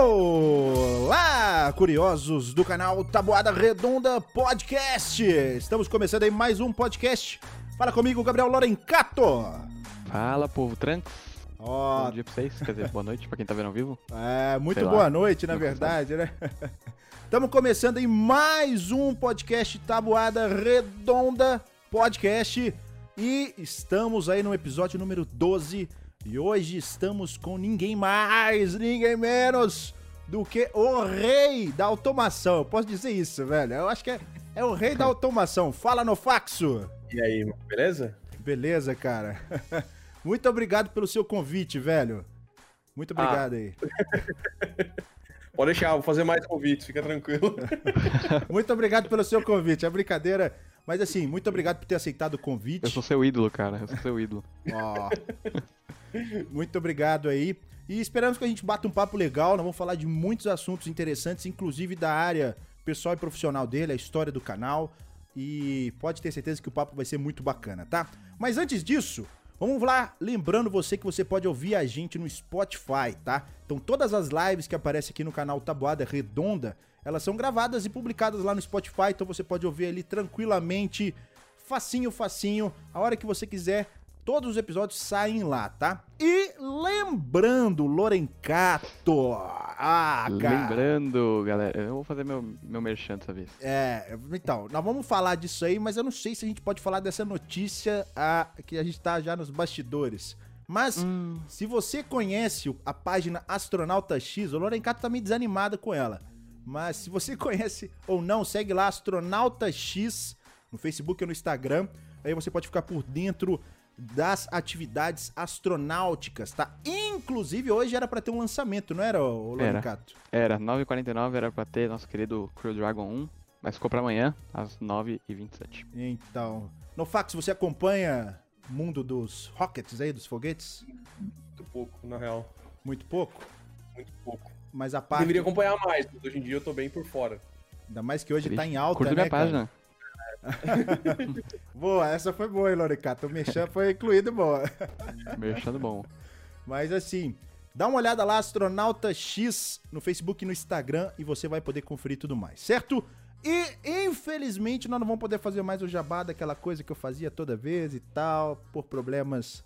Olá, curiosos do canal Tabuada Redonda Podcast. Estamos começando aí mais um podcast. Fala comigo, Gabriel Lorencato. Fala, povo tranco. Ó, Bom dia pra vocês, quer dizer, boa noite pra quem tá vendo ao vivo. é, muito Sei lá. boa noite, na verdade, né? Estamos começando aí mais um podcast Tabuada Redonda Podcast e estamos aí no episódio número 12 e hoje estamos com ninguém mais, ninguém menos do que o rei da automação. Eu posso dizer isso, velho? Eu acho que é, é o rei da automação. Fala no faxo. E aí, beleza? Beleza, cara. Muito obrigado pelo seu convite, velho. Muito Ah. obrigado aí. Pode deixar, vou fazer mais convites, fica tranquilo. Muito obrigado pelo seu convite. É brincadeira. Mas assim, muito obrigado por ter aceitado o convite. Eu sou seu ídolo, cara, eu sou seu ídolo. Ó. Muito obrigado aí. E esperamos que a gente bata um papo legal. Nós vamos falar de muitos assuntos interessantes, inclusive da área pessoal e profissional dele, a história do canal. E pode ter certeza que o papo vai ser muito bacana, tá? Mas antes disso, vamos lá, lembrando você que você pode ouvir a gente no Spotify, tá? Então todas as lives que aparecem aqui no canal Tabuada Redonda, elas são gravadas e publicadas lá no Spotify, então você pode ouvir ali tranquilamente, facinho, facinho, a hora que você quiser. Todos os episódios saem lá, tá? E lembrando, Lorencato. Ah, cara. Lembrando, galera, eu vou fazer meu, meu merchan dessa vez. É, então, nós vamos falar disso aí, mas eu não sei se a gente pode falar dessa notícia ah, que a gente tá já nos bastidores. Mas, se você conhece a página Astronauta X, o Lorencato tá meio desanimado com ela. Mas se você conhece ou não, segue lá Astronauta X no Facebook ou no Instagram. Aí você pode ficar por dentro das atividades astronáuticas, tá? Inclusive, hoje era pra ter um lançamento, não era, ô Era. Lorencato? Era 9h49, era pra ter nosso querido Crew Dragon 1, mas ficou pra amanhã, às 9h27. Então, no fax você acompanha o mundo dos rockets aí, dos foguetes? Muito pouco, na real. Muito pouco, Muito pouco. Mas a parte, Deveria acompanhar mais, mas hoje em dia eu tô bem por fora. ainda mais que hoje tá Triste. em alta, Curta né, minha cara? página. Boa, essa foi boa, hein, Loricato? O Merchan foi incluído, boa. Merchando bom. Mas assim, dá uma olhada lá, Astronauta X, no Facebook e no Instagram, e você vai poder conferir tudo mais, certo? E, infelizmente, nós não vamos poder fazer mais o jabá daquela coisa que eu fazia toda vez e tal, por problemas,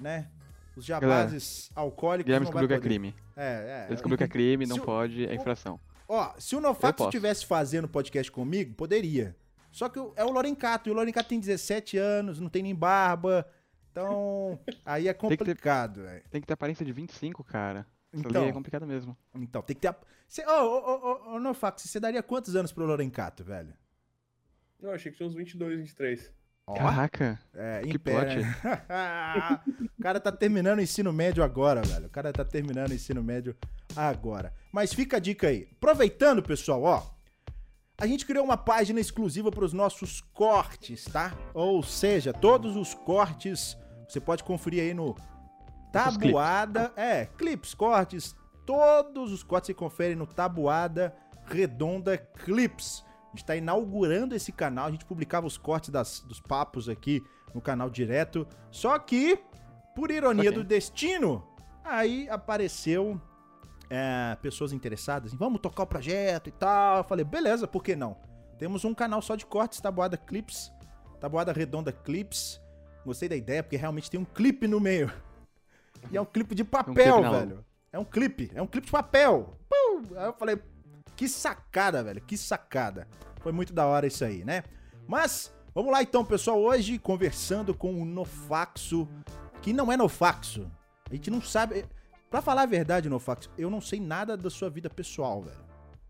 né? Os jabazes alcoólicos Guilherme descobriu que é crime. É, é. Ele descobriu que é crime, não Se o- pode, é infração. Ó, se o Eu Nofax estivesse fazendo podcast comigo, poderia. Só que é o Lorencato, e o Lorencato tem 17 anos, não tem nem barba. Então, aí é que ter- complicado, velho. Tem que ter aparência de 25, cara. Essa Então. é complicado mesmo. Então, tem que ter. Ô, ô, ô, ô, ô, Nofax, você daria quantos anos pro Lorencato, velho? Não, achei que tinha uns 22, 23. Ó, Caraca, é, que plot. né? o cara tá terminando o ensino médio agora, velho. O cara tá terminando o ensino médio agora. Mas fica a dica aí. Aproveitando, pessoal, ó. A gente criou uma página exclusiva para os nossos cortes, tá? Ou seja, todos os cortes você pode conferir aí no Tabuada. É, clips, cortes, todos os cortes você confere no Tabuada Redonda Clips. A gente tá inaugurando esse canal, a gente publicava os cortes das- dos papos aqui no canal direto. Só que, por ironia Ok. do destino, aí apareceu é, pessoas interessadas em vamos tocar o projeto e tal. Eu falei, beleza, por que não? Temos um canal só de cortes, Tabuada Clips, Tabuada Redonda Clips. Gostei da ideia, porque realmente tem um clipe no meio. E é um clipe de papel, clipe na velho. É um clipe, é um clipe de papel. Pum! Aí eu falei, que sacada, velho, que sacada. Foi muito da hora isso aí, né? Mas, vamos lá então, pessoal. Hoje, conversando com o Nofaxo, que não é Nofaxo. A gente não sabe. Pra falar a verdade, Nofaxo, eu não sei nada da sua vida pessoal, velho.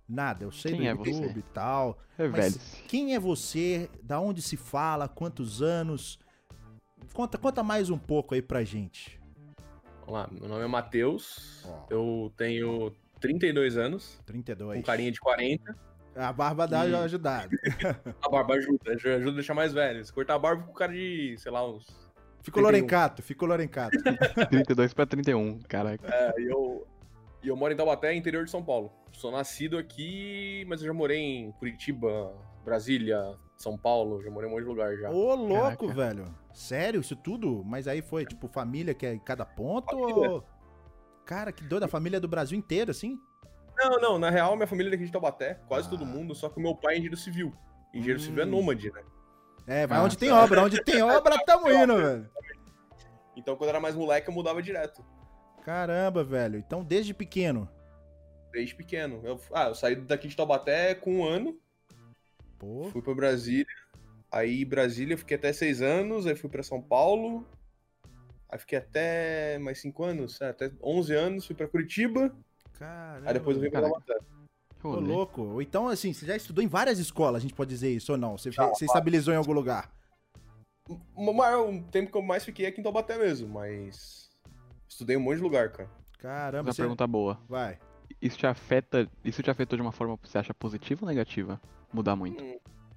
Nada. Eu sei Quem do é YouTube você? e tal. Revele-se. Mas quem é você? Da onde se fala? Quantos anos? Conta, conta mais um pouco aí pra gente. Vamos lá, meu nome é Matheus, Ó. eu tenho 32 anos, 32. com carinha de 40. A barba dá E- ajudada. A barba ajuda, ajuda a deixar mais velho. Se cortar a barba com cara de, sei lá, uns... Ficou 31. Lorencato, ficou Lorencato. 32 pra 31, caraca. É, e eu, e eu moro em Taubaté, interior de São Paulo. Sou nascido aqui, mas eu já morei em Curitiba, Brasília, São Paulo, já morei em um monte de lugar já. Ô, louco, Caraca. velho. Sério, isso tudo? Mas aí foi, tipo, família que é em cada ponto Família. ou... Cara, que doido, a família é do Brasil inteiro, assim? Não, não, na real, minha família é daqui de Taubaté, quase Ah. todo mundo, só que o meu pai é engenheiro civil. Engenheiro Hum. civil é nômade, né? É, vai Ah, onde tem obra. Onde tem obra, tamo indo, velho. Então, quando eu era mais moleque, eu mudava direto. Caramba, velho. Então, desde pequeno. Desde pequeno. Eu, ah, eu saí daqui de Taubaté com um ano, Pô, fui pra Brasília. Aí, Brasília, eu fiquei até seis anos, aí fui pra São Paulo. Aí fiquei até mais cinco anos, é, até 11 anos, fui pra Curitiba. caramba. Aí depois eu vim pra. Que Ô, louco. Ou Então, assim, você já estudou em várias escolas, a gente pode dizer isso ou não? Você, Já, você estabilizou em algum lugar? O maior o tempo que eu mais fiquei é aqui em Taubaté mesmo, mas estudei em um monte de lugar, cara. Caramba, Uma você... pergunta boa. Vai. Isso te afeta. Isso te afetou de uma forma que você acha positiva ou negativa? Mudar muito.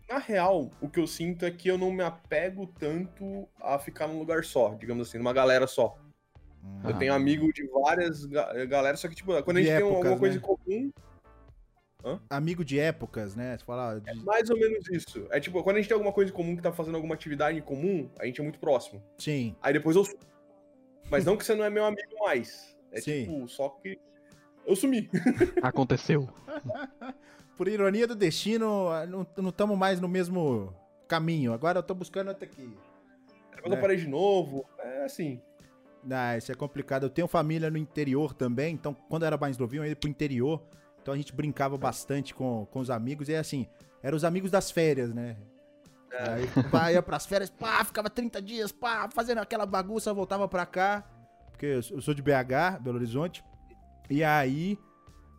Na real, o que eu sinto é que eu não me apego tanto a ficar num lugar só, digamos assim, numa galera só. Eu Ah. tenho amigo de várias ga galera, só que, tipo, quando a De gente tem épocas, alguma coisa né? em comum, Amigo de épocas, né? Você fala... de- mais ou menos isso. É tipo, quando a gente tem alguma coisa em comum que tá fazendo alguma atividade em comum, a gente é muito próximo. Sim. Aí depois eu sumo. Mas não que você não é meu amigo mais. É Sim. tipo, só que eu sumi. Aconteceu. Por ironia do destino, não estamos mais no mesmo caminho. Agora eu tô buscando outro aqui. Depois É. eu parei de novo. É assim. Ah, isso é complicado. Eu tenho família no interior também, então quando eu era mais novinho, eu ia pro interior. Então a gente brincava bastante com, com os amigos. E é assim, eram os amigos das férias, né? Aí pá, ia pras férias, pá, ficava 30 dias, pá, fazendo aquela bagunça, voltava pra cá. Porque eu sou de BH, Belo Horizonte. E aí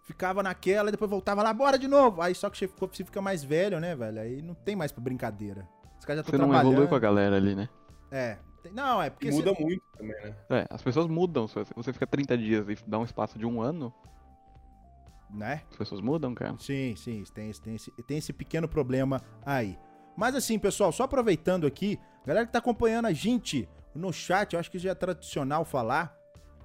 ficava naquela, e depois voltava lá, bora de novo. Aí só que você ficou- você fica mais velho, né, velho? Aí não tem mais pra brincadeira. Os caras já Você estão não trabalhando. evolui com a galera ali, né? É. Não, é porque muda você- muito também, né? É, as pessoas mudam. Se você- você fica 30 dias e dá um espaço de um ano, né? as pessoas mudam, cara. Sim, sim, tem, esse- tem, esse, tem esse pequeno problema aí. Mas assim, pessoal, só aproveitando aqui, galera que tá acompanhando a gente no chat, eu acho que já é tradicional falar.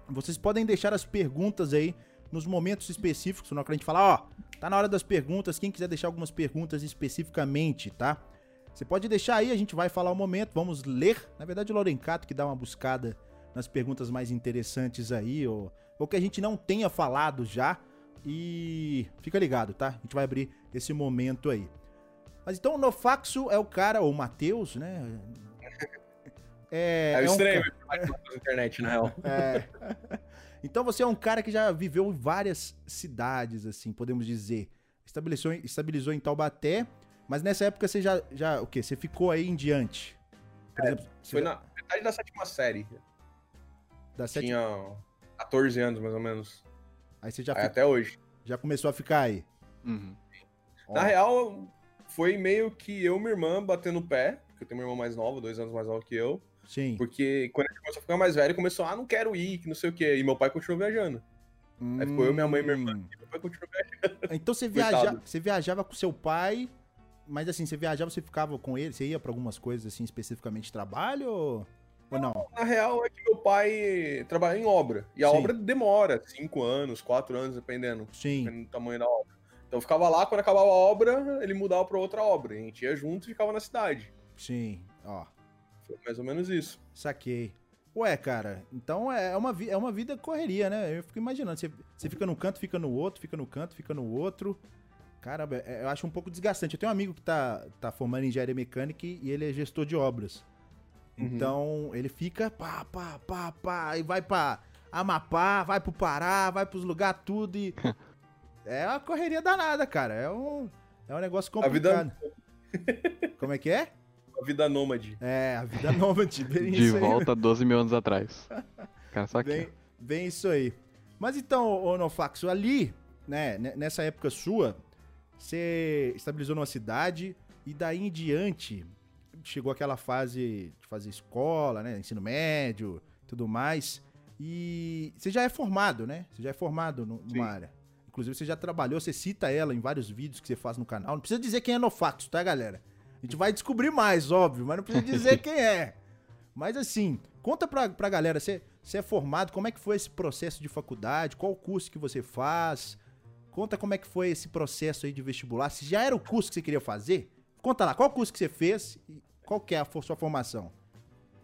Vocês podem deixar as perguntas aí nos momentos específicos, na hora que a gente falar, ó, tá na hora das perguntas, quem quiser deixar algumas perguntas especificamente, tá? Você pode deixar aí, a gente vai falar o momento, vamos ler. Na verdade, o Lorencato que dá uma buscada nas perguntas mais interessantes aí, ou, ou que a gente não tenha falado já. E fica ligado, tá? A gente vai abrir esse momento aí. Mas então o Nofaxo é o cara, ou o Matheus, né? É, É, é um estranho na internet, na real. é. Então você é um cara que já viveu em várias cidades, assim, podemos dizer. Estabeleceu, estabilizou em Taubaté, mas nessa época você já, já o quê? Você ficou aí em diante? Por exemplo, você Foi já- na metade da sétima série. da sete- Tinha 14 anos, mais ou menos. Aí você já, Aí fi- até hoje. já começou a ficar aí. Uhum. Na real, foi meio que eu e minha irmã batendo o pé, porque eu tenho uma irmã mais nova, dois anos mais nova que eu. Sim. Porque quando a gente começou a ficar mais velho, começou, ah, não quero ir, que não sei o quê. E meu pai continuou viajando. Aí ficou eu, minha mãe e minha irmã. Hum. E meu pai continuou viajando. Então você, viaja, você viajava com seu pai, mas assim, você viajava, você ficava com ele, você ia pra algumas coisas assim, especificamente de trabalho ou, ou não? Na real, é que meu pai trabalha em obra. E a Sim. obra demora cinco anos, quatro anos, dependendo, Sim. dependendo do tamanho da obra. Então eu ficava lá, quando acabava a obra, ele mudava pra outra obra. E a gente ia junto e ficava na cidade. Sim, ó, Foi mais ou menos isso. saquei. Ué, cara, então é uma, vi- é uma vida correria, né? Eu fico imaginando, você, você fica num canto, fica no outro, fica no canto, fica no outro. Caramba, é- eu acho um pouco desgastante. Eu tenho um amigo que tá, tá formando em engenharia mecânica e ele é gestor de obras. Uhum. Então, ele fica pá, pá, pá, pá, e vai pra Amapá, vai pro Pará, vai pros lugares tudo e... é uma correria danada, cara. É um, é um negócio A vida, complicado. Como é que é? A vida nômade. É, a vida nômade. bem De isso aí. volta 12 mil anos atrás. Cara, só Bem, que. bem isso aí. Mas então, ô Nofaxo, ali, né, ne- nessa época sua, você estabilizou numa cidade e daí em diante chegou aquela fase de fazer escola, né, ensino médio, tudo mais. E você já é formado, né? Você já é formado no- numa Sim. área. Inclusive você já trabalhou, você cita ela em vários vídeos que você faz no canal. Não precisa dizer quem é Nofaxo, tá, galera? A gente vai descobrir mais, óbvio, mas não precisa dizer quem é. Mas assim, conta pra, pra galera, você, é formado, como é que foi esse processo de faculdade? Qual o curso que você faz? Conta como é que foi esse processo aí de vestibular. Se já era o curso que você queria fazer, conta lá, qual curso que você fez e qual que é a for- sua formação?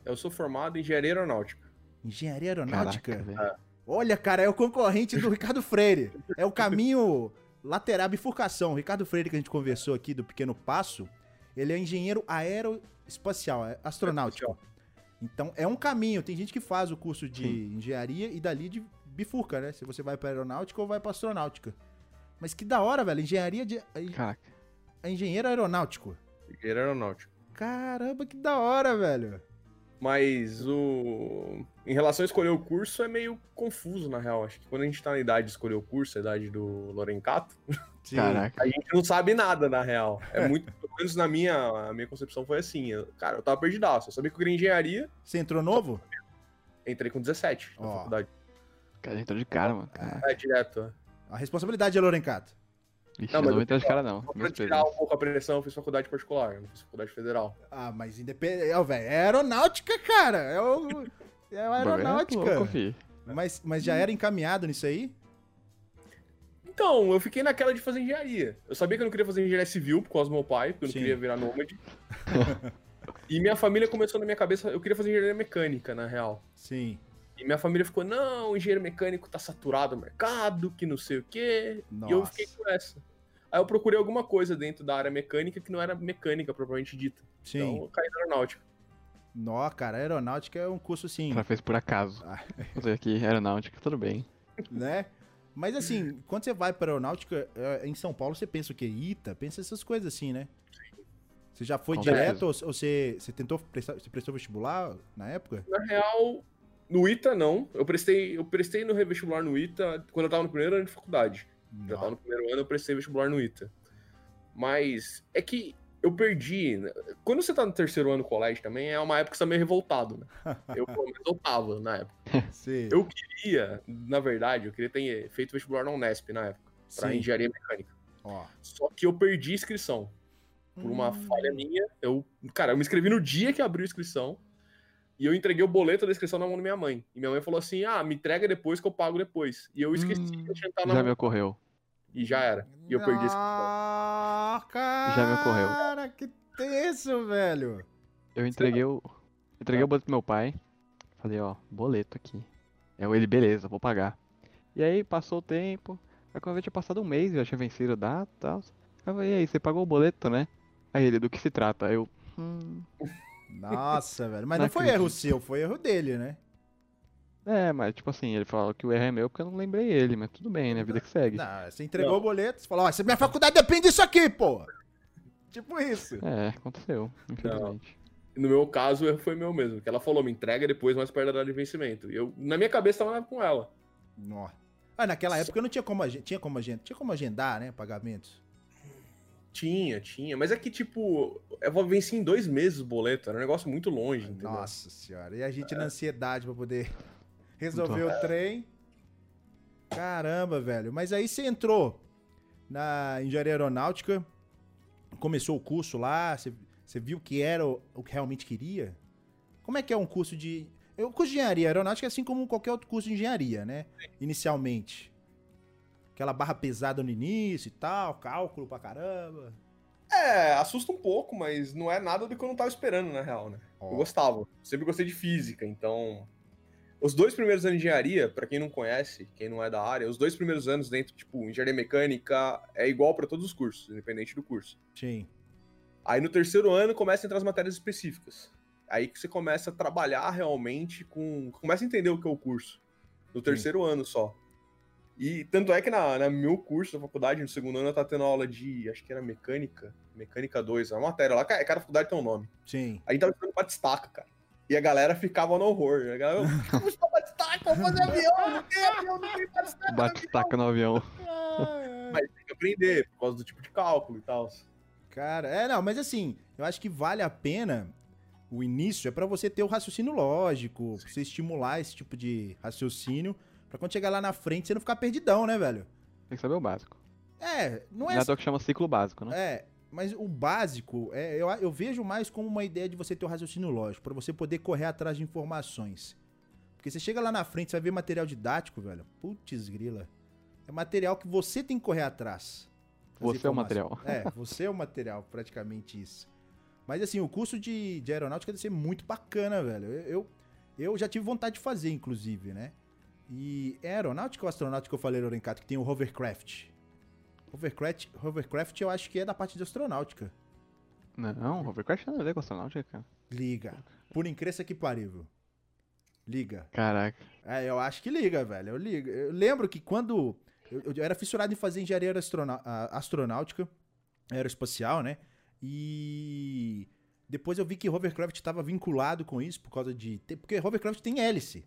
Eu sou formado em engenharia aeronáutica. Engenharia aeronáutica? Caraca, velho. Olha, cara, é o concorrente do Ricardo Freire. É o caminho lateral, bifurcação. O Ricardo Freire, que a gente conversou aqui do Pequeno Passo, ele é engenheiro aeroespacial, é astronáutico. Então, é um caminho. Tem gente que faz o curso de Sim. engenharia e dali de bifurca, né? Se você vai pra aeronáutica ou vai pra astronáutica. Mas que da hora, velho. Engenharia de. Caraca. É engenheiro aeronáutico. Engenheiro aeronáutico. Caramba, que da hora, velho. Mas o. Em relação a escolher o curso, é meio confuso, na real. Acho que quando a gente tá na idade de escolher o curso, a idade do Lorencato, a gente não sabe nada, na real. É muito. Pelo menos na minha, a minha concepção foi assim. eu- cara, eu tava perdidaço. Eu sabia que eu queria engenharia, Você entrou novo? entrei com 17 na Ó. faculdade. Cara, entrou de cara, mano. Caraca. É, direto. é. A responsabilidade é Lorencato. Ixi, Não, mas não vou eu- entrar de cara, não. Só pra tirar um pouco a pressão, eu fiz faculdade particular, eu não fiz faculdade federal. Ah, mas independente. É, velho, é aeronáutica, cara. É o. É é aeronáutica. louco, mas, mas já era encaminhado nisso aí? Então, eu fiquei naquela de fazer engenharia. Eu sabia que eu não queria fazer engenharia civil por causa do meu pai, porque eu não Sim. queria virar nômade. e minha família começou na minha cabeça, eu queria fazer engenharia mecânica, na real. Sim. E minha família ficou, não, o engenheiro mecânico tá saturado o mercado, que não sei o quê. E eu Nossa. fiquei com essa. Aí eu procurei alguma coisa dentro da área mecânica que não era mecânica propriamente dita. Sim. Então eu caí na aeronáutica. Nó, cara, aeronáutica é um curso sim, cara fez por acaso. Ah. Fazer aqui aeronáutica, tudo bem. né? Mas assim, quando você vai pra aeronáutica, é, em São Paulo, você pensa o quê? ITA? Pensa essas coisas assim, né? Você já foi Com direto certeza. ou, ou você, você tentou prestar, você prestou vestibular na época? Na real, no ITA não. Eu prestei, eu prestei no vestibular no ITA quando eu tava no primeiro ano de faculdade. Já tava no primeiro ano, eu prestei vestibular no ITA. Mas é que eu perdi. né? Quando você tá no terceiro ano do colégio também, é uma época que você tá meio revoltado, né? Eu, pelo menos, eu tava na época. Sim. Eu queria, na verdade, eu queria ter feito vestibular na Unesp na época, pra Sim. engenharia mecânica. Ó. Só que eu perdi a inscrição. Por uma Hum. falha minha. Eu, cara, eu me inscrevi no dia que abriu a inscrição. E eu entreguei o boleto da inscrição na mão da minha mãe. E minha mãe falou assim: ah, me entrega depois que eu pago depois. E eu esqueci Hum, que eu tinha que estar na Já mão. me ocorreu. E já era. E eu perdi a inscrição. Ah, cara, Já me ocorreu. Cara, que tenso, velho. Eu entreguei o. Entreguei o boleto pro meu pai. Falei, ó, boleto aqui. É ele, beleza, vou pagar. E aí passou o tempo. Aí quando eu tinha passado um mês, eu já tinha vencido a data e tal. Aí eu falei, e aí, você pagou o boleto, né? Aí ele, do que se trata? Aí eu. Hum. Nossa, velho. Mas Não não foi acredito. erro seu, foi erro dele, né? É, mas tipo assim, ele falou que o erro é meu porque eu não lembrei ele, mas tudo bem, né? Vida que segue. Não, você entregou Não. o boleto, você falou, ó, minha faculdade depende disso aqui, pô. Tipo isso. É, aconteceu, infelizmente. No meu caso, o erro foi meu mesmo. Que ela falou, me entrega depois, mais perto da data de vencimento. E eu, na minha cabeça, tava com ela. Nó. Ah, naquela época não tinha como agendar, tinha como agendar, tinha como agendar, né, pagamentos. Tinha, tinha. Mas é que, tipo, eu venci em dois meses o boleto. Era um negócio muito longe, entendeu? Nossa senhora. E a gente na ansiedade pra poder resolver Então. o trem. Caramba, velho. Mas aí você entrou na engenharia aeronáutica, começou o curso lá, você, você viu que era o, o que realmente queria? Como é que é um curso de. O curso de engenharia aeronáutica é assim como qualquer outro curso de engenharia, né? Inicialmente. Aquela barra pesada no início e tal, cálculo pra caramba. É, assusta um pouco, mas não é nada do que eu não tava esperando, na real, né? Ó. Eu gostava. Sempre gostei de física, então. Os dois primeiros anos de engenharia, pra quem não conhece, quem não é da área, os dois primeiros anos dentro, tipo, engenharia mecânica é igual pra todos os cursos, independente do curso. Sim. Aí no terceiro ano começa a entrar as matérias específicas. Aí que você começa a trabalhar realmente com. Começa a entender o que é o curso. No terceiro ano só. E tanto é que na, na meu curso da faculdade, no segundo ano, eu tava tendo aula de. Acho que era mecânica. Mecânica 2, uma matéria lá. Cara, cada faculdade tem um nome. Sim. A gente tava estudando batistaca, cara. E a galera ficava no horror. A galera, vou estudar batistaca, vou fazer avião, não tem avião, não tem batistaca. no Bate taca no avião. Mas tem que aprender, por causa do tipo de cálculo e tal. Cara, é, não, mas assim, eu acho que vale a pena o início é pra você ter o raciocínio lógico, pra você estimular esse tipo de raciocínio, pra quando chegar lá na frente você não ficar perdidão, né, velho? Tem que saber o básico. É, não é. é à toa que chama ciclo básico, né? É, mas o básico, é, eu, eu vejo mais como uma ideia de você ter o raciocínio lógico, pra você poder correr atrás de informações. Porque você chega lá na frente, você vai ver material didático, velho. Putz, grila. É material que você tem que correr atrás. Você é o material. É, você é o material, praticamente isso. Mas assim, o curso de, de aeronáutica deve ser muito bacana, velho. Eu, eu, eu já tive vontade de fazer, inclusive, né? E é aeronáutica ou astronáutica que eu falei, Lorencato, que tem o hovercraft? Hovercraft, hovercraft eu acho que é da parte de astronáutica. Não, hovercraft não é ver com astronáutica, cara. Liga. Por incrível que parível. Liga. Caraca. É, eu acho que liga, velho. Eu ligo. Eu lembro que quando. Eu, eu era fissurado em fazer engenharia astronáutica, aeroespacial, né? E depois eu vi que hovercraft estava vinculado com isso por causa de. Porque hovercraft tem hélice.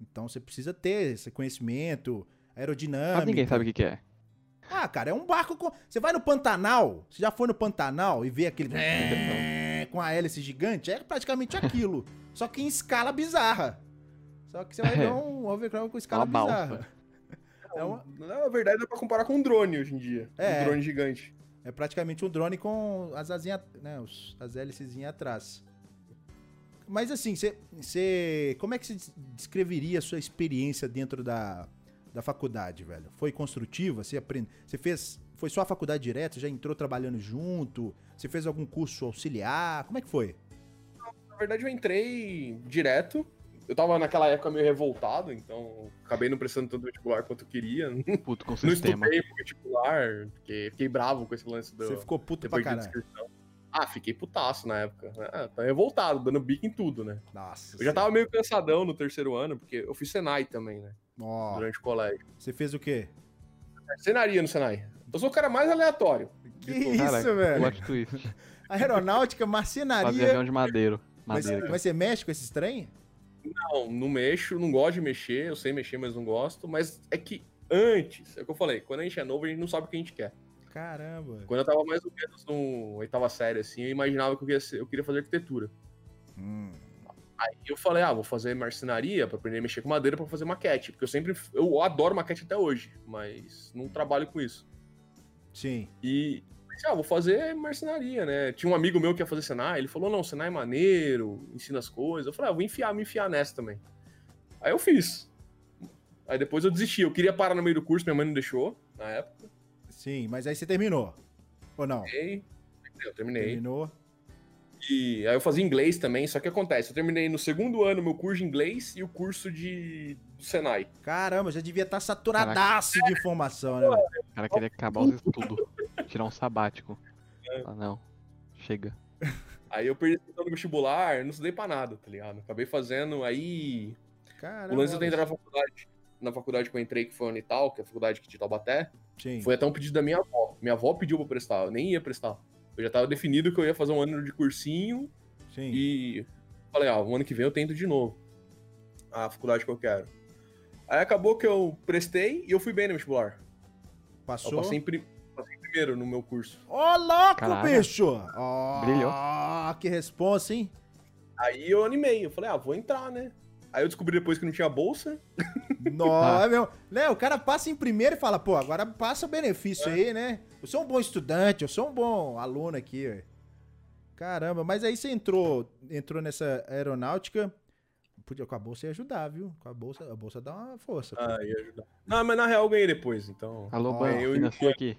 Então você precisa ter esse conhecimento, aerodinâmica. Mas ninguém sabe o que, que é. Ah, cara, é um barco com. Você vai no Pantanal, você já foi no Pantanal e vê aquele. com a hélice gigante, é praticamente aquilo. só que em escala bizarra. Só que você vai ver um hovercraft com escala Uma bizarra. É, uma- Na verdade, dá pra comparar com um drone hoje em dia. É. Um drone gigante. é praticamente um drone com as asinhas, né, as hélices atrás. Mas assim, você, você, como é que você des- descreveria a sua experiência dentro da, da faculdade, velho? Foi construtiva? Você aprende, você fez, foi só a faculdade direto? Já entrou trabalhando junto? Você fez algum curso auxiliar? Como é que foi? Na verdade, eu entrei direto. Eu tava naquela época meio revoltado, então acabei não prestando tanto vestibular quanto eu queria. Puto com o Não sistema. estudei pro vestibular, porque fiquei bravo com esse lance do. Você ficou puto pra depois caralho. Ah, fiquei putaço na época. Ah, tá revoltado, dando bico em tudo, né? Nossa. Eu já tava meio cansadão no terceiro ano, porque eu fiz Senai também, né? Ó, Durante o colégio. você fez o quê? Cenaria no Senai. Eu sou o cara mais aleatório. Que todos. isso, Caraca, velho? Plot twist. Aeronáutica, Fazer marcenaria. avião de madeiro. Mas, Madeira. mas você mexe com esses trem? Não, não mexo, não gosto de mexer, eu sei mexer, mas não gosto. Mas é que antes, é o que eu falei, quando a gente é novo, a gente não sabe o que a gente quer. Caramba. Quando eu tava mais ou menos no oitava série, assim, eu imaginava que eu queria, ser- eu queria fazer arquitetura. Hum, Aí eu falei, ah, vou fazer marcenaria pra aprender a mexer com madeira pra fazer maquete. Porque eu sempre. Eu adoro maquete até hoje, mas não trabalho com isso. sim. E ah, vou fazer marcenaria, né? Tinha um amigo meu que ia fazer Senai, ele falou, não, Senai é maneiro, ensina as coisas. Eu falei, ah, vou enfiar, me enfiar nessa também. Aí eu fiz. Aí depois eu desisti. Eu queria parar no meio do curso, minha mãe não deixou, na época. Sim, mas aí você terminou. Ou não? E eu terminei. Terminou. E aí eu fazia inglês também, só que acontece, eu terminei no segundo ano meu curso de inglês e o curso de do Senai. Caramba, já devia estar saturadaço de informação, né? velho? O cara queria acabar os estudos. Tirar um sabático. É. Ah, não. Chega. Aí eu perdi a no vestibular, não estudei pra nada, tá ligado? Acabei fazendo, aí Caramba. o lance de entrar na faculdade, na faculdade que eu entrei, que foi a Unital, que é a faculdade aqui de Taubaté, Sim. foi até um pedido da minha avó. Minha avó pediu pra eu prestar, eu nem ia prestar. Eu já tava definido que eu ia fazer um ano de cursinho Sim. E falei, ah, o ano que vem eu tento de novo. A faculdade que eu quero. Aí acabou que eu prestei e eu fui bem no vestibular. Eu Passou. passei em, pri- passei em primeiro no meu curso. Ô, louco, Caraca. bicho! Ó, Brilhou. que responsa, hein? Aí eu animei, eu falei, ah, vou entrar, né? Aí eu descobri depois que não tinha bolsa. Nossa, meu. Né, o cara passa em primeiro e fala, pô, agora passa o benefício É. aí, né? Eu sou um bom estudante, eu sou um bom aluno aqui, velho. Caramba, mas aí você entrou, entrou nessa aeronáutica. Podia, com a bolsa ia ajudar, viu? Com a bolsa, a bolsa dá uma força. pô. Ah, ia ajudar. Não, mas na real eu ganhei depois, então. Alô, Ó, eu- financia aqui.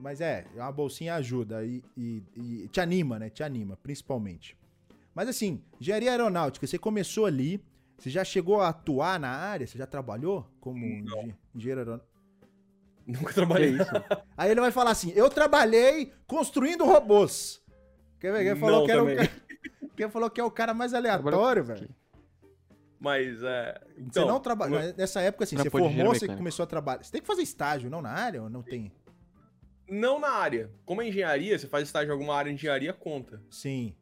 Mas é, uma bolsinha ajuda e, e- e te anima, né? Te anima, principalmente. Mas assim, engenharia aeronáutica, você começou ali, você já chegou a atuar na área? Você já trabalhou como engen- engenheiro aeronáutico? Nunca trabalhei. isso? Aí ele vai falar assim: eu trabalhei construindo robôs. Quer ver? Quem falou Não, que era cara... Quem falou que é o cara mais aleatório, velho? Mas é. Você Então, não trabalha. Nessa época, assim, você formou, você começou a trabalhar. Você tem que fazer estágio, não na área ou não tem? Não na área. Como é engenharia, você faz estágio em alguma área de engenharia, conta. Sim.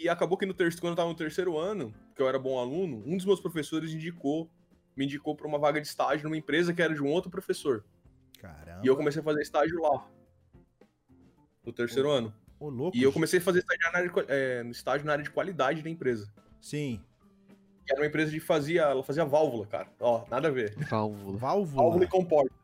E acabou que no terceiro, quando eu tava no terceiro ano, que eu era bom aluno, um dos meus professores indicou, me indicou pra uma vaga de estágio numa empresa que era de um outro professor. Caramba. E eu comecei a fazer estágio lá. No terceiro ano. Ô, louco. E eu comecei a fazer estágio na área de, é, no estágio na área de qualidade da empresa. Sim. Que era uma empresa de fazia. Ela fazia válvula, cara. Ó, nada a ver. Válvula. Válvula. Válvula e comporta.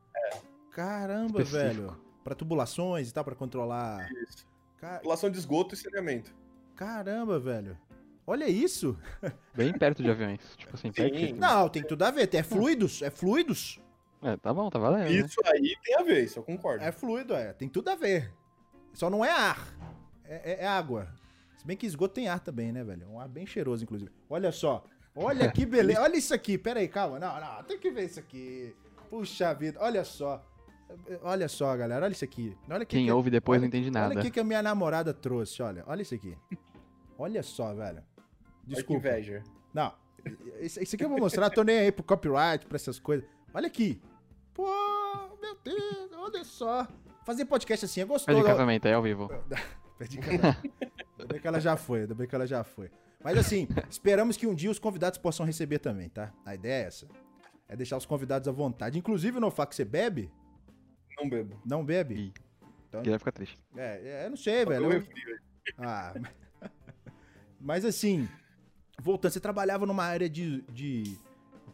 Caramba, Específico. velho. Pra tubulações e tal, pra controlar. Isso. Ca- Relação de esgoto e saneamento. Caramba, velho. Olha isso. Bem perto de aviões. Tipo assim, perto. Não, tem tudo a ver. É fluidos. É fluidos. É, tá bom, tá valendo. né? Isso aí tem a ver, isso eu concordo. É fluido, é. Tem tudo a ver. Só não é ar. É, é- é água. Se bem que esgoto tem ar também, né, velho? Um ar bem cheiroso, inclusive. Olha só. Olha que beleza. Olha isso aqui. Pera aí, calma. Não, não. Tem que ver isso aqui. Puxa vida. Olha só. Olha só, galera. Olha isso aqui. Olha que Quem que- ouve depois olha- não entende nada. Olha o que que a minha namorada trouxe. Olha. Olha isso aqui. Olha só, velho. Olha que Desculpa. inveja. Não. Isso, isso aqui eu vou mostrar. Tô nem aí pro copyright, pra essas coisas. Olha aqui. Pô, meu Deus. Olha só. Fazer podcast assim é Pede gostoso. casamento aí ao vivo. Pede casamento. Ainda bem que ela já foi, ainda bem que ela já foi. Mas assim, esperamos que um dia os convidados possam receber também, tá? A ideia é essa. É deixar os convidados à vontade. Inclusive, no que você bebe? Não bebo. Não bebe? Ih. Então, Ele vai ficar triste. é, é, eu não sei, velho. Eu Eu- velho. Ah, mas- assim, voltando, você trabalhava numa área de, de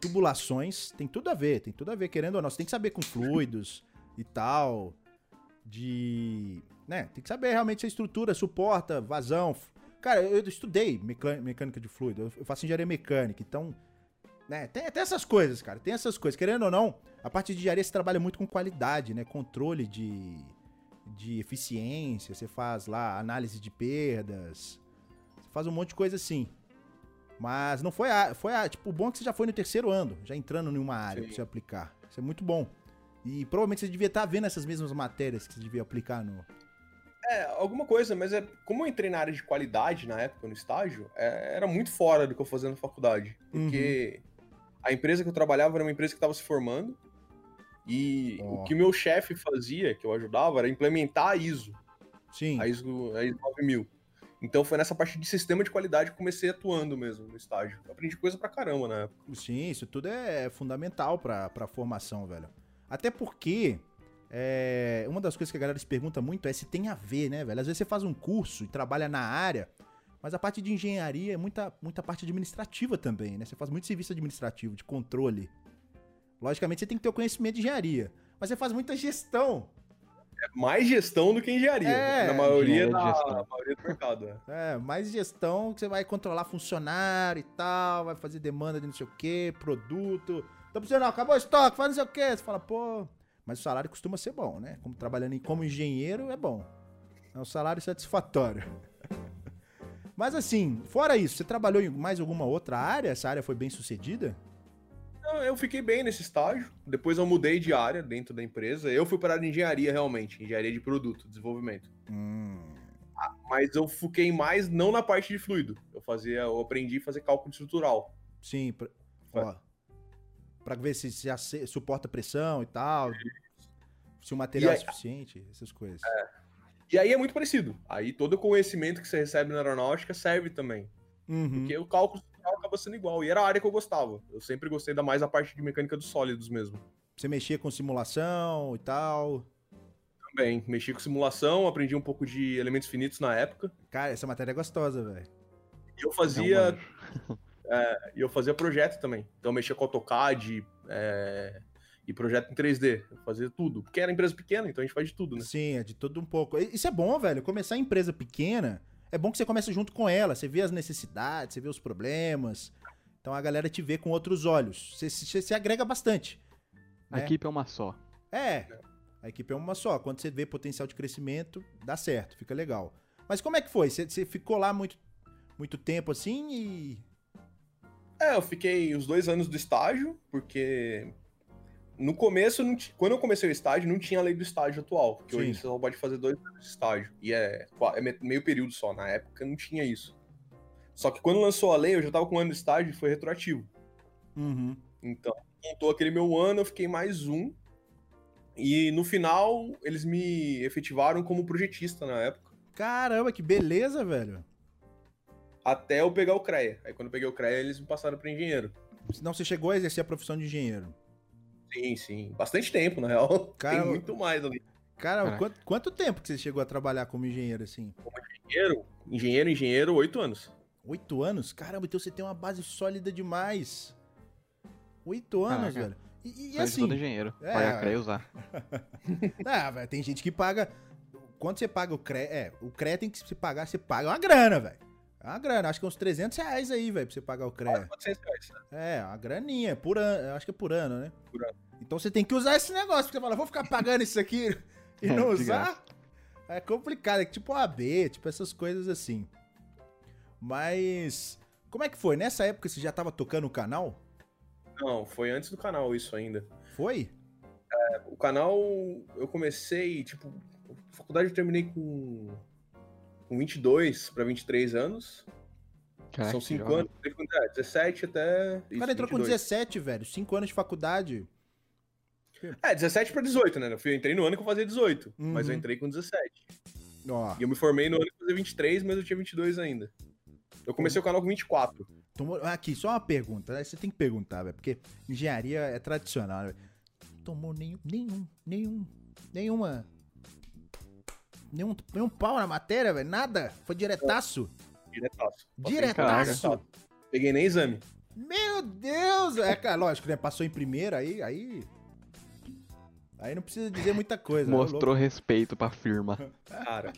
tubulações, tem tudo a ver, tem tudo a ver, querendo ou não. Você tem que saber com fluidos e tal, de. né? Tem que saber realmente se a estrutura suporta vazão. Cara, eu estudei mecânica, de fluido, eu- eu faço engenharia mecânica, então. Né, tem, tem essas coisas, cara, tem essas coisas. Querendo ou não, a parte de engenharia você trabalha muito com qualidade, né? Controle de, de eficiência, você faz lá análise de perdas, você faz um monte de coisa assim. Mas não foi a. Foi a. Tipo, o bom é que você já foi no terceiro ano, já entrando em uma área Sim. pra você aplicar. Isso é muito bom. E provavelmente você devia estar vendo essas mesmas matérias que você devia aplicar no. É, alguma coisa, mas é como eu entrei na área de qualidade na época, no estágio, é, era muito fora do que eu fazia na faculdade. Porque a empresa que eu trabalhava era uma empresa que estava se formando. E Ó. o que meu chefe fazia, que eu ajudava, era implementar a ISO, Sim. a ISO, a ISO 9000. Então foi nessa parte de sistema de qualidade que comecei atuando mesmo no estágio. Aprendi coisa pra caramba na época. Sim, isso tudo é fundamental pra, pra formação, velho. Até porque. é, uma das coisas que a galera se pergunta muito é se tem a ver, né, velho? Às vezes você faz um curso e trabalha na área, mas a parte de engenharia é muita, muita parte administrativa também, né? Você faz muito serviço administrativo, de controle. Logicamente você tem que ter o conhecimento de engenharia, mas você faz muita gestão. É mais gestão do que engenharia. É, na maioria, da, gestão. na maioria do mercado. né? É, mais gestão que você vai controlar funcionário e tal, vai fazer demanda de não sei o que, produto. Tô precisando, não, acabou o estoque, faz não sei o que. Você fala, pô. Mas o salário costuma ser bom, né? Como trabalhando em- como engenheiro é bom. É um salário satisfatório. Mas assim, fora isso, você trabalhou em mais alguma outra área? Essa área foi bem sucedida? Eu fiquei bem nesse estágio. Depois eu mudei de área dentro da empresa. Eu fui para a área de engenharia realmente, engenharia de produto, desenvolvimento. Hum. Mas eu foquei mais não na parte de fluido. Eu fazia, eu aprendi a fazer cálculo estrutural. Sim, pra, ó, pra ver se, se suporta pressão e tal. Se o material é aí- suficiente, essas coisas. E aí é muito parecido. Aí todo o conhecimento que você recebe na aeronáutica serve também. Uhum. Porque o cálculo estrutural acaba sendo igual. E era a área que eu gostava. Eu sempre gostei da mais a parte de mecânica dos sólidos mesmo. Você mexia com simulação e tal. Também. Mexi com simulação, aprendi um pouco de elementos finitos na época. Cara, essa matéria é gostosa, velho. E eu fazia mano. E eu fazia projeto também. Então eu mexia com AutoCAD é, e projeto em 3D. Eu fazia tudo. Porque era empresa pequena, então a gente faz de tudo, né? Sim, é de tudo um pouco. Isso é bom, velho. Começar em empresa pequena, é bom que você comece junto com ela. Você vê as necessidades, você vê os problemas. Então a galera te vê com outros olhos. Você se, você agrega bastante. A né? equipe é uma só. É, a equipe é uma só. Quando você vê potencial de crescimento, dá certo, fica legal. Mas como é que foi? Você, você ficou lá muito, muito tempo assim e. É, eu fiquei os dois anos do estágio, porque no começo, não ti- quando eu comecei o estágio, não tinha a lei do estágio atual. Que hoje você só pode fazer dois anos de estágio. E é, é me- meio período só. Na época não tinha isso. Só que quando lançou a lei, eu já tava com um ano de estágio e foi retroativo. Uhum. Então, contou aquele meu ano, eu fiquei mais um. E no final, eles me efetivaram como projetista na época, Caramba, que beleza, velho. até eu pegar o CREA. Aí quando eu peguei o CREA, eles me passaram para engenheiro. Senão você chegou a exercer a profissão de engenheiro. Sim, sim. Bastante tempo, na real. Cara, Tem muito mais ali. Cara, Caraca. quanto, quanto tempo que você chegou a trabalhar como engenheiro assim? Engenheiro, engenheiro, engenheiro, oito anos. Oito anos? Caramba, então você tem uma base sólida demais. Oito anos, Caraca. velho. E, e Faz assim. todo engenheiro. é, Pagar é. CREA e usar. Ah, velho, tem gente que paga. Quando você paga o CRE, é, o CRE tem que se pagar, você paga uma grana, velho. É uma grana, acho que é uns 300 reais aí, velho, pra você pagar o CRE. 400 reais. É, uma graninha, por ano, eu acho que é por ano, né? Por ano. Então você tem que usar esse negócio, porque você fala, vou ficar pagando isso aqui e É, não usar. É complicado, é tipo AB, tipo essas coisas assim. Mas Como é que foi? Nessa época você já tava tocando o canal? Não, foi antes do canal isso ainda. Foi? O canal, eu comecei, tipo, a faculdade eu terminei com, com 22 para 23 anos. Caraca, São que 5 jovem. anos, entrei com é, 17 até. O cara entrou com 17, velho. 5 anos de faculdade. É, 17 pra 18, né? Eu entrei no ano que eu fazia 18, mas eu Uhum. entrei com 17. Ó, E eu me formei no ano que eu fazia 23, mas eu tinha 22 ainda. Eu comecei o canal com 24. tomou... Aqui, só uma pergunta. né? Você tem que perguntar, velho. Porque engenharia é tradicional, né? Tomou nenhum, nenhum, nenhum, nenhuma... Nenhum, nenhum pau na matéria, velho. Nada. Foi diretaço. Diretaço. Diretaço. Peguei nem exame. Meu Deus! É, cara, lógico, né? Passou em primeira, aí, aí... Aí não precisa dizer muita coisa. né? Mostrou respeito pra firma. Cara.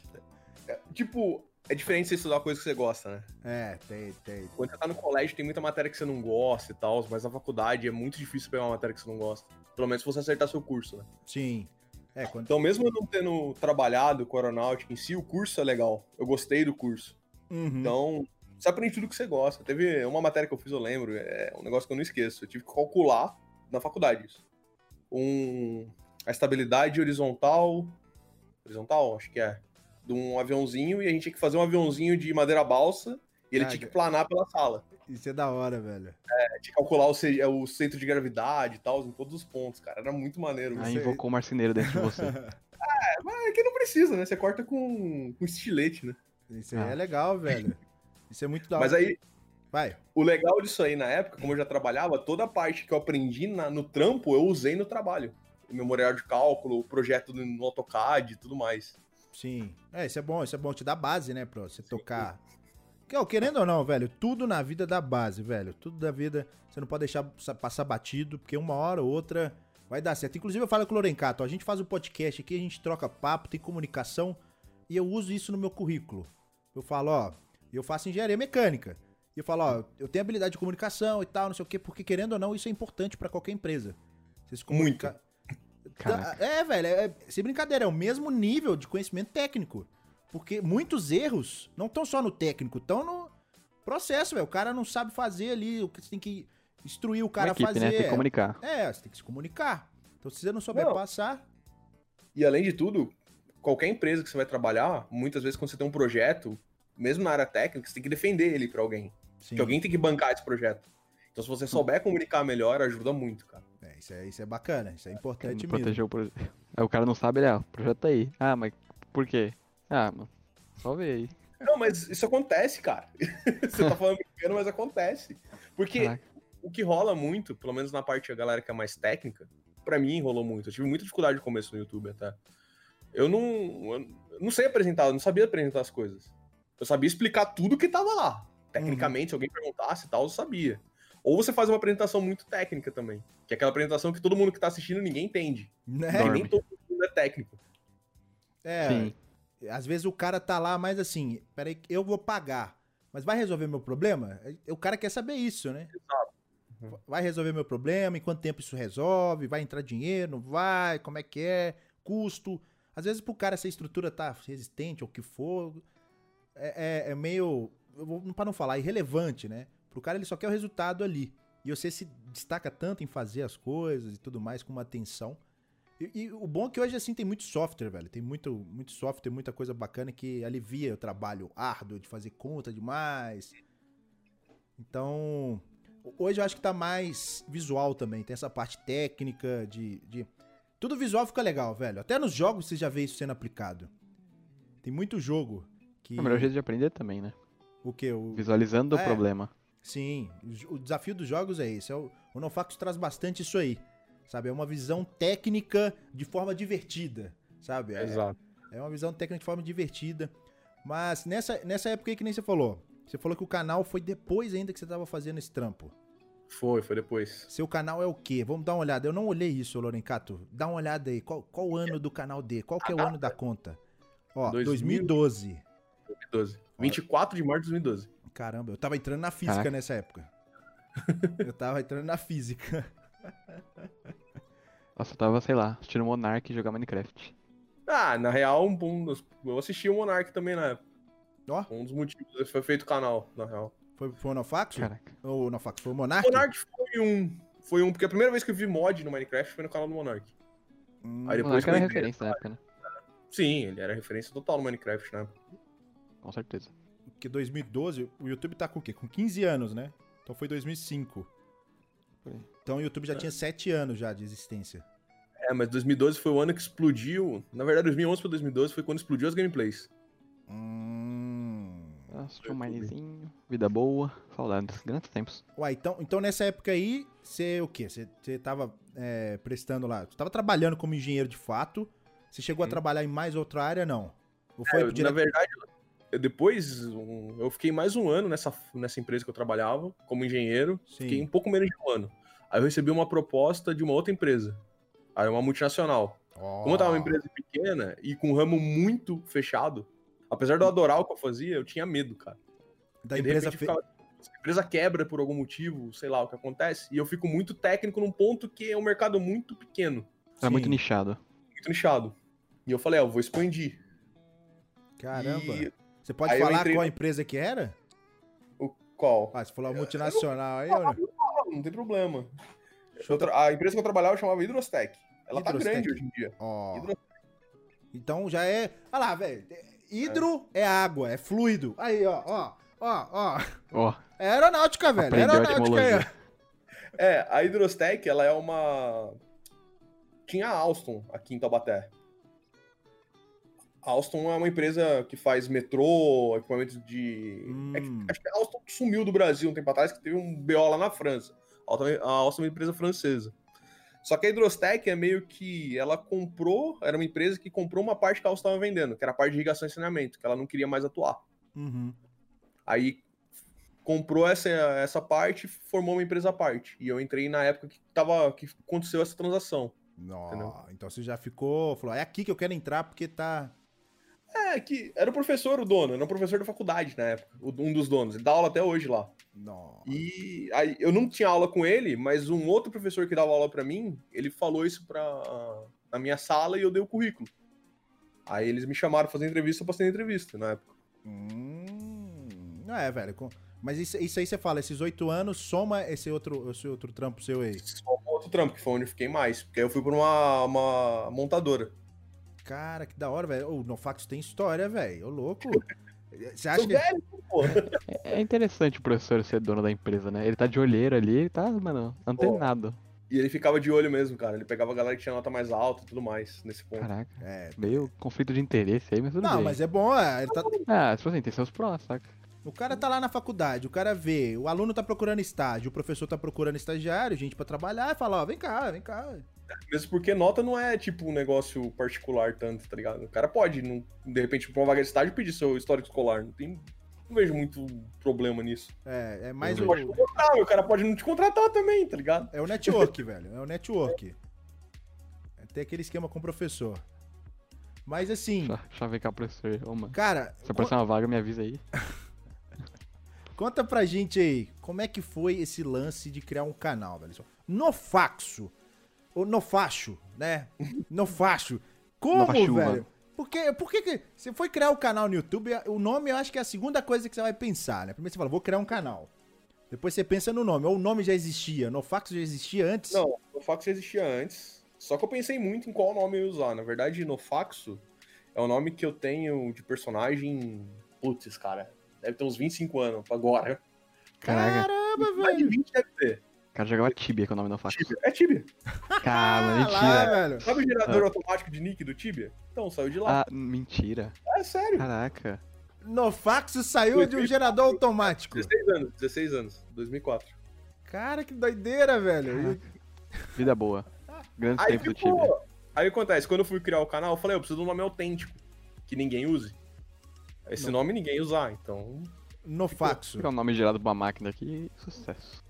é, tipo, é diferente você estudar coisa que você gosta, né? É, tem, tem. Quando você tá no colégio, tem muita matéria que você não gosta e tal, mas na faculdade é muito difícil pegar uma matéria que você não gosta. Pelo menos se você acertar seu curso, né? Sim. É, quando... Então, mesmo eu não tendo trabalhado com aeronáutica em si, o curso é legal. Eu gostei do curso. Uhum. Então, você aprende tudo que você gosta. Teve uma matéria que eu fiz, eu lembro, é um negócio que eu não esqueço. Eu tive que calcular na faculdade isso. Um, a estabilidade horizontal. Horizontal, acho que é. De um aviãozinho, e a gente tinha que fazer um aviãozinho de madeira balsa, e ele Ah, tinha que planar pela sala. Isso é da hora, velho. É, que calcular o, ce- o centro de gravidade e tal, em todos os pontos, cara. Era muito maneiro. Aí Você- invocou o marceneiro dentro de você. Mas é que não precisa, né? Você corta com, com estilete, né? Isso aí Ah. é legal, velho. Isso é muito da hora. Mas aí, Vai. O legal disso aí na época, como eu já trabalhava, toda a parte que eu aprendi na- no trampo eu usei no trabalho. O memorial de cálculo, o projeto no no AutoCAD e tudo mais. Sim. É, isso é bom, isso é bom. Te dá base, né, pra você tocar. Querendo ou não, velho, tudo na vida dá base, velho. Tudo da vida, você não pode deixar sa- passar batido, porque uma hora ou outra vai dar certo. Inclusive, eu falo com o Lorencato, a gente faz o podcast aqui, a gente troca papo, tem comunicação, e eu uso isso no meu currículo. Eu falo, ó, eu faço engenharia mecânica. E eu falo, ó, eu tenho habilidade de comunicação e tal, não sei o quê, porque querendo ou não, isso é importante pra qualquer empresa. Você se comunica... Caraca. Tá- É, velho, é, sem brincadeira, é o mesmo nível de conhecimento técnico. Porque muitos erros não estão só no técnico, estão no processo, velho. O cara não sabe fazer ali, o que você tem que instruir o cara Uma equipe, a fazer. né? Tem que comunicar. É, você tem que se comunicar. Então, se você não souber Não. passar. E além de tudo, qualquer empresa que você vai trabalhar, muitas vezes quando você tem um projeto, mesmo na área técnica, você tem que defender ele pra alguém. Sim, Porque alguém tem que bancar esse projeto. Então, se você souber comunicar melhor, ajuda muito, cara. é, isso, é, isso é bacana, isso é importante mesmo. Proteger o projeto. Aí o cara não sabe, ele, ah, o projeto tá aí. Ah, mas por quê? Ah, mano, só vê aí. Não, mas isso acontece, cara. você tá falando brincando, mas acontece. Porque Caraca. o que rola muito, pelo menos na parte da galera que é mais técnica, pra mim rolou muito. Eu tive muita dificuldade no começo no YouTube até. Eu não, eu não sei apresentar, eu não sabia apresentar as coisas. Eu sabia explicar tudo que tava lá. Tecnicamente, se alguém perguntasse e tal, eu sabia. Ou você faz uma apresentação muito técnica também. Que é aquela apresentação que todo mundo que tá assistindo ninguém entende. Né? Nem todo mundo é técnico. É, Sim. Às vezes o cara tá lá, mas assim, peraí, eu vou pagar. Mas vai resolver meu problema? O cara quer saber isso, né? Vai resolver meu problema? Em quanto tempo isso resolve? Vai entrar dinheiro? Não vai? Como é que é? Custo? Às vezes pro cara essa estrutura tá resistente ou o que for, é, é- é meio, pra não falar, irrelevante, né? Pro cara ele só quer o resultado ali. E você se destaca tanto em fazer as coisas e tudo mais com uma atenção. E, e o bom é que hoje, assim, tem muito software, velho. Tem muito, muito software, muita coisa bacana que alivia o trabalho árduo de fazer conta demais. Então, hoje eu acho que tá mais visual também. Tem essa parte técnica de... de... Tudo visual fica legal, velho. Até nos jogos você já vê isso sendo aplicado. Tem muito jogo que... É o melhor jeito de aprender também, né? O que? O... Visualizando É. o problema. Sim, o desafio dos jogos é esse. É o, o traz bastante isso aí. Sabe? É uma visão técnica de forma divertida. Sabe? É, Exato. é uma visão técnica de forma divertida. Mas nessa, nessa época aí que nem você falou. Você falou que o canal foi depois ainda que você tava fazendo esse trampo. Foi, foi depois. Seu canal é o quê? Vamos dar uma olhada. Eu não olhei isso, Lorencato. Dá uma olhada aí. Qual, qual o ano do canal D? Qual que é o ano da conta? Ó, 2000. 2012. 2012. 24 de março de 2012. Caramba, eu tava entrando na física Caraca. nessa época. eu tava entrando na física. Nossa, eu tava, sei lá, assistindo Monark e jogar Minecraft. Ah, na real, um, um dos- eu assisti o Monark também na época. Ó. Um dos motivos foi feito o canal, na real. Foi, foi o Nofax? Caraca. Ou o Nofax? Foi o Monark? Monark foi um. Foi um, porque a primeira vez que eu vi mod no Minecraft foi no canal do Monark. Hum, Aí O depois Monark era referência na época, né? Sim, ele era referência total no Minecraft, né? Com certeza. Porque 2012, o YouTube tá com o quê? Com 15 anos, né? Então foi 2005. Foi. Então o YouTube já tinha 7 anos já de existência. É, mas 2012 foi o ano que explodiu. Na verdade, 2011 pra 2012 foi quando explodiu as gameplays. Hum. Nossa, tinha um minezinho, vida boa, saudades, grandes tempos. Uai, então, então nessa época aí, você o quê? Você, você tava é, prestando lá. Você tava trabalhando como engenheiro de fato. Você chegou a Sim. trabalhar em mais outra área, não? Ou foi É, pro na direto? verdade, eu- depois um, eu fiquei mais um ano nessa, nessa empresa que eu trabalhava, como engenheiro. Fiquei um Sim. pouco menos de um ano. Aí eu recebi uma proposta de uma outra empresa. Aí uma multinacional. Como eu tava numa empresa pequena e com um ramo muito fechado, apesar de eu adorar o que eu fazia, eu tinha medo, cara. Da E empresa fe... ficava- a empresa quebra por algum motivo, sei lá o que acontece, e eu fico muito técnico num ponto que é um mercado muito pequeno, muito Sim. nichado. muito nichado. E eu falei, ah, eu vou expandir. Caramba. E Você pode Aí eu falar entrei qual empresa que era? o qual? Ah, você falou a multinacional aí, ó. Ah, não tem problema. Eu tra- A empresa que eu trabalhava chamava Hidrostec. Ela tá Hidrostec. grande hoje em dia. Ó. Hidro- Então já é. Olha lá, velho. Hidro é. água, é fluido. Aí, ó, ó, ó, ó. Ó, É aeronáutica, velho. Aprendeu aeronáutica aí. É, a Hidrostec, ela é uma. Tinha a Alstom aqui em Taubaté. Alstom é uma empresa que faz metrô, equipamentos de. é que- Hum. acho que a Alstom sumiu do Brasil um tempo atrás, que teve um BO lá na França. A Alstom- a Alstom é uma empresa francesa. Só que a Hidrostec é meio que. Ela comprou. Era uma empresa que comprou uma parte que a Alstom estava vendendo, que era a parte de irrigação e saneamento, que ela não queria mais atuar. Uhum. Aí comprou essa, essa parte e formou uma empresa à parte. E eu entrei na época que, tava, que aconteceu essa transação. Entendeu? então você já ficou. Falou, é aqui que eu quero entrar porque tá. É, que era o professor o dono, era um professor da faculdade na época, um dos donos. Ele dá aula até hoje lá. Nó. E aí eu não tinha aula com ele, mas um outro professor que dava aula pra mim, ele falou isso pra, na minha sala e eu dei o currículo. Aí eles me chamaram pra fazer entrevista, eu passei na entrevista na época. Hum. Não é, velho. com- Mas isso, isso aí você fala, esses oito anos, soma esse outro, esse outro trampo seu aí. Um outro trampo, que foi onde eu fiquei mais. Porque aí eu fui pra uma, uma montadora. Cara, que da hora, velho. O Nofax tem história, velho. Ô, louco. Você acha que. velho, é é interessante o professor ser dono da empresa, né? Ele tá de olheiro ali, ele tá, mano, antenado. E ele ficava de olho mesmo, cara. Ele pegava a galera que tinha nota mais alta e tudo mais, nesse ponto. Caraca, É. meio conflito de interesse aí, mas tudo Não, bem. mas é bom, é, ele tá- Ah, tipo assim, tem seus prós, saca? o cara tá lá na faculdade, o cara vê, o aluno tá procurando estágio, o professor tá procurando estagiário, gente pra trabalhar, e fala, ó, vem cá, vem cá. Mesmo porque nota não é, tipo, um negócio particular tanto, tá ligado? O cara pode, não, de repente, pra uma vaga de estágio, pedir seu histórico escolar. Não tem... Não vejo muito problema nisso. É, é mais o, Pode contratar, o cara pode não te contratar também, tá ligado? é o network, velho, é o network. É, Tem aquele esquema com o professor. Mas assim, Deixa, deixa eu ver cá, professor. Ô, mano. cara, Se aparecer uma vaga, me avisa aí. Conta pra gente aí, como é que foi esse lance de criar um canal, velho? No faxo, no facho, né? No facho. Como, velho? Por que, por que que você foi criar o canal no YouTube? O nome eu acho que é a segunda coisa que você vai pensar, né? Primeiro você fala, vou criar um canal. Depois você pensa no nome, ou o nome já existia. No faxo já existia antes? Não, já existia antes. Só que eu pensei muito em qual nome eu ia usar. Na verdade, no Faxo é o nome que eu tenho de personagem. Putz, cara. Deve ter uns 25 anos agora. Caraca, Caramba, Mais de velho. 20 deve ter. O cara jogava Tibia com o nome do fax. Tibia. É Tibia. Cara, Ah, mentira. lá, velho. Sabe o gerador automático de nick do Tibia? Então, saiu de lá. Ah, mentira. É sério. Caraca. No faxo saiu de um gerador automático. 16 anos, 16 anos, 2004. Cara, que doideira, velho. Vida boa. Grandes Aí tempos do. Tibia. Aí acontece, quando eu fui criar o canal, eu falei, eu preciso de um nome autêntico, que ninguém use. Esse Não. nome ninguém usar, então. No faxo. Ficar um nome gerado pra uma máquina aqui, sucesso.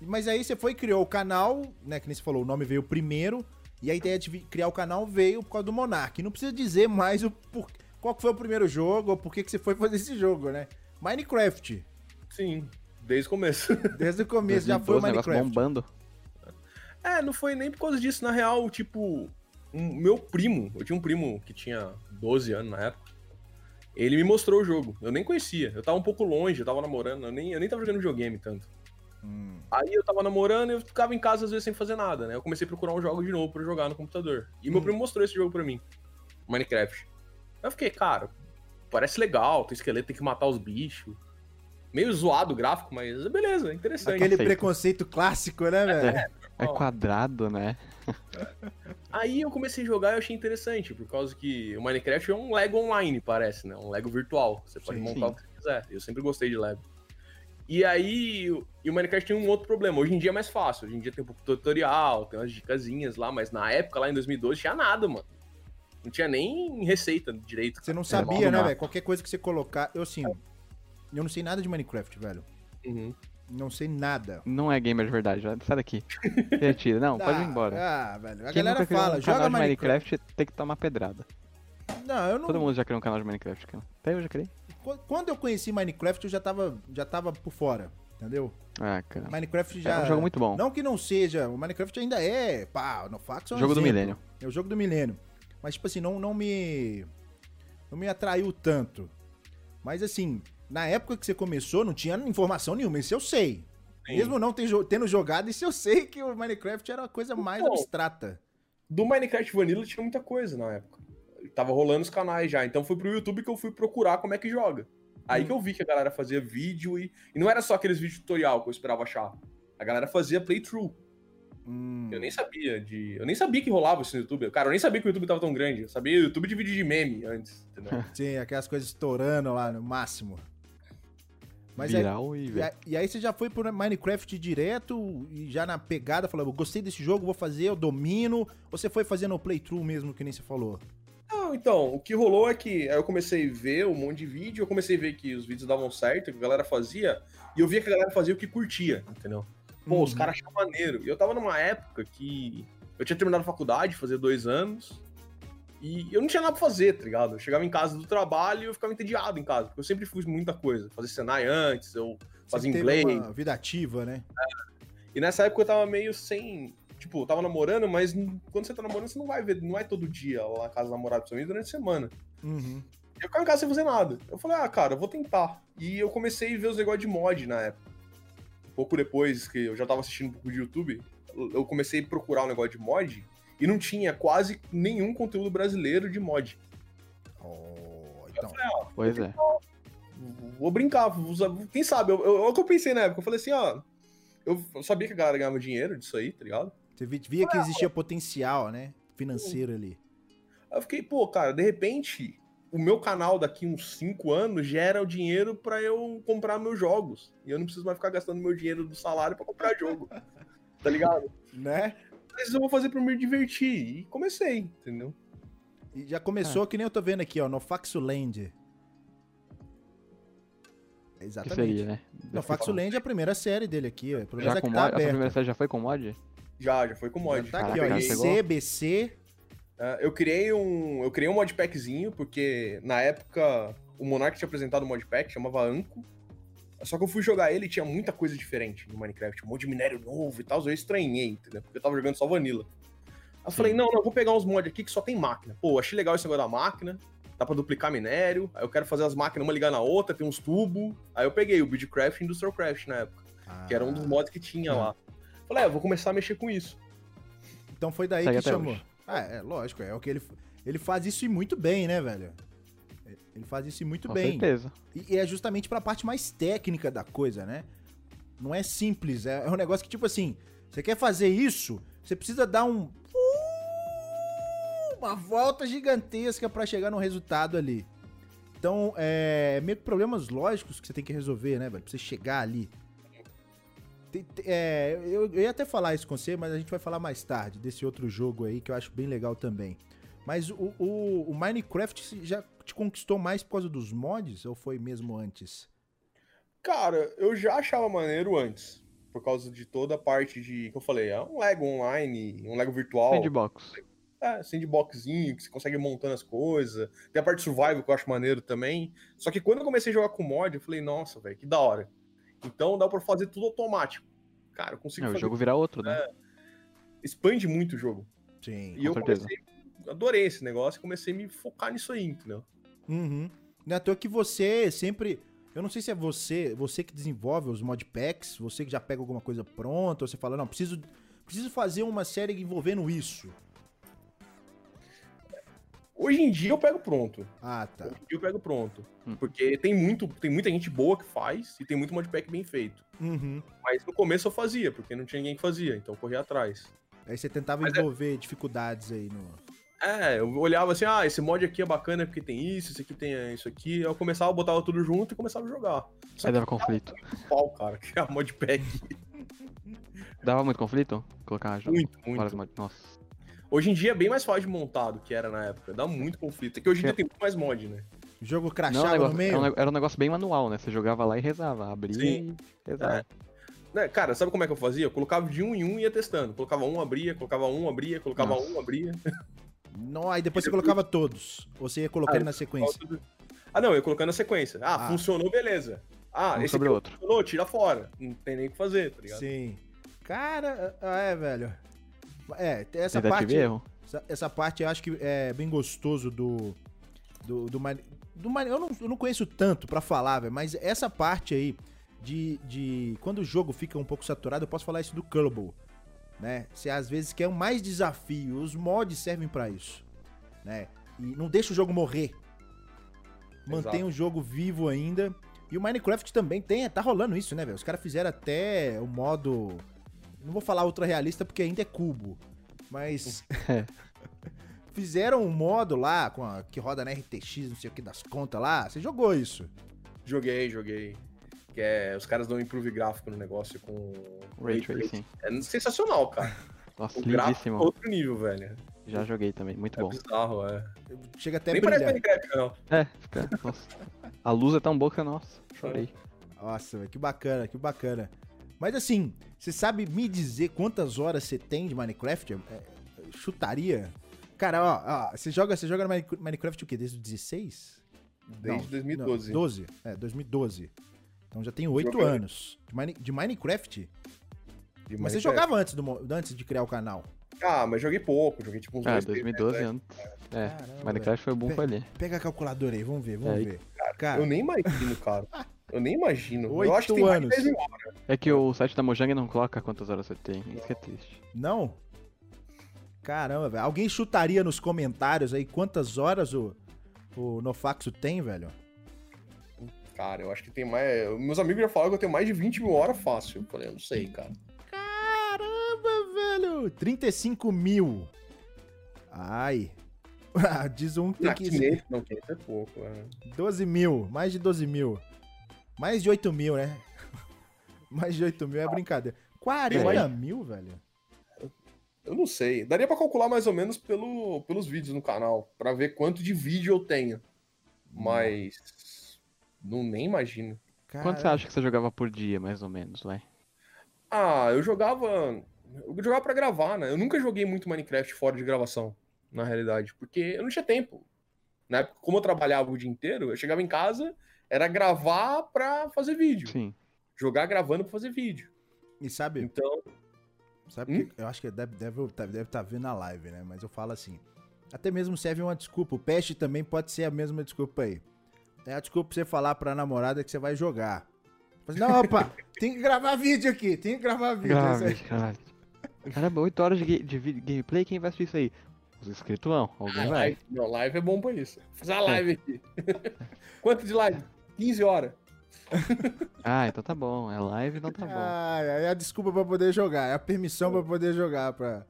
Mas aí você foi e criou o canal, né? Que nem você falou, o nome veio primeiro. E a ideia de criar o canal veio por causa do Monark. Não precisa dizer mais o por... qual foi o primeiro jogo ou por que que você foi fazer esse jogo, né? Minecraft. Sim, desde o começo. Desde o começo já foi o 2012, negócio Minecraft. bombando. É, não foi nem por causa disso. Na real, tipo, um, meu primo, eu tinha um primo que tinha 12 anos na época, Ele me mostrou o jogo. Eu nem conhecia. Eu tava um pouco longe, eu tava namorando, eu nem, eu nem tava jogando videogame tanto. Hum. Aí eu tava namorando e eu ficava em casa às vezes sem fazer nada, né? Eu comecei a procurar um jogo de novo pra jogar no computador. E meu Hum. primo mostrou esse jogo pra mim. Minecraft. Aí eu fiquei, cara, parece legal, tem esqueleto, tem que matar os bichos. Meio zoado o gráfico, mas beleza, interessante. Aquele Aceito. preconceito clássico, né, velho? É quadrado, né? Aí eu comecei a jogar e eu achei interessante, por causa que o Minecraft é um Lego online, parece, né? Um Lego virtual. Você pode Sim, montar sim. o que você quiser. Eu sempre gostei de Lego. E aí, o- e o Minecraft tem um outro problema. Hoje em dia é mais fácil. Hoje em dia tem um pouco de tutorial, tem umas dicasinhas lá, mas na época, lá em 2012, tinha nada, mano. Não tinha nem receita direito. Você não É, sabia, né, velho? Qualquer coisa que você colocar. Eu, assim. Eu não sei nada de Minecraft, velho. Uhum. Não sei nada. Não é gamer de verdade, já sai daqui. Retira. Não, pode ir embora. Ah, velho. A Quem galera fala, um joga canal de Minecraft. Minecraft tem que tomar pedrada. Não, eu não. Todo mundo já criou um canal de Minecraft. cara. Até eu já criei. Qu- Quando eu conheci Minecraft, eu já tava, já tava por fora. Entendeu? Ah, cara. Minecraft já. É um jogo muito bom. Não que não seja. O Minecraft ainda é. Pá, no Fax é um Jogo do milênio. É o jogo do milênio. Mas, tipo assim, não, não me. Não me atraiu tanto. Mas, assim, na época que você começou, não tinha informação nenhuma. Isso eu sei. Sim. Mesmo não tendo jogado, isso eu sei que o Minecraft era a coisa mais Bom. abstrata. Do Minecraft Vanilla tinha muita coisa na época. Tava rolando os canais já. Então foi pro YouTube que eu fui procurar como é que joga. Aí Hum. que eu vi que a galera fazia vídeo e. E não era só aqueles vídeos tutorial que eu esperava achar. A galera fazia playthrough. Hum. Eu nem sabia de. Eu nem sabia que rolava isso no YouTube. Cara, eu nem sabia que o YouTube tava tão grande. Eu sabia YouTube de vídeo de meme antes, entendeu? Sim, aquelas coisas estourando lá no máximo. Mas é- Viral e E, a- e aí você já foi pro Minecraft direto e já na pegada falou, eu gostei desse jogo, vou fazer, eu domino. Ou você foi fazendo o playthrough mesmo, que nem você falou? Não, então, o que rolou é que aí eu comecei a ver um monte de vídeo, eu comecei a ver que os vídeos davam certo, que a galera fazia, e eu via que a galera fazia o que curtia, entendeu? Pô, os Uhum. caras achavam maneiro. E eu tava numa época que eu tinha terminado a faculdade, fazia dois anos, e eu não tinha nada pra fazer, tá ligado? Eu chegava em casa do trabalho e eu ficava entediado em casa, porque eu sempre fiz muita coisa. Fazer Senai antes, eu fazia inglês. uma vida ativa, né? E nessa época eu tava meio sem. Tipo, eu tava namorando, mas quando você tá namorando, você não vai ver, não é todo dia lá na casa do namorado, principalmente durante a semana. Uhum. Eu ficava em casa sem fazer nada. Eu falei, ah, cara, eu vou tentar. E eu comecei a ver os negócios de mod na época. Um pouco depois que eu já tava assistindo um pouco de YouTube, eu comecei a procurar um negócio de mod e não tinha quase nenhum conteúdo brasileiro de mod. Oh, então. Pois é. Vou brincar, vou usar- quem sabe? Eu, eu, é o que eu pensei na época. Eu falei assim, ó. Eu eu sabia que a galera ganhava dinheiro disso aí, tá ligado? Você vi- via que existia potencial, né? Financeiro ali. Aí eu fiquei, pô, cara, de repente, o meu canal daqui uns 5 anos gera o dinheiro pra eu comprar meus jogos. E eu não preciso mais ficar gastando meu dinheiro do salário pra comprar jogo. tá ligado? Né? Mas eu vou fazer pra me divertir. E comecei, entendeu? E já começou que nem eu tô vendo aqui, ó, no Faxuland. Exatamente. seria, né? No Faxuland é a primeira série dele aqui, ó. Menos Já é com que mod? tá A primeira série já foi com mod? Já, já foi com mod. Já tá aqui, Caraca, ó. chegou? ICBC. É, eu criei um. Eu criei um modpackzinho, porque na época o Monark tinha apresentado um modpack, chamava Anco. Só que eu fui jogar ele e tinha muita coisa diferente no Minecraft, um monte de minério novo e tal. Eu estranhei, entendeu? Porque eu tava jogando só Vanilla. Aí eu falei, não, não, eu vou pegar uns mods aqui que só tem máquina. Pô, achei legal esse negócio da máquina. Dá pra duplicar minério. Aí eu quero fazer as máquinas uma ligar na outra, tem uns tubos. Aí eu peguei o Buildcraft e Industrial Craft na época, que era um dos Ah, mods que tinha lá. Falei, é, eu vou começar a mexer com isso. Então foi daí Segue que chamou. hoje. Ah, é, lógico, é o que ele ele faz isso e muito bem, né, velho? Ele faz isso e muito Com bem. certeza. E, e é justamente pra parte mais técnica da coisa, né? Não é simples, é, é um negócio que tipo assim, você quer fazer isso, você precisa dar um uma volta gigantesca pra chegar no resultado ali. Então, é meio que problemas lógicos que você tem que resolver, né, velho? Pra você chegar ali. É, eu, eu ia até falar isso com você, mas a gente vai falar mais tarde desse outro jogo aí que eu acho bem legal também. Mas o, o, o Minecraft já te conquistou mais por causa dos mods ou foi mesmo antes? Cara, eu já achava maneiro antes. Por causa de toda a parte de. que eu falei, é um Lego online, um Lego virtual. Sandbox. É, sandboxzinho, que você consegue ir montando as coisas. Tem a parte survival que eu acho maneiro também. Só que quando eu comecei a jogar com mod, eu falei, nossa, velho, que da hora. Então dá pra fazer tudo automático. Cara, eu consigo É, o fazer. jogo vira outro, né? Expande muito o jogo. Sim. E eu certeza. comecei. Adorei esse negócio e comecei a me focar nisso aí, entendeu? Uhum. Não é à toa que você sempre. Eu não sei se é você, você que desenvolve os modpacks, você que já pega alguma coisa pronta, ou você fala, não, preciso, preciso fazer uma série envolvendo isso. Hoje em dia eu pego pronto. Ah, tá. Hoje em dia eu pego pronto. Hum. Porque tem muito, tem muita gente boa que faz e tem muito modpack bem feito. Uhum. Mas no começo eu fazia, porque não tinha ninguém que fazia, então eu corria atrás. Aí você tentava Mas é- envolver dificuldades aí no. É, eu olhava assim, ah, esse mod aqui é bacana porque tem isso, esse aqui tem isso aqui. Eu começava, botava tudo junto e começava a jogar. Só Aí dava conflito. pau, cara, que é a modpack. Dava muito conflito? Colocar jogo. Muito, muito. mod- Nossa. Hoje em dia é bem mais fácil de montar do que era na época. Dá muito conflito. É que hoje em dia tem muito mais mod, né? O jogo Não, crachava o negócio- no meio? era, um, era um negócio bem manual, né? Você jogava lá e rezava. Abria Sim. e rezava. Né, Cara, sabe como é que eu fazia? Eu colocava de um em um e ia testando. Colocava um, abria, colocava um, abria, colocava Nossa. um, abria. Não, aí depois você colocava todos. Ou você ia colocando Ah, na sequência. Ah, não, eu ia colocando na sequência. Ah, Ah. funcionou, beleza. Ah, Um esse sobre outro. funcionou, tira fora. Não tem nem o que fazer, tá ligado? Sim. Cara, ah, é, velho. É, essa Tentativa parte. erro. Essa, essa parte eu acho que é bem gostoso do. Do, do, do Mine- eu, não, eu não conheço tanto pra falar, velho, mas essa parte aí de, de. Quando o jogo fica um pouco saturado, eu posso falar isso do Kerbal. Né? Você às vezes quer mais desafio. Os mods servem pra isso. Né? E não deixa o jogo morrer. Mantém Exato. o jogo vivo ainda. E o Minecraft também tem, tá rolando isso, né, velho? Os caras fizeram até o modo. Não vou falar ultra realista porque ainda é cubo. Mas. É. fizeram um modo lá com a, que roda na RTX, não sei o que das contas lá. Você jogou isso? Joguei, joguei. Que é, os caras dão um improve gráfico no negócio com Ray Tracing. É sensacional, cara. Nossa, O é lindíssimo. outro nível, velho. Já joguei também, muito É bom. bizarro, é. Chega até a Nem parece brilhar. Minecraft, não. É, fica. Nossa. A luz é tão boa que, nossa, chorei. Nossa, velho, que bacana, que bacana. Mas assim, você sabe me dizer quantas horas você tem de Minecraft? É, chutaria? Cara, ó, ó, você joga, você joga Minecraft o quê? Desde o 16? Desde Não, 2012. Não, 12? É, 2012. Então já tem 8 Jogando. anos. De, Mine- de Minecraft? de Mas você Minecraft. jogava antes, do, antes de criar o canal. Ah, mas joguei pouco. Joguei tipo uns Ah, dois, três 2012 meses, antes. É, Caramba, Minecraft foi bom foi ali. Pega a calculadora aí, vamos ver, vamos É, ver. né? Cara, Eu nem imagino, cara. Eu nem imagino. Oito eu acho que tem mais de anos. 10 mil horas. É que o site da Mojang não coloca quantas horas você tem. Isso que é triste. Não? Caramba, velho. Alguém chutaria nos comentários aí quantas horas o, o Nofaxo tem, velho? Cara, eu acho que tem mais. Meus amigos já falaram que eu tenho mais de 20 mil horas fácil. Eu falei, eu não sei, cara. Caramba, velho! 35 mil. Ai. Diz um que tem Ah, que 500, não, 500 é pouco. É. 12 mil. Mais de 12 mil. Mais de 8 mil, né? Mais de 8 mil é brincadeira. 40 mais- mil, velho? Eu não sei. Daria pra calcular mais ou menos pelo, pelos vídeos no canal, pra ver quanto de vídeo eu tenho. Mas. Não nem imagino. Quanto você acha que você jogava por dia, mais ou menos, vai? Ah, eu jogava. Eu jogava pra gravar, né? Eu nunca joguei muito Minecraft fora de gravação, na realidade, porque eu não tinha tempo. Na época, como eu trabalhava o dia inteiro, eu chegava em casa, era gravar pra fazer vídeo. Sim. Jogar gravando pra fazer vídeo. E sabe, Então, Sabe Hum? que eu acho que deve estar deve, tá- deve tá vendo a live, né? Mas eu falo assim. Até mesmo serve uma desculpa. O peste também pode ser a mesma desculpa aí. É a desculpa pra você falar pra namorada que você vai jogar. Assim, não, opa, tem que gravar vídeo aqui, tem que gravar vídeo. Grave, Isso aí. caralho. Caramba, 8 horas de, ga- de gameplay, quem vai assistir isso aí? Os inscritos vão, alguém ah, vai. live, não, live é bom pra isso. Vou fazer uma live aqui. Quanto de live? 15 horas. Ah, então tá bom. É live, então tá bom. Ai, ai, é a desculpa pra poder jogar, é a permissão pra poder jogar. Pra,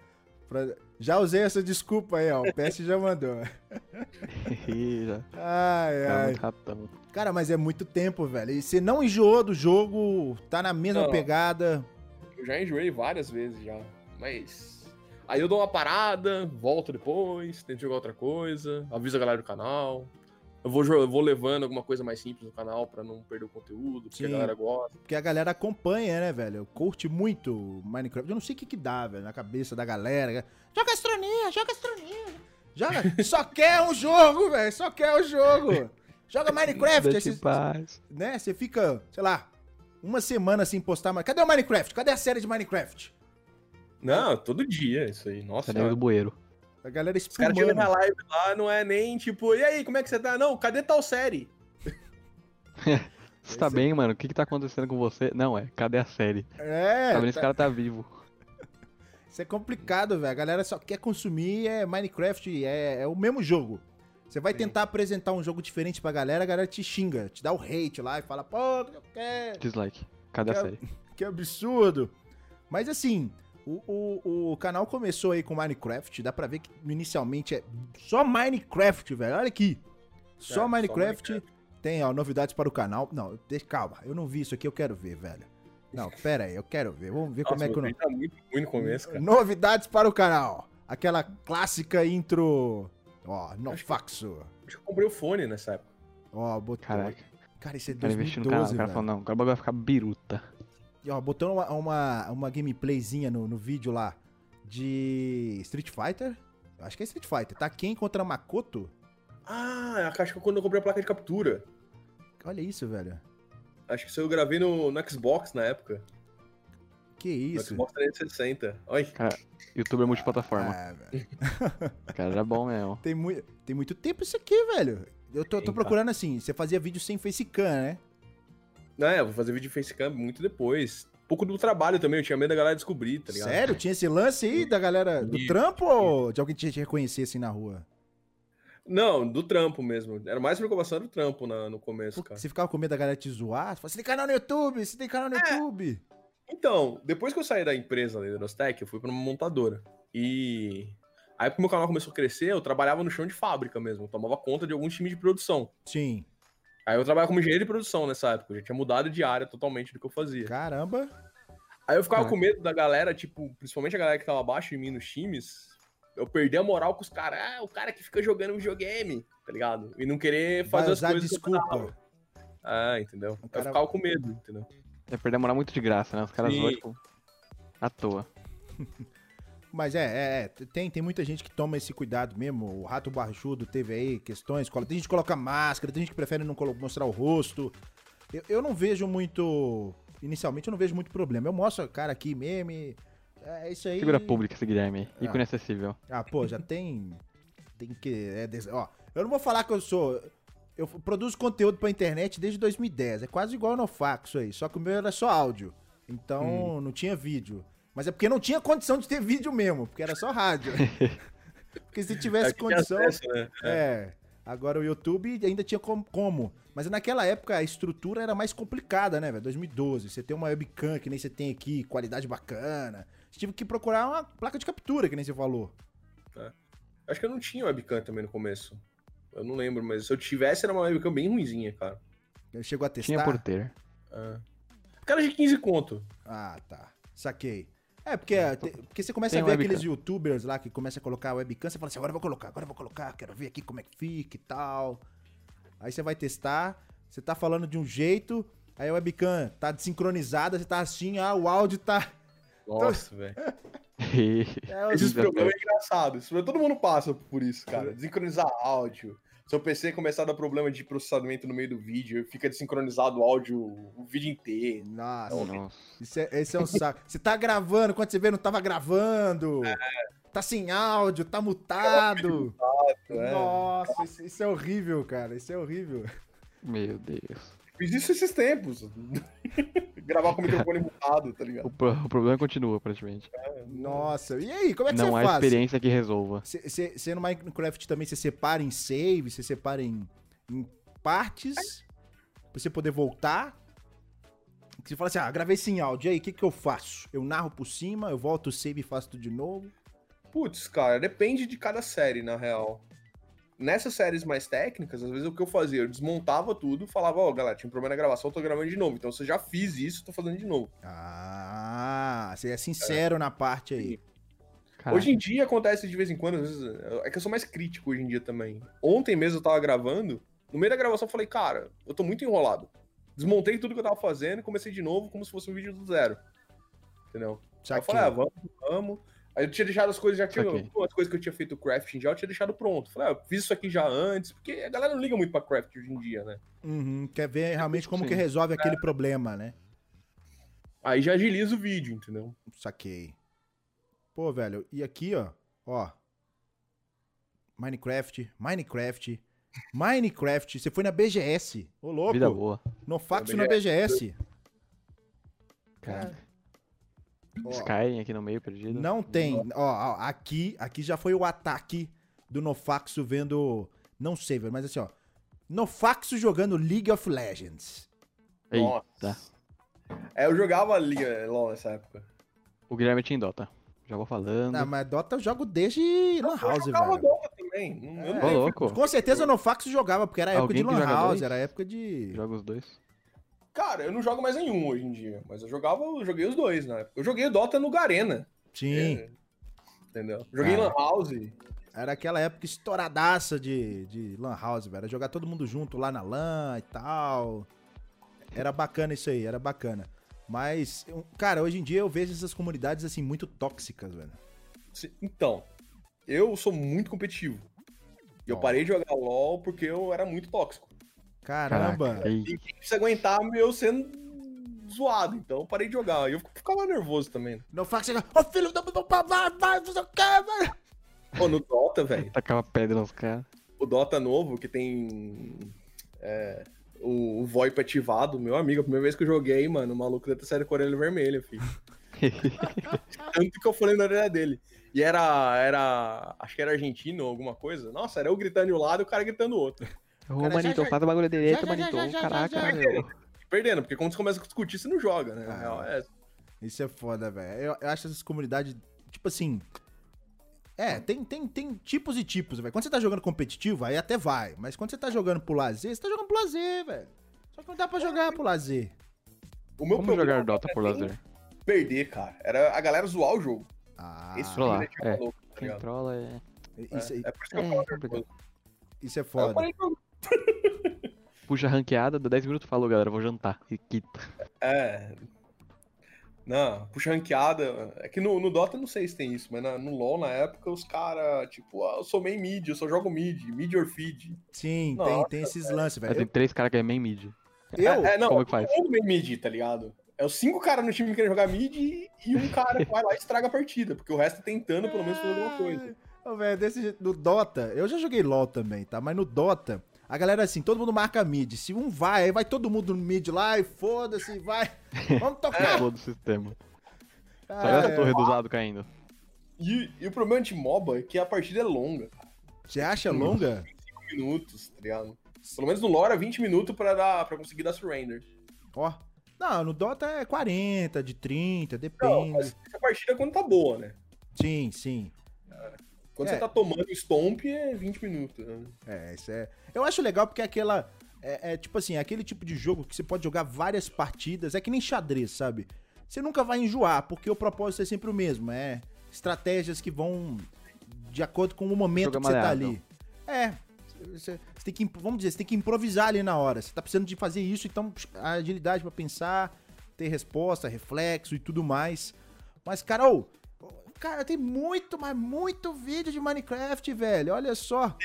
pra- Já usei essa desculpa aí, ó. O PS já mandou. Ih, já. Ai, Cara, ai. Cara, mas é muito tempo, velho. E você não enjoou do jogo, tá na mesma Não. pegada. Eu já enjoei várias vezes já. Mas. Aí eu dou uma parada, volto depois, tento jogar outra coisa, aviso a galera do canal. Eu vou, eu vou levando alguma coisa mais simples no canal pra não perder o conteúdo, porque Sim. a galera gosta. Porque a galera acompanha, né, velho? Curte muito Minecraft. Eu não sei o que que dá, velho, na cabeça da galera. Joga astronia, joga astronia. Joga. Só quer um jogo, velho. Só quer um jogo. Joga Minecraft. aí Deixa você- paz. né? Você fica, sei lá, uma semana sem postar mais. Cadê o Minecraft? Cadê a série de Minecraft? Não, todo dia isso aí. Nossa, dentro do bueiro. A galera os caras na espumando. live lá, não é nem tipo, e aí, como é que você tá? Não, cadê tal série? Você tá Esse- bem, mano? O que que tá acontecendo com você? Não, é, cadê a série? É, tá vendo? Esse tá- cara tá vivo. isso é complicado, velho. A galera só quer consumir é Minecraft, é, é o mesmo jogo. Você vai Sim. tentar apresentar um jogo diferente pra galera, a galera te xinga, te dá o hate lá e fala, pô, eu quero. Dislike. Cadê a Que- série? Que absurdo. Mas assim, o, o, o canal começou aí com Minecraft, dá pra ver que inicialmente é só Minecraft, velho. Olha aqui. Só É, só Minecraft. Minecraft. Tem, ó, novidades para o canal. Não, deixa, calma, eu não vi isso aqui, eu quero ver, velho. Não, pera aí, eu quero ver. Vamos ver como Nossa, é que eu não... tá muito ruim no começo, cara. Novidades para o canal. Aquela clássica intro. Ó, no Acho que- faxo. Acho que eu comprei o fone nessa época. Ó, botou. Caraca. Cara, isso é O cara investiu no canal. 2012, O cara velho. falou, não, agora o bagulho vai ficar biruta. E, ó, botou uma, uma, uma gameplayzinha no, no vídeo lá de Street Fighter. Eu acho que é Street Fighter. Tá quem contra Makoto? Ah, a caixa que quando eu comprei a placa de captura. Olha isso, velho. Acho que isso eu gravei no, no Xbox na época. Que No isso. Xbox 360. Olha. Cara, youtuber multiplataforma. Ah, velho. O cara era bom mesmo. tem, mui- tem muito tempo isso aqui, velho. Eu tô, tô procurando assim. Você fazia vídeo sem facecam, né? É, eu vou fazer vídeo de facecam muito depois. Um pouco do trabalho também, eu tinha medo da galera descobrir, tá ligado? Sério? Tinha esse lance aí da galera do trampo ou de alguém que te reconhecer assim na rua? Não, do trampo mesmo. Era mais preocupação do trampo na- no começo, cara. você ficava com medo da galera te zoar? Você fala, você tem canal no YouTube, você tem canal no É. YouTube. Então, depois que eu saí da empresa da Nostec, eu fui pra uma montadora. E aí, que o meu canal começou a crescer, eu trabalhava no chão de fábrica mesmo. Eu tomava conta de alguns times de produção. Sim. Aí eu trabalhava como engenheiro de produção nessa época. Eu já tinha mudado de área totalmente do que eu fazia. Caramba. Aí eu ficava Caraca. com medo da galera, tipo, principalmente a galera que tava abaixo de mim nos times, eu perder a moral com os caras. Ah, o cara que fica jogando videogame, tá ligado? E não querer Vai fazer as usar coisas. que eu desculpa. Ah, entendeu? O Eu cara- ficava com medo, entendeu? Ia perder a moral muito de graça, né? Os caras zoam, tipo, à toa. Mas é, é, é, tem, tem muita gente que toma esse cuidado mesmo. O Rato Barjudo teve aí questões. Tem gente que coloca máscara, tem gente que prefere não mostrar o rosto. Eu, eu não vejo muito. Inicialmente eu não vejo muito problema. Eu mostro a cara aqui mesmo. e É isso aí. Figura pública esse Guilherme. Ah. Ícone acessível. Ah, pô, já tem. Tem que. É, des- ó, eu não vou falar que eu sou. Eu produzo conteúdo pra internet desde 2010. É quase igual no Faxo aí. Só que o meu era só áudio. Então Hum. não tinha vídeo. Mas é porque não tinha condição de ter vídeo mesmo, porque era só rádio. porque se tivesse É tinha condição. acesso, né? É. Agora o YouTube ainda tinha com- como. Mas naquela época a estrutura era mais complicada, né, velho? 2012. Você tem uma webcam que nem você tem aqui, qualidade bacana. Você tive que procurar uma placa de captura, que nem você falou. Acho que eu não tinha webcam também no começo. Eu não lembro, mas se eu tivesse, era uma webcam bem ruinzinha, cara. Chegou a testar? Tinha por ter. Ah. Cara de 15 conto. Ah, tá. Saquei. É, porque, porque você começa Tem a ver webcam. aqueles youtubers lá que começam a colocar a webcam, você fala assim, agora eu vou colocar, agora eu vou colocar, quero ver aqui como é que fica e tal. Aí você vai testar, você tá falando de um jeito, aí a webcam tá desincronizada, você tá assim, ah, o áudio tá... Nossa, velho. É, Esses problemas é engraçado. Isso- Todo mundo passa por isso, cara. Desincronizar áudio. Seu PC começar a dar problema de processamento no meio do vídeo, fica desincronizado o áudio o vídeo inteiro. Nossa, Nossa. isso é, esse é um saco. Você tá gravando, quando você vê, não tava gravando. Tá sem áudio, tá mutado. É. Nossa, isso, isso é horrível, cara. Isso é horrível. Meu Deus. Fiz isso esses tempos. Gravar com o microfone mutado, tá ligado? O, pro- o problema continua, praticamente. Nossa, e aí, como é que Não você há faz? experiência que resolva. Você no Minecraft também você separa em save, você separa em, em partes pra você poder voltar. Você fala assim, ah, gravei esse em áudio, e aí, o que que eu faço? Eu narro por cima, eu volto o save e faço tudo de novo? Putz, cara, depende de cada série, na real. Nessas séries mais técnicas, às vezes o que eu fazia? Eu desmontava tudo, falava, ó, galera, tinha um problema na gravação, eu tô gravando de novo. Então, se eu já fiz isso, tô fazendo de novo. Ah, você é sincero na parte aí. Caraca. Hoje em dia acontece de vez em quando, às vezes, é que eu sou mais crítico hoje em dia também. Ontem mesmo eu tava gravando, no meio da gravação eu falei, cara, eu tô muito enrolado. Desmontei tudo que eu tava fazendo e comecei de novo como se fosse um vídeo do zero. Entendeu? Aí eu falei, ah, vamos, vamos. Aí eu tinha deixado as coisas, já tinha. Saquei. As coisas que eu tinha feito crafting já, eu tinha deixado pronto. Falei, ah, eu fiz isso aqui já antes, porque a galera não liga muito pra craft hoje em dia, né? Uhum, quer ver realmente como Sim. que resolve aquele problema, né? Aí já agiliza o vídeo, entendeu? Saquei. Pô, velho, e aqui, ó, ó. Minecraft, Minecraft, Minecraft, você foi na BGS. Ô, louco. Vida boa. No fax Na na BGS. Cara, Ó, Sky aqui no meio perdido. Não tem. Ó, ó, aqui, aqui já foi o ataque do Nofaxo vendo. Não sei, velho, mas assim, ó. Nofaxo jogando League of Legends. Eita. Nossa. É, eu jogava Liga LOL nessa época. O Guilherme tinha em Dota. Já vou falando. Não, mas Dota eu jogo desde Lan House, eu jogava velho. Dota também. Não- eu não Ô, tenho- louco. Com certeza o Nofaxo jogava, porque era época Alguém de Lan House, dois? era época de. Joga os dois. Cara, eu não jogo mais nenhum hoje em dia. Mas eu jogava, eu joguei os dois na época. Eu joguei o Dota no Garena. Sim. É, entendeu? Joguei Cara. Lan House. Era aquela época estouradaça de, de Lan House, velho. Era jogar todo mundo junto lá na Lan e tal. Era bacana isso aí, era bacana. Mas, cara, hoje em dia eu vejo essas comunidades, assim, muito tóxicas, velho. Então, eu sou muito competitivo. E eu parei de jogar LOL porque eu era muito tóxico. Caramba. Caraca, ei. Ninguém precisa aguentar eu sendo zoado. Então eu parei de jogar. E eu ficava nervoso também. né? No fax chega, ô filho da vai, vai, vai, fazer o quê, velho? Pô, no Dota, velho. Tacava pedra nos caras. O Dota novo, que tem. é, o, o VoIP ativado, meu amigo, a primeira vez que eu joguei, mano, o maluco deve ter saído com a orelha vermelha, filho. Tanto que eu falei na orelha dele. E era, era. Acho que era argentino ou alguma coisa. Nossa, era eu gritando de um lado e o cara gritando do outro. Ô, Manito, faz o bagulho direito, já, Manito. Caraca, já, já. meu. Perdendo, porque quando você começa a discutir, você não joga, né? Ah. é. Isso é foda, velho. Eu, eu acho essas comunidades, tipo assim. É, tem, tem, tem tipos e tipos, velho. Quando você tá jogando competitivo, aí até vai. Mas quando você tá jogando pro lazer, você tá jogando pro lazer, velho. Só que não dá pra jogar pro lazer. O meu Como problema jogar Dota por é lazer? Perder, cara. Era a galera zoar o jogo. Ah, Esse Trollar, filho é. maluco, tá Quem trola é. isso, aí- É, é por isso que eu É, falo complicado. nervoso. isso é Aí Eu foda. parei. Puxa a ranqueada, dá 10 minutos falou, galera, vou jantar. E quita. É. Não, puxa ranqueada. É que no, no Dota eu não sei se tem isso, mas na- no LoL na época os caras, tipo, ah, eu sou main mid, eu só jogo mid, mid or feed. Sim, tem, Nossa, tem esses lances, velho. tem três caras que é main mid. Eu, é, é, não, como que faz? todo main mid, tá ligado? É os cinco caras no time que querem jogar mid e, e um cara que vai lá e estraga a partida, porque o resto tá tentando pelo menos fazer alguma coisa. Ô, velho, desse jeito, no Dota, eu já joguei LoL também, tá? Mas no Dota, a galera assim, todo mundo marca mid. Se um vai, aí vai todo mundo no mid lá e foda-se, vai. Vamos tocar. Todo o sistema. Ah, Só essa é. torre do lado caindo. E, e o problema de MOBA é que a partida é longa. Você acha longa? 5 minutos, tá ligado? Pelo menos no LoL era 20 minutos pra, dar, pra conseguir dar surrender. Ó. Não, no Dota é 40, de 30, Não, depende. mas essa partida é quando tá boa, né? Sim, sim. Quando É. você tá tomando stomp é 20 minutos. Né? É, isso é. Eu acho legal porque é aquela. É, é tipo assim, é aquele tipo de jogo que você pode jogar várias partidas. É que nem xadrez, sabe? Você nunca vai enjoar, porque o propósito é sempre o mesmo. É estratégias que vão de acordo com o momento que você tá ali. É. Você, você tem que, vamos dizer, você tem que improvisar ali na hora. Você tá precisando de fazer isso, então a agilidade pra pensar, ter resposta, reflexo e tudo mais. Mas, cara, ô, cara, tem muito, mas muito vídeo de Minecraft, velho. Olha só.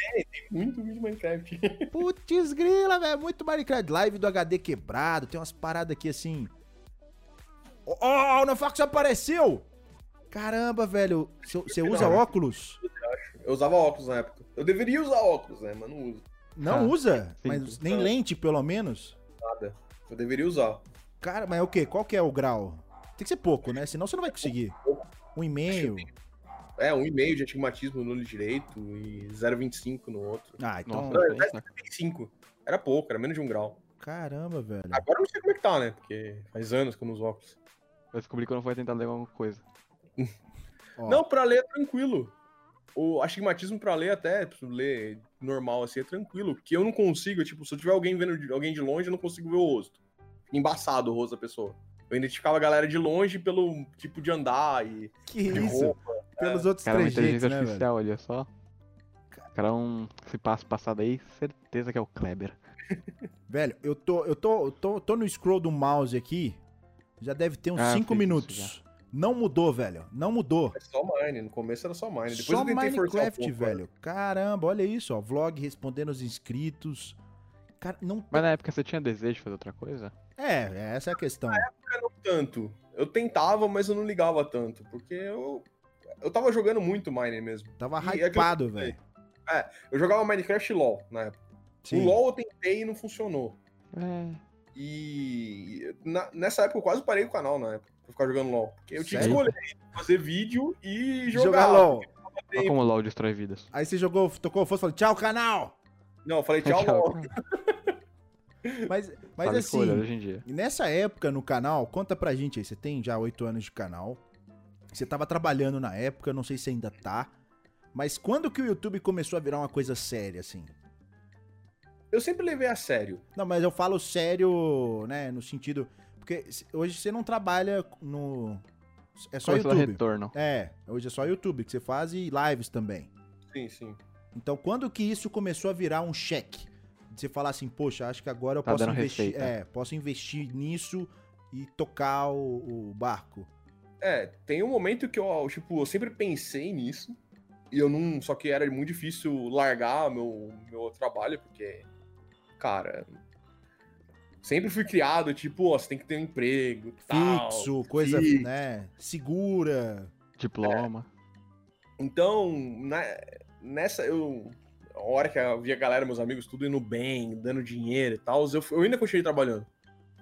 Muito vídeo de Minecraft. Putz grila, velho. Muito Minecraft. Live do HD quebrado. Tem umas paradas aqui assim. Ó, oh, o Nefax apareceu! Caramba, velho. Você usa óculos? Eu usava óculos na época. Eu deveria usar óculos, né? Mas não uso Não Ah, usa? sim. Mas nem Não. lente, pelo menos? nada. Eu deveria usar. Cara, mas é o quê? Qual que é o grau? Tem que ser pouco, né? Senão você não vai conseguir. Um e-mail. É, um e-mail de astigmatismo no olho direito e 0,25 no outro. Ah, então. Nossa, Não, era pensa. 0,25. Era pouco, era menos de um grau. Caramba, velho. Agora eu não sei como é que tá, né? Porque faz anos que eu não uso óculos. Eu descobri quando foi tentar ler alguma coisa. Não, pra ler é tranquilo. O astigmatismo pra ler até, pra ler normal assim, é tranquilo. Que eu não consigo, tipo, se eu tiver alguém vendo de- alguém de longe, eu não consigo ver o rosto. Embaçado o rosto da pessoa. Eu identificava a galera de longe pelo tipo de andar e que de isso? roupa. Pelos outros Cara, uma trejeitos, inteligência né, velho? olha só. Cara, um. Se passo passado aí, certeza que é o Kleber. Velho, eu tô, eu tô, eu tô, tô no scroll do mouse aqui. Já deve ter uns Ah, 5 fiz isso minutos. Não mudou, velho. Não mudou. É só Mine, no começo era só Mine. Depois Só eu forçar um Minecraft, pouco, velho. Caramba, olha isso, ó. Vlog respondendo os inscritos. Cara, não. Mas na época você tinha desejo de fazer outra coisa? É, essa é a questão. Não tanto. Eu tentava, mas eu não ligava tanto. Porque eu. Eu tava jogando muito Mine mesmo. Tava E é hypado, velho. Eu jogava Minecraft e LOL na época. Sim. O LoL eu tentei e não funcionou. É. E na- nessa época eu quase parei o canal na época, pra ficar jogando LoL. Porque eu tinha que escolher fazer vídeo e Jogar, jogar. LOL. Olha como o LOL destrói vidas. Aí você jogou, tocou o fosse e falou, tchau, canal! Não, eu falei tchau, LoL. Mas, mas assim, hoje em dia. nessa época no canal, conta pra gente aí, você tem já oito anos de canal, você tava trabalhando na época, não sei se ainda tá, mas quando que o YouTube começou a virar uma coisa séria, assim? Eu sempre levei a sério. Não, mas eu falo sério, né, no sentido... Porque hoje você não trabalha no... É só Começou a dar YouTube. retorno. É, hoje é só YouTube que você faz e lives também. Sim, sim. Então, quando que isso começou a virar um cheque? Você falar assim, poxa, acho que agora eu Tá posso investir, receita. é, posso investir nisso e tocar o, o barco. É, tem um momento que eu, tipo, eu sempre pensei nisso. E eu não. Só que era muito difícil largar meu, meu trabalho, porque. Cara. Sempre fui criado, tipo, ó, você tem que ter um emprego. Tal, Fixo, coisa, fixo. né, segura. Diploma. Então, na- nessa, eu. A hora que eu via a galera, meus amigos, tudo indo bem, dando dinheiro e tal, eu, eu ainda continuei trabalhando.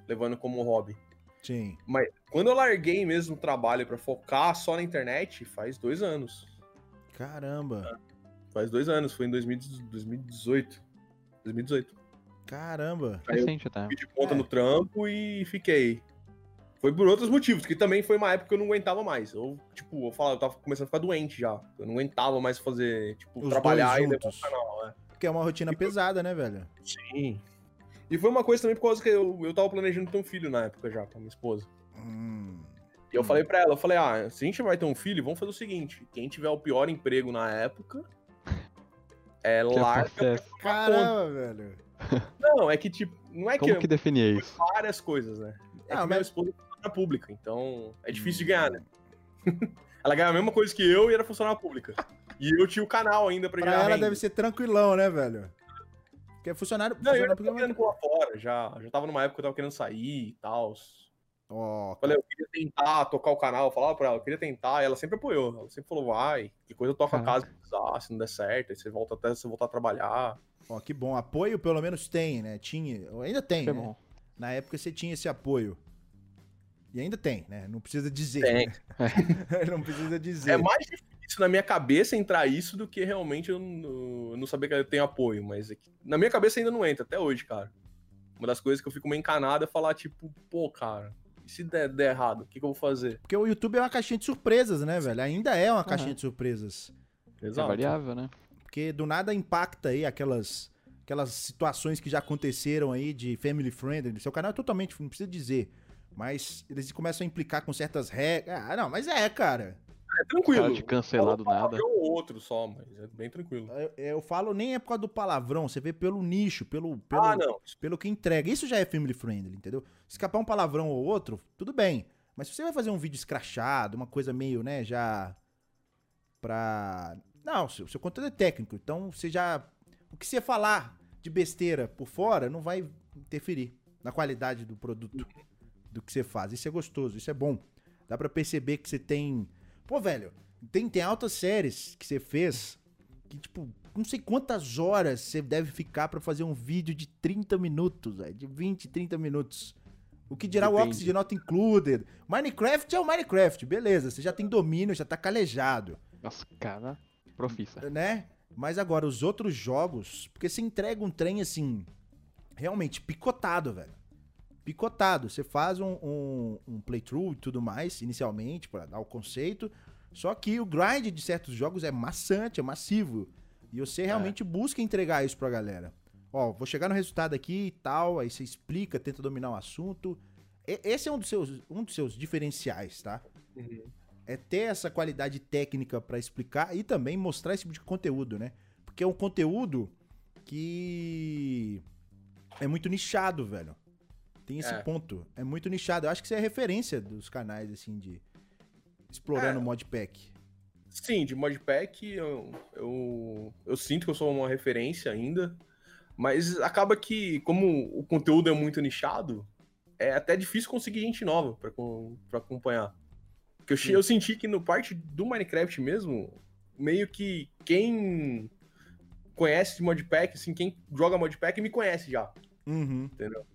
Levando como hobby. Sim. Mas quando eu larguei mesmo o trabalho pra focar só na internet, faz dois anos. Caramba. Faz dois anos, foi em 2018. 2018. Caramba. Aí eu Recente até. Pedi conta É. no trampo e fiquei. Foi por outros motivos, que também foi uma época que eu não aguentava mais. Eu, tipo, eu falava, eu tava começando a ficar doente já. Eu não aguentava mais fazer, tipo, Os trabalhar dois e levar o juntos. canal, né? Porque é uma rotina pesada, né, velho? Sim. E foi uma coisa também por causa que eu, eu tava planejando ter um filho na época já, com a minha esposa. Hum. E eu Hum. falei pra ela, eu falei, ah, se a gente vai ter um filho, vamos fazer o seguinte, quem tiver o pior emprego na época, é Que larga. acontece. Caramba, velho. Não, é que tipo, não é que, Como que definia isso? várias coisas, né? É Ah, que mas- minha esposa é funcionária pública, então é difícil de ganhar, né? ela ganha a mesma coisa que eu e era funcionária pública. E eu tinha o canal ainda pra, Pra gerar ela renda. deve ser tranquilão, né, velho? Porque é funcionário. Não, eu funcionário já porque é tava querendo pular fora, já. Já tava numa época que eu tava querendo sair e tal. Ó, Falei, eu queria tentar tocar o canal, eu falava pra ela, eu queria tentar, e ela sempre apoiou. Ela sempre falou, vai, que coisa eu toco a casa se precisar, se não der certo, aí você volta até você voltar a trabalhar. ó, que bom. Apoio pelo menos tem, né? Tinha. Ainda tem, É né? bom. Na época você tinha esse apoio. E ainda tem, né? Não precisa dizer. Tem. né? Não precisa dizer. É mais difícil na minha cabeça entrar isso do que realmente eu não, eu não saber que eu tenho apoio, mas é que- na minha cabeça ainda não entra, até hoje, cara. Uma das coisas que eu fico meio encanado é falar, tipo, pô, cara, e se der, der errado, o que, que eu vou fazer? Porque o YouTube é uma caixinha de surpresas, né, velho? Ainda é uma caixinha Aham. de surpresas. É variável, né? Porque do nada impacta aí aquelas, aquelas situações que já aconteceram aí de family friendly. Seu canal é totalmente, não precisa dizer. Mas eles começam a implicar com certas regras. Ah, não, mas é, cara. É tranquilo. Cara te cancelar do nada. Um ou outro só, mas é bem tranquilo. Eu, eu falo nem é por causa do palavrão, você vê pelo nicho, pelo, pelo, Ah, não. pelo que entrega. Isso já é family friendly, entendeu? Escapar um palavrão ou outro, tudo bem. Mas se você vai fazer um vídeo escrachado, uma coisa meio, né, já pra... Não, seu, seu conteúdo é técnico, então você já... O que você falar de besteira por fora não vai interferir na qualidade do produto, do que você faz. Isso é gostoso, isso é bom. Dá pra perceber que você tem... Pô, velho, tem, tem altas séries que você fez que, tipo, não sei quantas horas você deve ficar pra fazer um vídeo de 30 minutos, velho, de 20, 30 minutos. O que dirá o Depende. Oxygen Not Included. Minecraft é o Minecraft, beleza, você já tem domínio, já tá calejado, Nossa, cara, profissa. né? Mas agora, os outros jogos, porque você entrega um trem assim, realmente picotado, velho. Picotado. Você faz um, um, um playthrough e tudo mais, inicialmente, pra dar o conceito. Só que o grind de certos jogos é maçante, é massivo. E você realmente busca entregar isso pra galera. Ó, vou chegar no resultado aqui e tal, aí você explica, tenta dominar o assunto. E- esse é um dos seus, um dos seus diferenciais, tá? é ter essa qualidade técnica pra explicar e também mostrar esse tipo de conteúdo, né? Porque é um conteúdo que é muito nichado, velho. Tem esse É. ponto. É muito nichado. Eu acho que isso é referência dos canais, assim, de explorando É. modpack. Sim, de modpack eu, eu, eu sinto que eu sou uma referência ainda, mas acaba que, como o conteúdo é muito nichado, é até difícil conseguir gente nova pra acompanhar. Porque eu, eu senti que no parte do Minecraft mesmo, meio que quem conhece de modpack, assim, quem joga modpack me conhece já, Uhum. entendeu?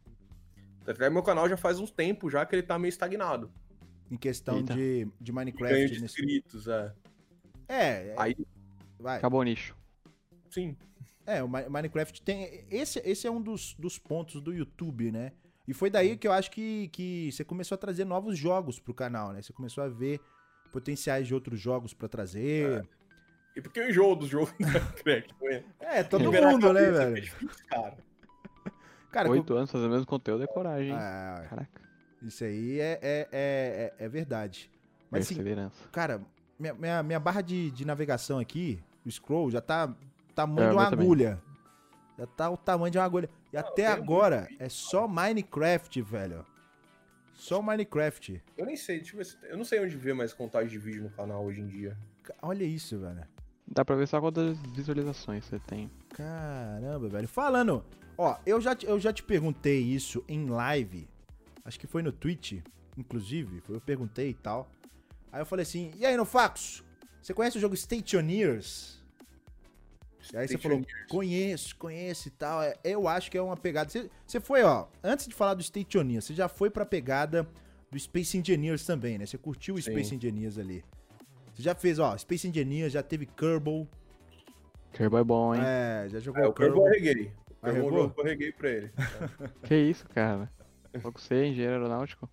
Até meu canal já faz uns tempos já que ele tá meio estagnado. Em questão Eita. de, de Ganho Minecraft. de nesse- inscritos, é. É, é, Aí, vai. Acabou o nicho. sim. É, o Mi- Minecraft tem. Esse, esse é um dos, dos pontos do YouTube, né? E foi daí que eu acho que, que você começou a trazer novos jogos pro canal, né? Você começou a ver potenciais de outros jogos pra trazer. E porque eu enjoo dos jogos do Minecraft, né? É, todo mundo, né, velho? É difícil, cara. Cara, Oito anos fazendo o mesmo conteúdo é coragem, hein? Ah, Caraca, isso aí é, é, é, é, é verdade. Mas assim, perseverança. cara, minha, minha, minha barra de, de navegação aqui, o scroll, já tá tamanho É, de uma meu também. agulha. Já tá o tamanho de uma agulha. E até tem agora muito é só Minecraft, velho. Só Minecraft. Eu nem sei, deixa eu ver se... Eu não sei onde ver mais contagem de vídeo no canal hoje em dia. Olha isso, velho. Dá pra ver só quantas visualizações você tem. Caramba, velho. Falando, ó, eu já, te- eu já te perguntei isso em live. Acho que foi no Twitch, inclusive. foi- Eu perguntei e tal. Aí eu falei assim: e aí, no Fax? Você conhece o jogo Stationeers? E aí você falou: conheço, conheço e tal. É, Eu acho que é uma pegada. Você, você foi, ó, antes de falar do Stationeers, você já foi pra pegada do Space Engineers também, né? Você curtiu o Sim. Space Engineers ali. Você já fez, ó, Space Engineers, já teve Kerbal. Kerbal é bom, hein? É, já jogou É, o Kerbal eu O? Kerbal eu arreguei pra ele. Que isso, cara? Só que você é engenheiro aeronáutico.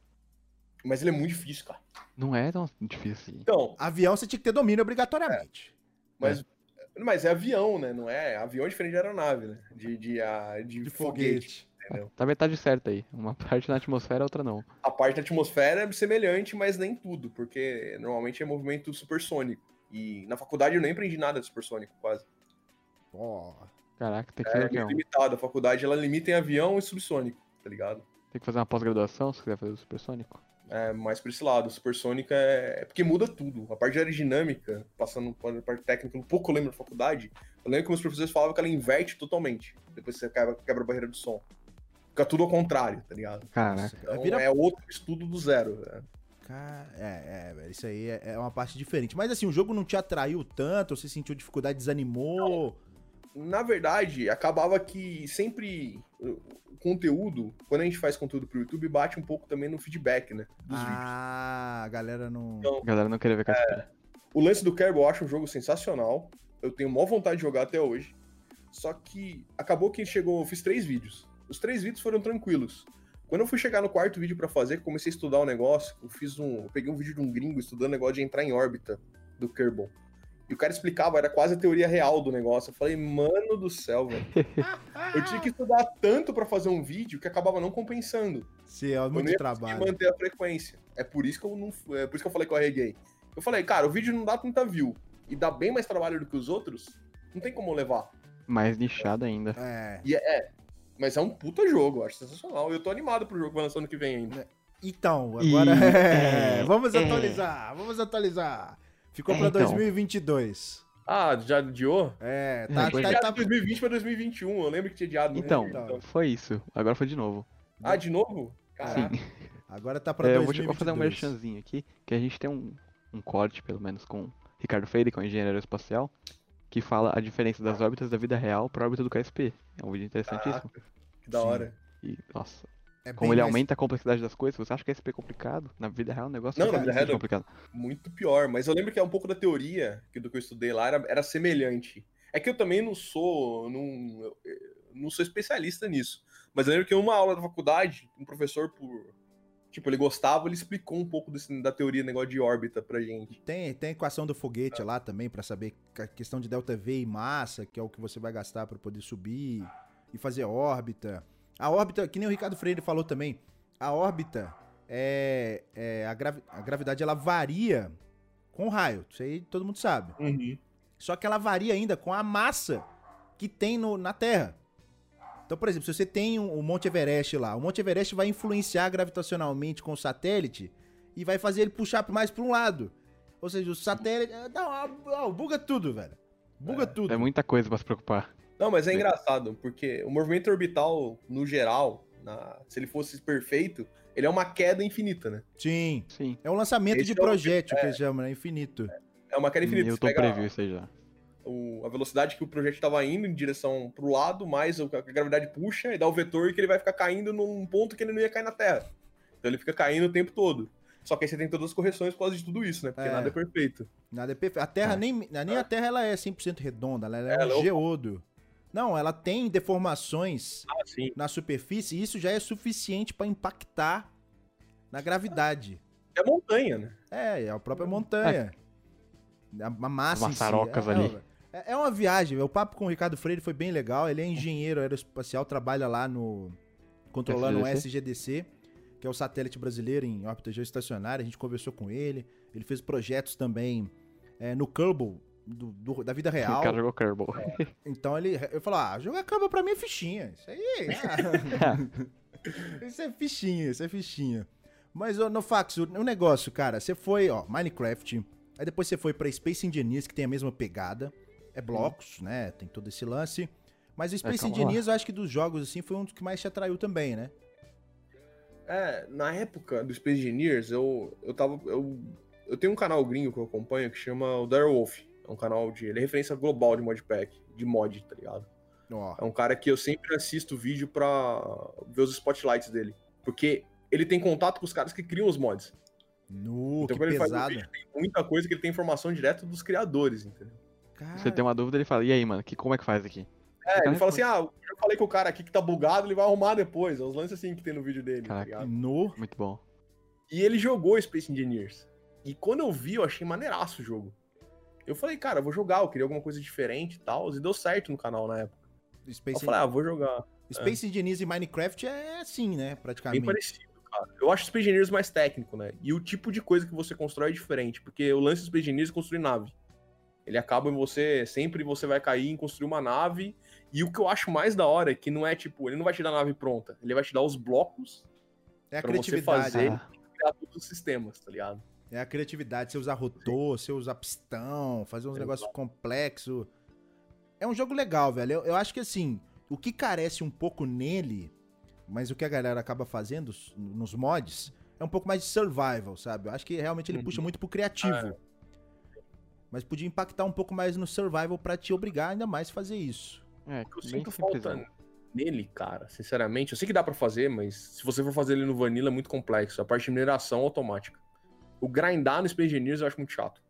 Mas ele é muito difícil, cara. Não é tão difícil assim. Então, Avião você tinha que ter domínio obrigatoriamente. mas... Mas é avião, né? Não é... Avião é diferente de aeronave, né? De, de, a- de, De foguete. foguete. entendeu? Tá metade certa aí. Uma parte na atmosfera, outra não. A parte da atmosfera é semelhante, mas nem tudo. Porque normalmente é movimento supersônico. E na faculdade eu nem aprendi nada de supersônico, quase. Ó, Caraca, tem que É muito Um- limitado. A faculdade, ela limita em avião e subsônico, tá ligado? Tem que fazer uma pós-graduação se quiser fazer o supersônico. É mais pra esse lado. O supersônico é... é porque muda tudo. A parte de aerodinâmica, passando para a parte técnica, um pouco eu lembro da faculdade, eu lembro que meus professores falavam que ela inverte totalmente. Depois que você quebra, quebra a barreira do som. Fica tudo ao contrário, tá ligado? Caraca. Então Vira- é outro estudo do zero. né? Cara, é, é, velho, isso aí é, é uma parte diferente. Mas assim, o jogo não te atraiu tanto, você sentiu dificuldade, desanimou. Na verdade, acabava que sempre o conteúdo, quando a gente faz conteúdo pro YouTube, bate um pouco também no feedback, né? Dos vídeos. ah, a galera não. Então, A galera não queria ver KSP. O lance do Kerbal eu acho um jogo sensacional. Eu tenho maior vontade de jogar até hoje. Só que acabou que chegou. Eu fiz três vídeos. Os três vídeos foram tranquilos. Quando eu fui chegar no quarto vídeo pra fazer, comecei a estudar o negócio, eu fiz um. Eu peguei um vídeo de um gringo estudando o negócio de entrar em órbita do Kerbal. E o cara explicava, era quase a teoria real do negócio. Eu falei, mano do céu, velho. Eu tinha que estudar tanto pra fazer um vídeo que acabava não compensando. Se é Eu não muito ia trabalho. manter a frequência. É por isso que eu não. É por isso que eu falei que eu arreguei. Eu falei, cara, o vídeo não dá tanta view e dá bem mais trabalho do que os outros, não tem como levar. Mais nichado ainda. É. E é, é, mas é um puta jogo, eu acho sensacional. Eu tô animado pro jogo que vai lançar ano que vem ainda. Então, E- agora. é, vamos é. atualizar, vamos atualizar. Ficou É, pra então. 2022. Ah, já adiou? É, É, tá, pois tá, tá- de 2020 pra 2021, eu lembro que tinha adiado. no Então, Então. foi isso. Agora foi de novo. Ah, de novo? Caraca. Sim. Agora tá pra É, eu vou, 2022. vou fazer um merchanzinho aqui, que a gente tem um, um corte, pelo menos, com o Ricardo Freire, que é um engenheiro aeroespacial, que fala a diferença das órbitas da vida real para a órbita do KSP. É um vídeo interessantíssimo. Que da Sim. hora. E, nossa, É como ele mais- aumenta a complexidade das coisas, você acha que é complicado? Na vida real, o negócio Não, fica na vida real- complicado. Muito pior. Mas eu lembro que é um pouco da teoria que do que eu estudei lá era, era semelhante. É que eu também não sou. Não, não sou especialista nisso. Mas eu lembro que em uma aula da faculdade, um professor, por. Tipo, ele gostava, ele explicou um pouco desse- da teoria negócio de órbita pra gente. Tem, tem a equação do foguete lá também, pra saber a questão de delta V e massa, que é o que você vai gastar pra poder subir e fazer órbita. A órbita, que nem o Ricardo Freire falou também, a órbita é, é a, gravi- a gravidade ela varia com o raio, isso aí todo mundo sabe. Só que ela varia ainda com a massa que tem no- na Terra. Então, por exemplo, se você tem um- o Monte Everest lá, o Monte Everest vai influenciar gravitacionalmente com o satélite e vai fazer ele puxar mais para um lado. Ou seja, o satélite. é, ó, buga tudo, velho. Buga tudo. É muita coisa pra se preocupar. Não, mas é Sim. engraçado, porque o movimento orbital, no geral, na- se ele fosse perfeito, ele é uma queda infinita, né? Sim. Sim. É um lançamento Esse de é o- projétil que eles chamam, né? Infinito. É uma queda infinita. Você pega- previu isso aí já. o- a velocidade que o projeto estava indo em direção pro lado, mais o- a gravidade puxa e dá o vetor que ele vai ficar caindo num ponto que ele não ia cair na Terra. Então ele fica caindo o tempo todo. Só que aí você tem todas as correções por causa de tudo isso, né? Porque É. nada é perfeito. Nada é perfeito. A Terra, É. nem, nem a Terra ela é 100% redonda, ela é Ela é um o- geodo. Não, ela tem deformações Ah, na superfície e isso já é suficiente pra impactar na gravidade. É montanha, né? É, é a própria montanha. A, a massa As em si. maçarocas é, ali. É, é uma viagem. O papo com o Ricardo Freire foi bem legal. Ele é engenheiro aeroespacial, trabalha lá no... Controlando o SGDC, que é o satélite brasileiro em órbita geoestacionária. A gente conversou com ele. Ele fez projetos também é, no Kerbal, do- do- da vida O real. cara jogou Kerbal. Então ele, eu falo, ah, jogar Kerbal pra mim é fichinha. Isso aí, ah, isso é fichinha, isso é fichinha. Mas, ô, no Fax, o, o negócio, cara, você foi, ó, Minecraft, aí depois você foi pra Space Engineers, que tem a mesma pegada, é blocos, né, tem todo esse lance. Mas o Space calma lá. Engineers, eu acho que dos jogos, assim, foi um dos que mais te atraiu também, né? É, na época do Space Engineers, eu, eu tava. Eu, eu tenho um canal gringo que eu acompanho que chama o Dare Wolf. É um canal de. Ele é referência global de modpack, de mod, tá ligado? Ó, É um cara que eu sempre assisto vídeo pra ver os spotlights dele. Porque ele tem contato com os caras que criam os mods. nu, então, que quando ele faz um pesado. vídeo, tem muita coisa que ele tem informação direta dos criadores, entendeu? Cara, Você tem uma dúvida, ele fala, e aí, mano, que, como é que faz aqui? É, ele fala assim: ah, eu falei com o cara aqui que tá bugado, ele vai arrumar depois. É os lances assim que tem no vídeo dele, tá Caraca. ligado? nu, Muito bom. E ele jogou Space Engineers. E quando eu vi, eu achei maneiraço o jogo. Eu falei, cara, eu vou jogar, eu queria alguma coisa diferente e tal. E deu certo no canal na época. Eu Space, falei, ah, vou jogar. Space Engineers e Minecraft é assim, né, Bem praticamente. parecido, cara. Eu acho o Space Engineers mais técnico, né? E o tipo de coisa que você constrói é diferente. Porque o lance do Space Engineers é construir nave. Ele acaba em você, sempre você vai cair em construir uma nave. E o que eu acho mais da hora é que não é tipo, ele não vai te dar a nave pronta. Ele vai te dar os blocos, É a pra você fazer. Ah, criar todos os sistemas, tá ligado? É a criatividade, você usar rotor, você usar pistão, fazer uns Exato. negócios complexos. É um jogo legal, velho. Eu, eu acho que assim, o que carece um pouco nele, mas o que a galera acaba fazendo nos mods, é um pouco mais de survival, sabe? Eu acho que realmente ele Uhum. puxa muito pro criativo. Mas podia impactar um pouco mais no survival pra te obrigar ainda mais a fazer isso. é, Eu sinto falta nele, cara, sinceramente. Eu sei que dá pra fazer, mas se você for fazer ele no Vanilla é muito complexo. A parte de mineração automática. O grindar no Space Engineers eu acho muito chato.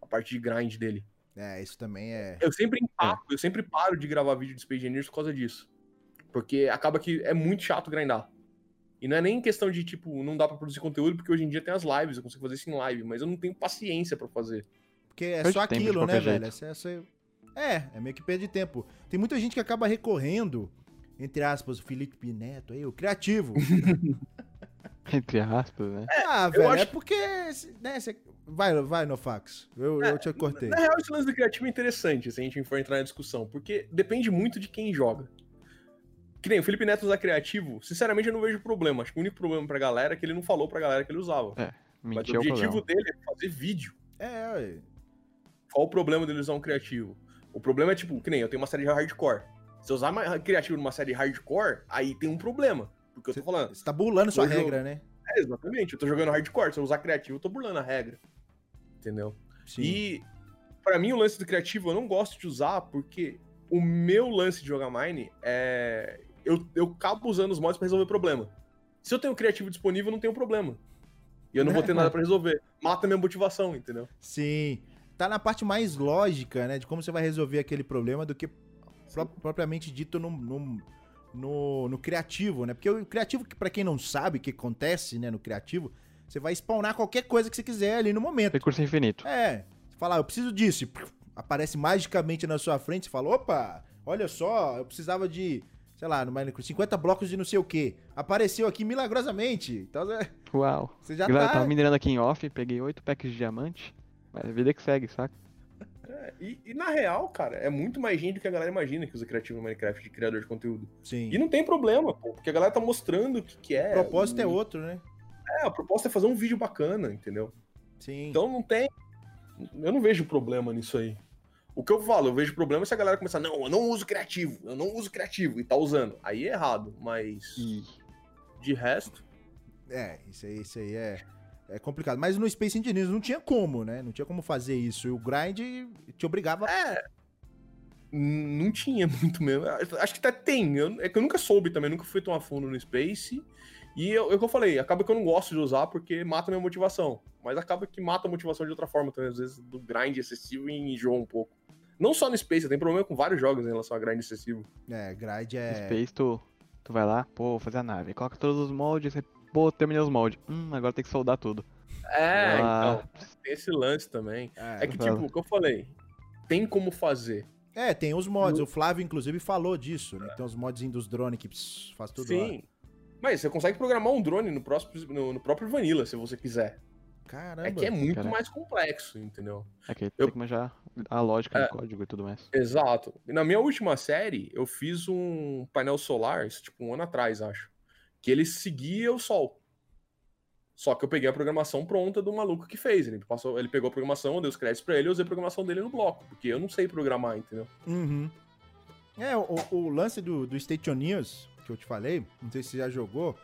A parte de grind dele. É, isso também é. Eu sempre empaco, eu sempre paro de gravar vídeo de Space Engineers por causa disso. Porque acaba que é muito chato grindar. E não é nem questão de, tipo, não dá pra produzir conteúdo, porque hoje em dia tem as lives, eu consigo fazer isso em live, mas eu não tenho paciência pra fazer. Porque é Perde só aquilo, né, velho? Essa- essa- É, é meio que perde tempo. Tem muita gente que acaba recorrendo, entre aspas, o Felipe Neto aí, o criativo. Entre aspas, né? ah, velho, acho é porque. Né, cê- Vai, vai no fax. Eu, eu te cortei. Na real, esse lance do criativo é interessante, se a gente for entrar na discussão, porque depende muito de quem joga. Que nem o Felipe Neto usar criativo, sinceramente eu não vejo problema. Acho que o único problema pra galera é que ele não falou pra galera que ele usava. Mas Mentir o é o objetivo problema. dele é fazer vídeo. É, ué. Qual o problema dele usar um criativo? O problema é tipo, que nem eu tenho uma série de hardcore. Se eu usar criativo numa série hardcore, aí tem um problema. Porque eu tô falando. Você tá burlando sua jogo- regra, né? É, exatamente. Eu tô jogando hardcore. Se eu usar criativo, eu tô burlando a regra. Entendeu? Sim. E pra mim o lance do criativo eu não gosto de usar porque o meu lance de jogar Mine é. Eu, eu acabo usando os mods pra resolver problema. Se eu tenho criativo disponível, eu não tenho problema. E eu não vou ter nada pra resolver. Mata minha motivação, entendeu? Sim. Tá na parte mais lógica, né? De como você vai resolver aquele problema do que pro- propriamente dito no, no, no criativo, né? Porque o criativo, pra quem não sabe o que acontece, né, no criativo, você vai spawnar qualquer coisa que você quiser ali no momento. Recurso infinito. É. Você fala, ah, eu preciso disso. aparece magicamente na sua frente. Você fala, opa, olha só, eu precisava de, sei lá, no Minecraft, 50 blocos de não sei o que. Apareceu aqui milagrosamente. Então é, Uau. você já Galera, tá. tava minerando aqui em off, peguei 8 packs de diamante. Mas a vida que segue, saca? É, e, e na real, cara, é muito mais gente do que a galera imagina que usa criativo no Minecraft de criador de conteúdo. Sim. E não tem problema, pô, porque a galera tá mostrando o que, que é. o propósito é outro, né? É, a proposta é fazer um vídeo bacana, entendeu? Sim. Então não tem. Eu não vejo problema nisso aí. O que eu falo, eu vejo problema se a galera começar, não, eu não uso criativo, eu não uso criativo, e tá usando. Aí é errado, mas de resto. É, isso aí, isso aí é, é complicado. Mas no Space Engineers não tinha como, né? Não tinha como fazer isso. E o grind te obrigava. É, Não tinha muito mesmo. Acho que até tem. Eu, é que eu nunca soube também, nunca fui tão a fundo no Space. E eu, é o que eu falei, acaba que eu não gosto de usar porque mata a minha motivação. Mas acaba que mata a motivação de outra forma também, às vezes do grind excessivo e enjoa um pouco. Não só no Space, tem problema com vários jogos em relação a grind excessivo. É, grind é. Space, tu, tu vai lá, pô, vou fazer a nave. Coloca todos os moldes, você, pô, terminei os moldes. Hum, agora tem que soldar tudo. É, Ah. então. Tem esse lance também. É, É que, tipo, o que eu falei, tem como fazer. É, tem os mods. O Flávio, inclusive, falou disso, né? Tem os mods dos drones que pss, faz tudo lá. Sim. Mas você consegue programar um drone no, próximo, no, no próprio Vanilla, se você quiser. Caramba. É que é muito Caraca. mais complexo, entendeu? É que Eu- tem que manjar a lógica É. do código e tudo mais. Exato. E na minha última série, eu fiz um painel solar, isso tipo um ano atrás, acho. Que ele seguia o sol. Só que eu peguei a programação pronta do maluco que fez. Ele, passou, ele pegou a programação, eu dei os créditos pra ele e eu usei a programação dele no bloco. Porque eu não sei programar, entendeu? Uhum. É, o, o lance do, do Station News, que eu te falei, não sei se você já jogou,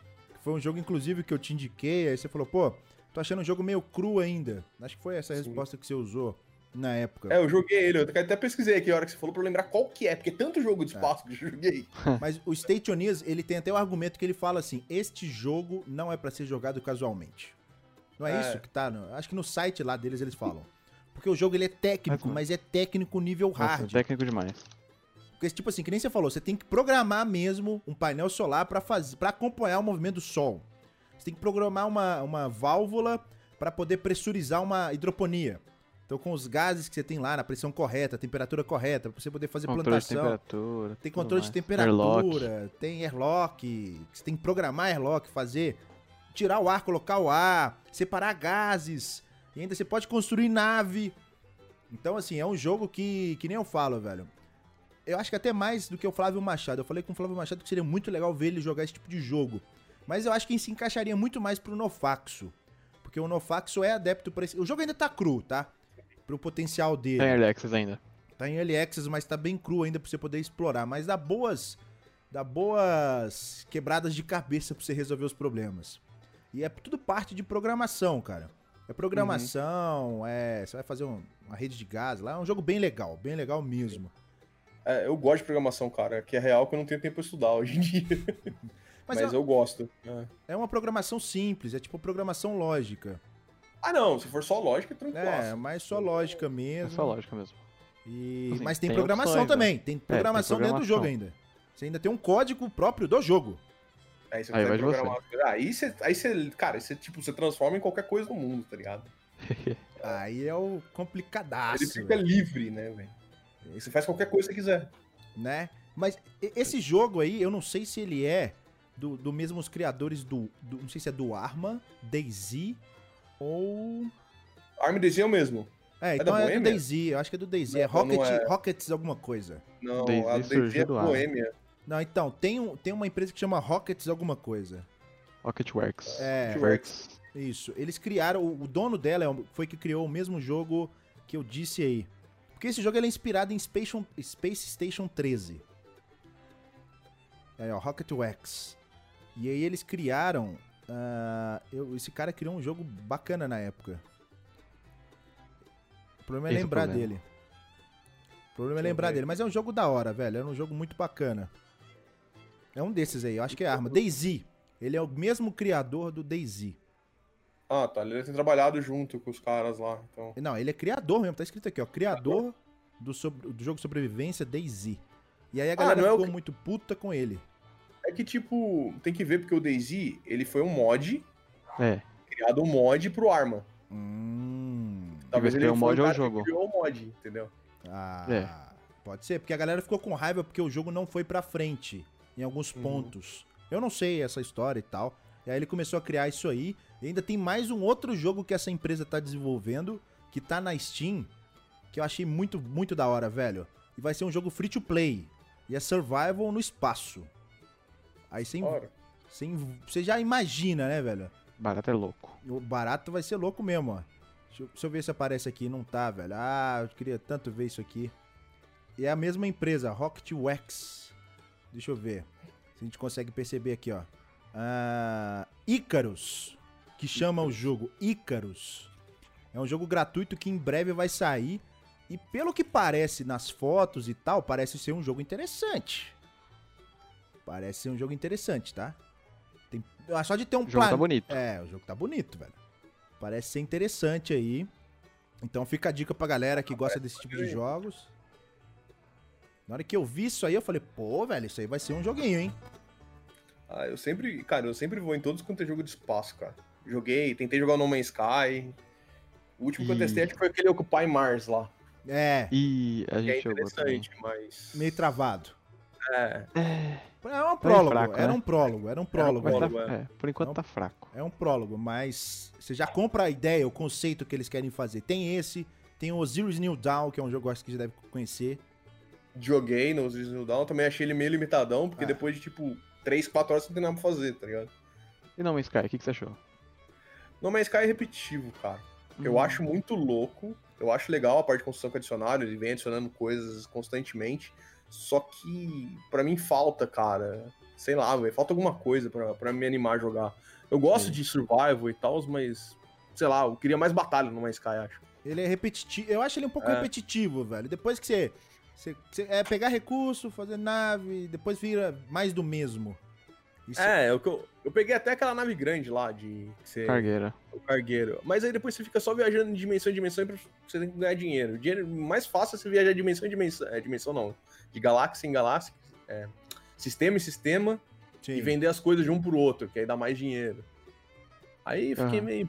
foi um jogo, inclusive, que eu te indiquei, aí você falou, pô, tô achando um jogo meio cru ainda. Acho que foi essa a Sim. resposta que você usou na época. É, eu joguei ele, eu até pesquisei aqui a hora que você falou pra lembrar qual que é, porque é tanto jogo de espaço que eu joguei. Mas o Station News, ele tem até o argumento que ele fala assim, este jogo não é pra ser jogado casualmente. Não é, É. isso que tá, no, acho que no site lá deles eles falam. Porque o jogo ele é técnico, Mas- mas é técnico nível Nossa, hard. técnico demais. Porque, tipo assim, que nem você falou, você tem que programar mesmo um painel solar pra fazer, para acompanhar o movimento do sol. Você tem que programar uma, uma válvula pra poder pressurizar uma hidroponia. Então, com os gases que você tem lá, na pressão correta, a temperatura correta, pra você poder fazer Controle de plantação. temperatura. Tem controle de temperatura, Airlock. tem airlock, você tem que programar airlock, fazer, tirar o ar, colocar o ar, separar gases, e ainda você pode construir nave. Então, assim, é um jogo que, que nem eu falo, velho. Eu acho que até mais do que o Flávio Machado. Eu falei com o Flávio Machado que seria muito legal ver ele jogar esse tipo de jogo. Mas eu acho que se encaixaria muito mais pro Nofaxo. Porque o Nofaxo é adepto pra esse. O jogo ainda tá cru, tá? Pro potencial dele. Tem Early Access ainda. Tá em early access, mas tá bem cru ainda pra você poder explorar. Mas dá boas. Dá boas quebradas de cabeça pra você resolver os problemas. E é tudo parte de programação, cara. É programação, é. Você vai fazer um- uma rede de gás lá. É um jogo bem legal, bem legal mesmo. É, eu gosto de programação, cara, que é real que eu não tenho tempo pra estudar hoje em dia. Mas, Mas, é, eu gosto. é. é uma programação simples, é tipo programação lógica. Ah, não, se for só lógica, é tranquilo. É, mas só lógica É mesmo. só lógica mesmo. E... Assim, mas tem, tem programação opções, né? também. Tem programação dentro do jogo ainda. Você ainda tem um código próprio do jogo. Aí você Aí vai de você. programar. Aí você, aí você, cara, você, tipo, você transforma em qualquer coisa no mundo, tá ligado? Aí é o complicadaço. Ele fica velho. livre, né, velho? Você faz qualquer coisa que você quiser. né? Mas esse jogo aí, eu não sei se ele é do, do mesmo os criadores do, do- Não sei se é do Arma, DayZ ou. Arm Desenho é o mesmo. É, É então da é do? DayZ, eu acho que é do DayZ. É não Rocket, é. Rockets alguma coisa. Não, Desde a DZ é. Boêmia. Não, então, tem, um, tem uma empresa que chama Rockets alguma coisa. Rocketworks. É, Works. isso. Eles criaram. O, o dono dela é foi que criou o mesmo jogo que eu disse aí. Porque esse jogo ele é inspirado em Space, Space Station 13. É, ó, Rocket Wax. E aí eles criaram. Ah, eu- esse cara criou um jogo bacana na época. O problema é Esse é lembrar problema. dele. O problema é lembrar ver. dele. Mas é um jogo da hora, velho. É um jogo muito bacana. É um desses aí, eu acho que é Arma. DayZ. Ele é o mesmo criador do DayZ. Ah, tá. Ele tem trabalhado junto com os caras lá. Então. Não, ele é criador mesmo, tá escrito aqui, ó. Criador do, sobre- do jogo Sobrevivência DayZ. E aí a galera não é o ficou muito puta com ele. É que, tipo, tem que ver porque o DayZ, ele foi um mod, É. criado um mod pro Arma. Hum. Talvez ele um mod ao jogo. criou o mod, entendeu? Ah, É. pode ser, porque a galera ficou com raiva porque o jogo não foi pra frente em alguns Uhum. pontos. Eu não sei essa história e tal. E aí ele começou a criar isso aí. E ainda tem mais um outro jogo que essa empresa tá desenvolvendo, que tá na Steam, que eu achei muito, muito da hora, velho. E vai ser um jogo free to play. E é survival no espaço. Aí você, Ora. você, já imagina, né, velho? Barato é louco. O barato vai ser louco mesmo, ó. Deixa eu, deixa eu ver se aparece aqui. Não tá, velho. Ah, eu queria tanto ver isso aqui. E é a mesma empresa, Rocket Wax. Deixa eu ver. Se a gente consegue perceber aqui, ó. Ah, Icarus, que chama o jogo Icarus. É um jogo gratuito que em breve vai sair. E pelo que parece nas fotos e tal, parece ser um jogo interessante. Parece ser um jogo interessante, tá? Tem, ah, só de ter um O jogo tá plane- bonito. É, o jogo tá bonito, velho. Parece ser interessante aí. Então fica a dica pra galera que gosta desse tipo de jogos. Na hora que eu vi isso aí, eu falei, pô, velho, isso aí vai ser um joguinho, hein? Ah, eu sempre, cara, eu sempre vou em todos quanto é jogo de espaço, cara. Joguei, tentei jogar o No Man's Sky. O último que eu E- testei acho que foi aquele Occupy Mars lá. É, E a é gente jogou também. interessante, mas. meio travado. É, É, É um prólogo, fraco, era né? um prólogo, era um prólogo. mas prólogo, tá- é. é, por enquanto Não. tá fraco. É um prólogo, mas você já compra a ideia, o conceito que eles querem fazer. Tem esse, tem o Osiris New Dawn, que é um jogo que eu acho que você deve conhecer. joguei no Zero Dawn, também achei ele meio limitadão, porque Ah. depois de tipo 3, 4 horas você não tem nada pra fazer, tá ligado? E não, Sky, o que, que você achou? No Man's Sky é repetitivo, cara. Eu Hum. acho muito louco. Eu acho legal a parte de construção com adicionário, ele vem adicionando coisas constantemente. Só que, pra mim, falta, cara. Sei lá, velho. Falta alguma coisa pra, pra me animar a jogar. Eu gosto Sim. de survival e tal, mas. Sei lá, eu queria mais batalha no Sky, acho. Ele é repetitivo, eu acho ele um pouco É. repetitivo, velho. Depois que você, você, você- é pegar recurso, fazer nave, depois vira mais do mesmo. Isso- É, eu, eu, eu peguei até aquela nave grande lá de. Você, Cargueira. o cargueiro. Mas aí depois você fica só viajando de dimensão em dimensão e você tem que ganhar dinheiro. O dinheiro mais fácil é você viajar de dimensão em dimensão. É, dimensão não. De galáxia em galáxia. é, sistema em sistema. sim. e vender as coisas de um pro outro, que aí dá mais dinheiro. Aí fiquei Aham. meio.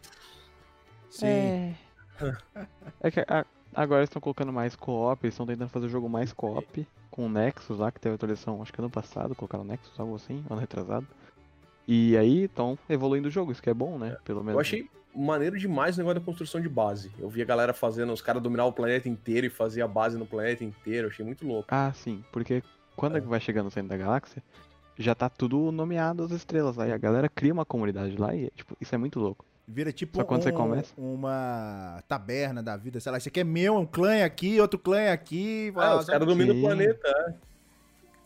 Sim. É. É que a- agora eles estão colocando mais co-op, eles estão tentando fazer o jogo mais co-op, com o Nexus lá, que teve atualização, acho que ano passado, colocaram o Nexus, algo assim, ano retrasado. E aí estão evoluindo o jogo, isso que é bom, né? Pelo menos. Eu achei maneiro demais o negócio da construção de base. Eu vi a galera fazendo, os caras dominavam o planeta inteiro e fazia a base no planeta inteiro. Eu achei muito louco. Ah, sim, porque quando É. vai chegando no centro da galáxia, já tá tudo nomeado as estrelas lá, e a galera cria uma comunidade lá e, tipo, isso é muito louco. Vira tipo Só quando você um- começa? uma taberna da vida, sei lá. Esse aqui é meu, um clã é aqui, outro clã é aqui. Ah, os caras dominam o planeta. é.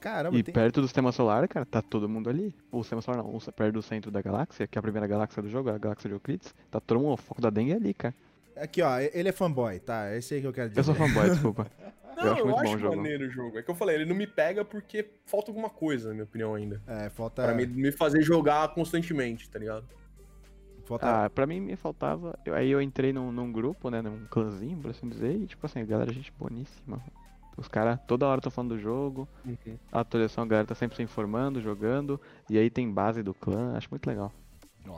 Caramba, E tem... perto do sistema solar, cara, tá todo mundo ali. O sistema solar não, perto do centro da galáxia, que é a primeira galáxia do jogo, a galáxia de Euclides, tá todo mundo, o foco da dengue é ali, cara. Aqui, ó, ele é fanboy, tá? É esse aí que eu quero dizer. Eu sou fanboy, desculpa. Não, Eu eu acho acho, muito bom o jogo. maneiro o jogo. É que eu falei, ele não me pega porque falta alguma coisa, na minha opinião, ainda. É, falta. Pra me, me fazer jogar constantemente, tá ligado? falta... Ah, pra mim me faltava. eu- aí eu entrei num, num grupo, né? Num clãzinho, por assim dizer, e tipo assim, a galera, gente boníssima. Os caras toda hora estão falando do jogo, a atualização a galera tá sempre se informando, jogando, e aí tem base do clã, acho muito legal.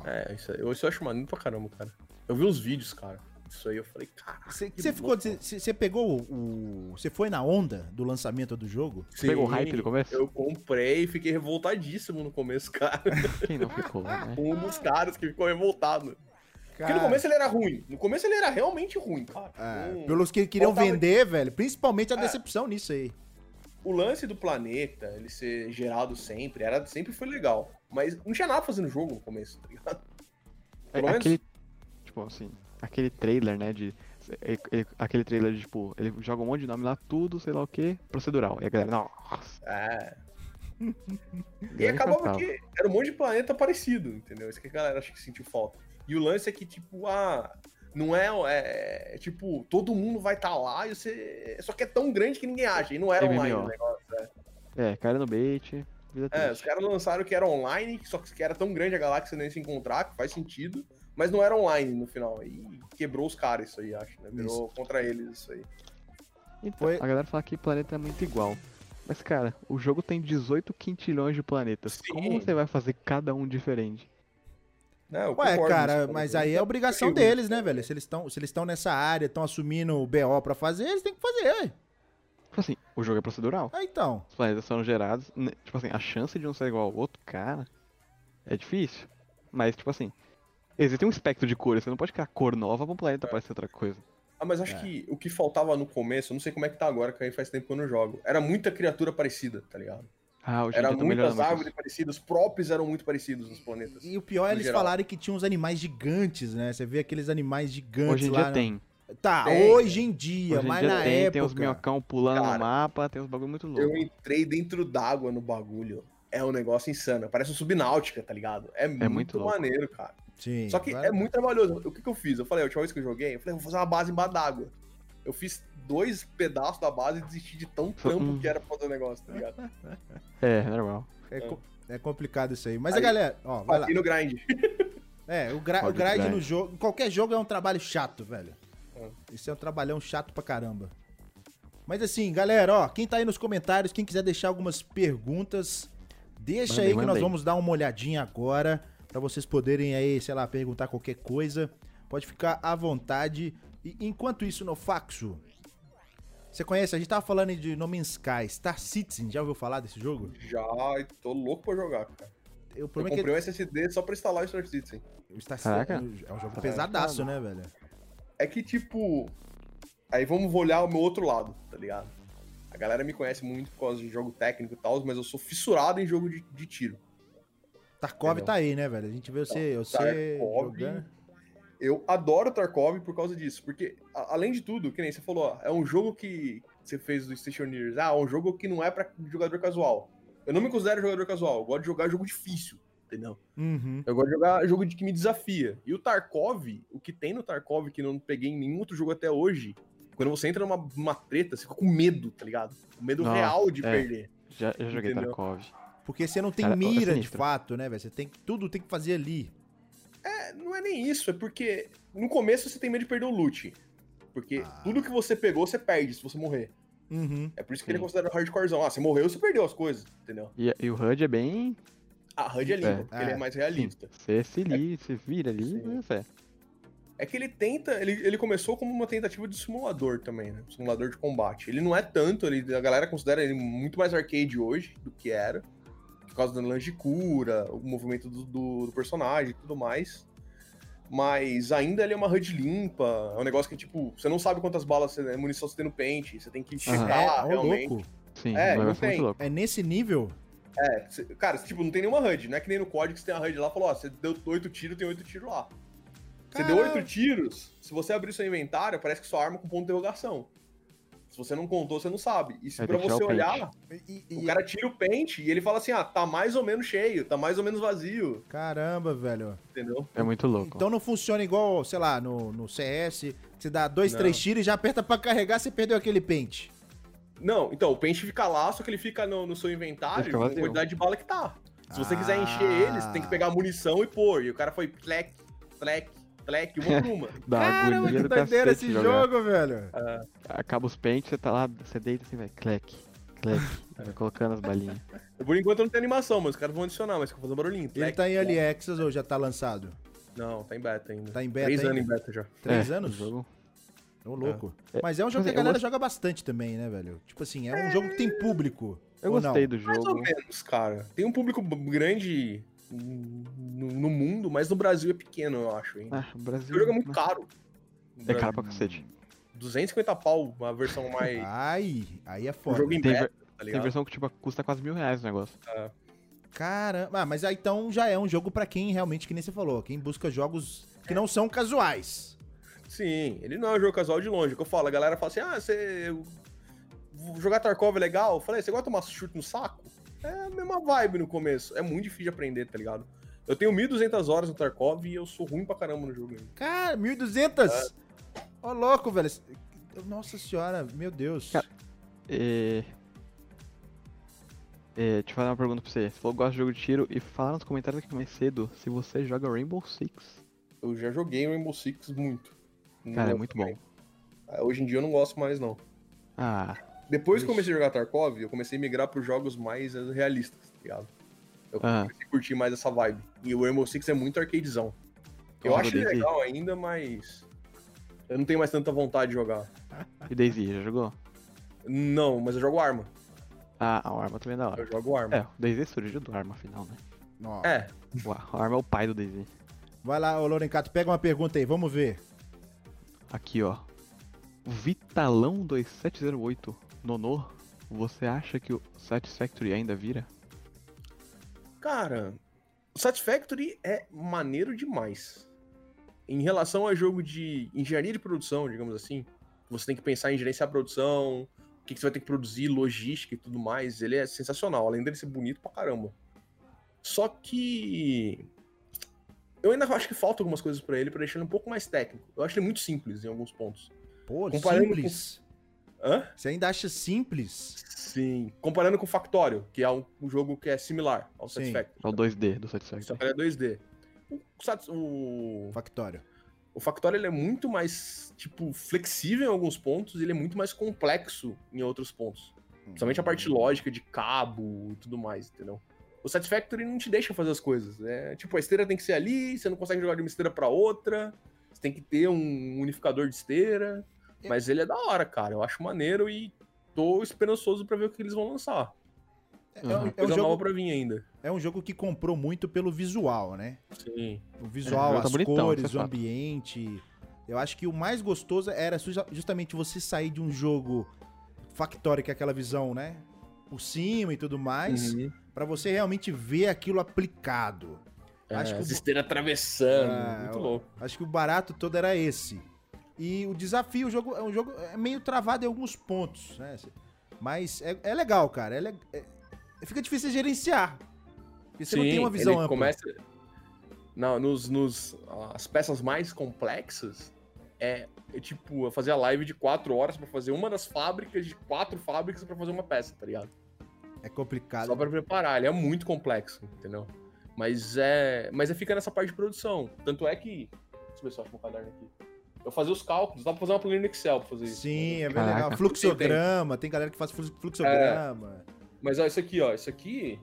É, isso, eu, isso eu acho maneiro pra caramba, cara. Eu vi uns vídeos, cara. Isso aí eu falei, cara. Você ficou. Você você pegou o. Você foi na onda do lançamento do jogo? Você pegou o hype no começo? Eu comprei e fiquei revoltadíssimo no começo, cara. Quem não ficou, né? um dos caras que ficou revoltado. Porque Cara, no começo ele era ruim. No começo ele era realmente ruim, cara. é, Hum. pelos que queriam faltava- vender, velho. Principalmente a É. decepção nisso aí. O lance do planeta, ele ser gerado sempre, era, sempre foi legal. Mas não tinha nada no jogo no começo, tá ligado? É, Pelo menos- aquele. Tipo assim, aquele trailer, né? De. ele- ele- aquele trailer de tipo, ele joga um monte de nome lá, tudo, sei lá o que, procedural. E a galera, nossa. É. E acabava que era um monte de planeta parecido, entendeu? Isso que a galera acho que sentiu falta. E o lance é que, tipo, ah, não é, é, é, tipo, todo mundo vai estar lá e você. Só que é tão grande que ninguém acha. E não era MMO. online o negócio. né? É, cara no bait. Vida É, os caras lançaram que era online, só que era tão grande a galáxia nem se encontrar, que faz sentido, mas não era online no final. E quebrou os caras isso aí, acho, né? Virou contra eles isso aí. Então, Foi- a galera fala que planeta é muito igual. Mas, cara, o jogo tem 18 quintilhões de planetas. Sim. Como você vai fazer cada um diferente? Não, eu Ué, concordo cara, mas aí é obrigação Eu- deles, né, velho? Se eles estão se eles estão nessa área, estão assumindo o BO pra fazer, eles têm que fazer, ué. Tipo assim, o jogo é procedural. Ah, então. Os planetas são gerados. né, Tipo assim, a chance de um ser igual ao outro, cara, é difícil. Mas, tipo assim, existe um espectro de cores. Você não pode criar cor nova pra um planeta parecer outra coisa. Ah, mas acho É. que o que faltava no começo, eu não sei como é que tá agora, que aí faz tempo que eu não jogo. Era muita criatura parecida, tá ligado? Ah, hoje Era tá muitas muito árvores parecidas, os próprios eram muito parecidos nos planetas. E o pior é eles geral. falarem que tinha uns animais gigantes, né? Você vê aqueles animais gigantes Hoje em lá. dia no- tem. Tá, Tem, hoje em dia, Hoje em mas dia na tem, época. tem os minhocão pulando Cara, no mapa, tem uns bagulho muito louco. Eu entrei dentro d'água no bagulho. É um negócio insano. Parece um subnáutica, tá ligado? É, muito, muito louco. maneiro, cara. Sim. Só que é muito trabalhoso. O que, que eu fiz? Eu falei, a última vez que eu joguei, eu falei, vou fazer uma base embaixo d'água. Eu fiz dois pedaços da base e desistir de tão trampo que era pra fazer o negócio, tá ligado? É, normal. É, É. co- é complicado isso aí. Mas Aí- a galera, ó, vai lá. E no grind. É, o, gra o grind grind. no jogo. Qualquer jogo é um trabalho chato, velho. É. Isso é um trabalhão chato pra caramba. Mas assim, galera, ó, quem tá aí nos comentários, quem quiser deixar algumas perguntas, deixa Mandei, aí que nós mandei. vamos dar uma olhadinha agora. Pra vocês poderem aí, sei lá, perguntar qualquer coisa. Pode ficar à vontade. E enquanto isso, no Faxo. Você conhece? A gente tava falando de No Man's Sky, Star Citizen. Já ouviu falar desse jogo? Já tô louco pra jogar, cara. Eu problema é que comprei um SSD só pra instalar o Star Citizen. o Star. Citizen é um jogo Caraca. pesadaço, né, velho? É que, tipo. Aí vamos olhar o meu outro lado, tá ligado? A galera me conhece muito por causa de jogo técnico e tal, mas eu sou fissurado em jogo de, de tiro. Tarkov Entendeu? tá aí, né, velho? A gente vê você, você Tarkov, jogando. Eu adoro Tarkov por causa disso, porque, a- além de tudo, que nem você falou, ó, é um jogo que você fez do Stationeers. Ah, é um jogo que não é pra jogador casual. Eu não me considero jogador casual, eu gosto de jogar jogo difícil, entendeu? Uhum. Eu gosto de jogar jogo de que me desafia. E o Tarkov, o que tem no Tarkov que eu não peguei em nenhum outro jogo até hoje, quando você entra numa, numa treta, você fica com medo, tá ligado? Com medo Nossa, real de é. perder. Já, já joguei Entendeu? Tarkov. Porque você não tem Cara, é mira de sinistro. fato, né, velho? Você tem que tudo tem que fazer ali. É, não é nem isso, é porque no começo você tem medo de perder o loot. Porque Ah. tudo que você pegou, você perde se você morrer. Uhum. É por isso que ele é Sim. considerado hardcorezão. Ah, você morreu, você perdeu as coisas, entendeu? E, e o HUD é bem. A HUD é limpa, É. porque ele é É, mais Sim, realista. você se li, você vira ali, Sim. né, fé. É que ele tenta, ele, ele começou como uma tentativa de simulador também, né? Simulador de combate. Ele não é tanto, ele, a galera considera ele muito mais arcade hoje do que era. Por causa do lance de cura, o movimento do, do- do personagem e tudo mais. Mas ainda ele é uma HUD limpa. É um negócio que, tipo, você não sabe quantas balas, você, munição você tem no pente. Você tem que checar é, ó, realmente. louco. Sim, É, não é tem. É nesse nível? É, cê- cara, tipo, não tem nenhuma HUD. Não é que nem no código que você tem a HUD lá e falou, ó, você deu oito tiros, tem oito tiros lá. Você deu oito tiros, se você abrir seu inventário, parece que sua arma com ponto de interrogação. Se você não contou, você não sabe. E se Vai pra você o pente. olhar, E- e- o cara tira o pente e ele fala assim, ah, tá mais ou menos cheio, tá mais ou menos vazio, Caramba, velho. entendeu? É muito louco. Então não funciona igual, sei lá, no, no CS, você dá dois, Não. três tiros e já aperta pra carregar, você perdeu aquele pente. Não, então, o pente fica lá, só que ele fica no, no seu inventário com a quantidade de bala que tá. Se você quiser Ah. encher ele, você tem que pegar a munição e pôr. E o cara foi plec, plec, plec, uma por uma. Dá Caramba, que do doideira esse jogar. jogo, velho. Acaba os pentes, você tá lá, você deita assim, vai, clec, clec, vai colocando as balinhas. Por enquanto não tem animação, mas os caras vão adicionar, mas fica fazendo barulhinho. Ele tá em. Early Access ou já tá lançado? Não, tá em beta ainda. Tá em beta Três ainda? anos em beta já. Três É, anos? o jogo. Ô, louco. É. Mas é um jogo que a galera gost- joga bastante também, né, velho? Tipo assim, é um jogo que tem público. Eu gostei não? do Mais ou jogo. menos, cara. Tem um público grande no, no mundo, mas no Brasil é pequeno, eu acho. Hein? Ah, o O Brasil. jogo é muito caro. É caro pra cacete. 250 pau, uma versão mais. Ai, aí é o foda. jogo em Tem beta, tá Tem versão que tipo, custa quase mil reais o negócio. Caramba, ah, mas aí então já é um jogo pra quem realmente, que nem você falou, quem busca jogos que não são casuais. Sim, ele não é um jogo casual de longe. É o que eu falo, a galera fala assim: ah, você. Jogar Tarkov é legal? Eu falei, você gosta de tomar chute no saco? É a mesma vibe no começo. É muito difícil de aprender, tá ligado? Eu tenho 1.200 horas no Tarkov e eu sou ruim pra caramba no jogo ainda. Cara, 1.200! Ó, louco, velho. Nossa senhora, meu Deus. Cara, É... É, deixa eu fazer uma pergunta pra você. Você falou que gosta de jogo de tiro e falaram nos comentários aqui mais cedo se você joga Rainbow Six. Eu já joguei Rainbow Six muito. Cara, é muito também. bom. Ah, Hoje em dia eu não gosto mais, não. Ah, Depois que Ixi. comecei a jogar Tarkov, eu comecei a migrar pros jogos mais realistas, tá ligado? Eu Ah. comecei a curtir mais essa vibe. E o Rainbow Six é muito arcadezão. Eu Nossa, acho legal ainda, mas. Eu não tenho mais tanta vontade de jogar. e Daisy, já jogou? Não, mas eu jogo arma. Ah, a Arma também é da hora. Eu jogo arma. É, o Daisy surgiu do Arma, afinal, né? Ó, É, Uau, o Arma é o pai do Daisy. Vai lá, ô Lorencato, pega uma pergunta aí, vamos ver. Aqui, ó. Vitalão 2708. Nonô, você acha que o Satisfactory ainda vira? cara, o Satisfactory é maneiro demais. Em relação a jogo de engenharia de produção, digamos assim, você tem que pensar em gerenciar a produção, o que, que você vai ter que produzir, logística e tudo mais. Ele é sensacional, além dele ser bonito pra caramba. Só que. Eu ainda acho que falta algumas coisas pra ele pra deixar ele um pouco mais técnico. Eu acho ele muito simples em alguns pontos. Pô, Comparando simples. Hã? Você ainda acha simples? Sim. Comparando com o Factório, que é um, um jogo que é similar ao Sim. Satisfactory. É o 2D do Só Satisfactory. ele é 2D. O, o, Factório. o Factório ele é muito mais, tipo, flexível em alguns pontos e ele é muito mais complexo em outros pontos. Principalmente a parte lógica de cabo e tudo mais, entendeu? O Satisfactory não te deixa fazer as coisas. É tipo, a esteira tem que ser ali, você não consegue jogar de uma esteira pra outra, você tem que ter um unificador de esteira. Mas ele é da hora, cara. Eu acho maneiro e tô esperançoso pra ver o que eles vão lançar. É, Uhum. é um jogo, pra vir ainda. é um jogo que comprou muito pelo visual, né? Sim. O visual, É, jogo tá as bonitão, cores, é o ambiente. Eu acho que o mais gostoso era justamente você sair de um jogo Factory, que é aquela visão, né? Por cima e tudo mais, Uhum. pra você realmente ver aquilo aplicado. É, Acho que o- as esteiras atravessando. É, muito louco. Acho que o barato todo era esse. E o desafio, o jogo é um jogo é meio travado em alguns pontos, né? Mas é, é legal, cara. É, é- fica difícil gerenciar. Porque você não tem uma visão ele ampla. começa. Não, nos, nos. As peças mais complexas é, é tipo, eu fazia live de quatro horas pra fazer uma das fábricas, de quatro fábricas pra fazer uma peça, tá ligado? É complicado. Só pra preparar, ele é muito complexo, entendeu? Mas é. Mas é fica nessa parte de produção. Tanto é que. Deixa eu ver se eu acho meu caderno aqui. Eu fazia os cálculos, dá pra fazer uma planilha no Excel pra fazer isso. Sim, é bem Caraca. legal. Fluxograma, tem galera que faz flu- fluxograma. Mas ó, isso aqui, ó, isso aqui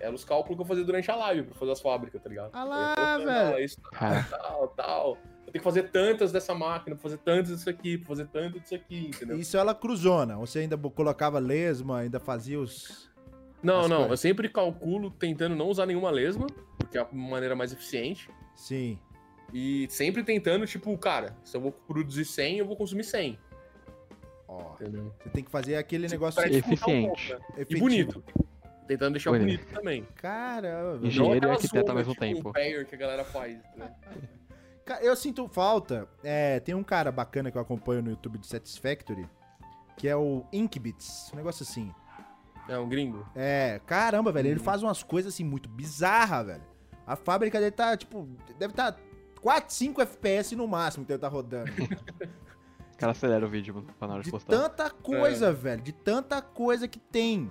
eram os cálculos que eu fazia durante a live pra fazer as fábricas, tá ligado? Ah lá, velho. Isso, Cara. tal, tal. Eu tenho que fazer tantas dessa máquina, pra fazer tantas disso aqui, pra fazer tanto disso aqui, entendeu? Isso ela cruzona. Você ainda colocava lesma, ainda fazia os. Não, as não, coisas. eu sempre calculo tentando não usar nenhuma lesma, porque é a maneira mais eficiente. Sim. E sempre tentando, tipo, cara, se eu vou produzir 100, eu vou consumir 100, Ó. entendeu? Você tem que fazer aquele negócio Pra dificultar um Eficiente. pouco, né? E bonito. Tentando deixar Bonito. bonito também. Caramba. Engenheiro e aquela arquiteto ao mesmo tipo, tempo. Pair que a galera faz, né? Eu sinto falta. é, tem um cara bacana que eu acompanho no YouTube de Satisfactory, que é o Inkbits, um negócio assim. É um gringo. É, caramba, velho, ele Uhum. faz umas coisas assim muito bizarras, velho. A fábrica dele tá, tipo, deve estar tá 4, 5 FPS no máximo que ele tá rodando. O cara acelera o vídeo pra na hora de De postar. tanta coisa, velho, de tanta coisa que tem.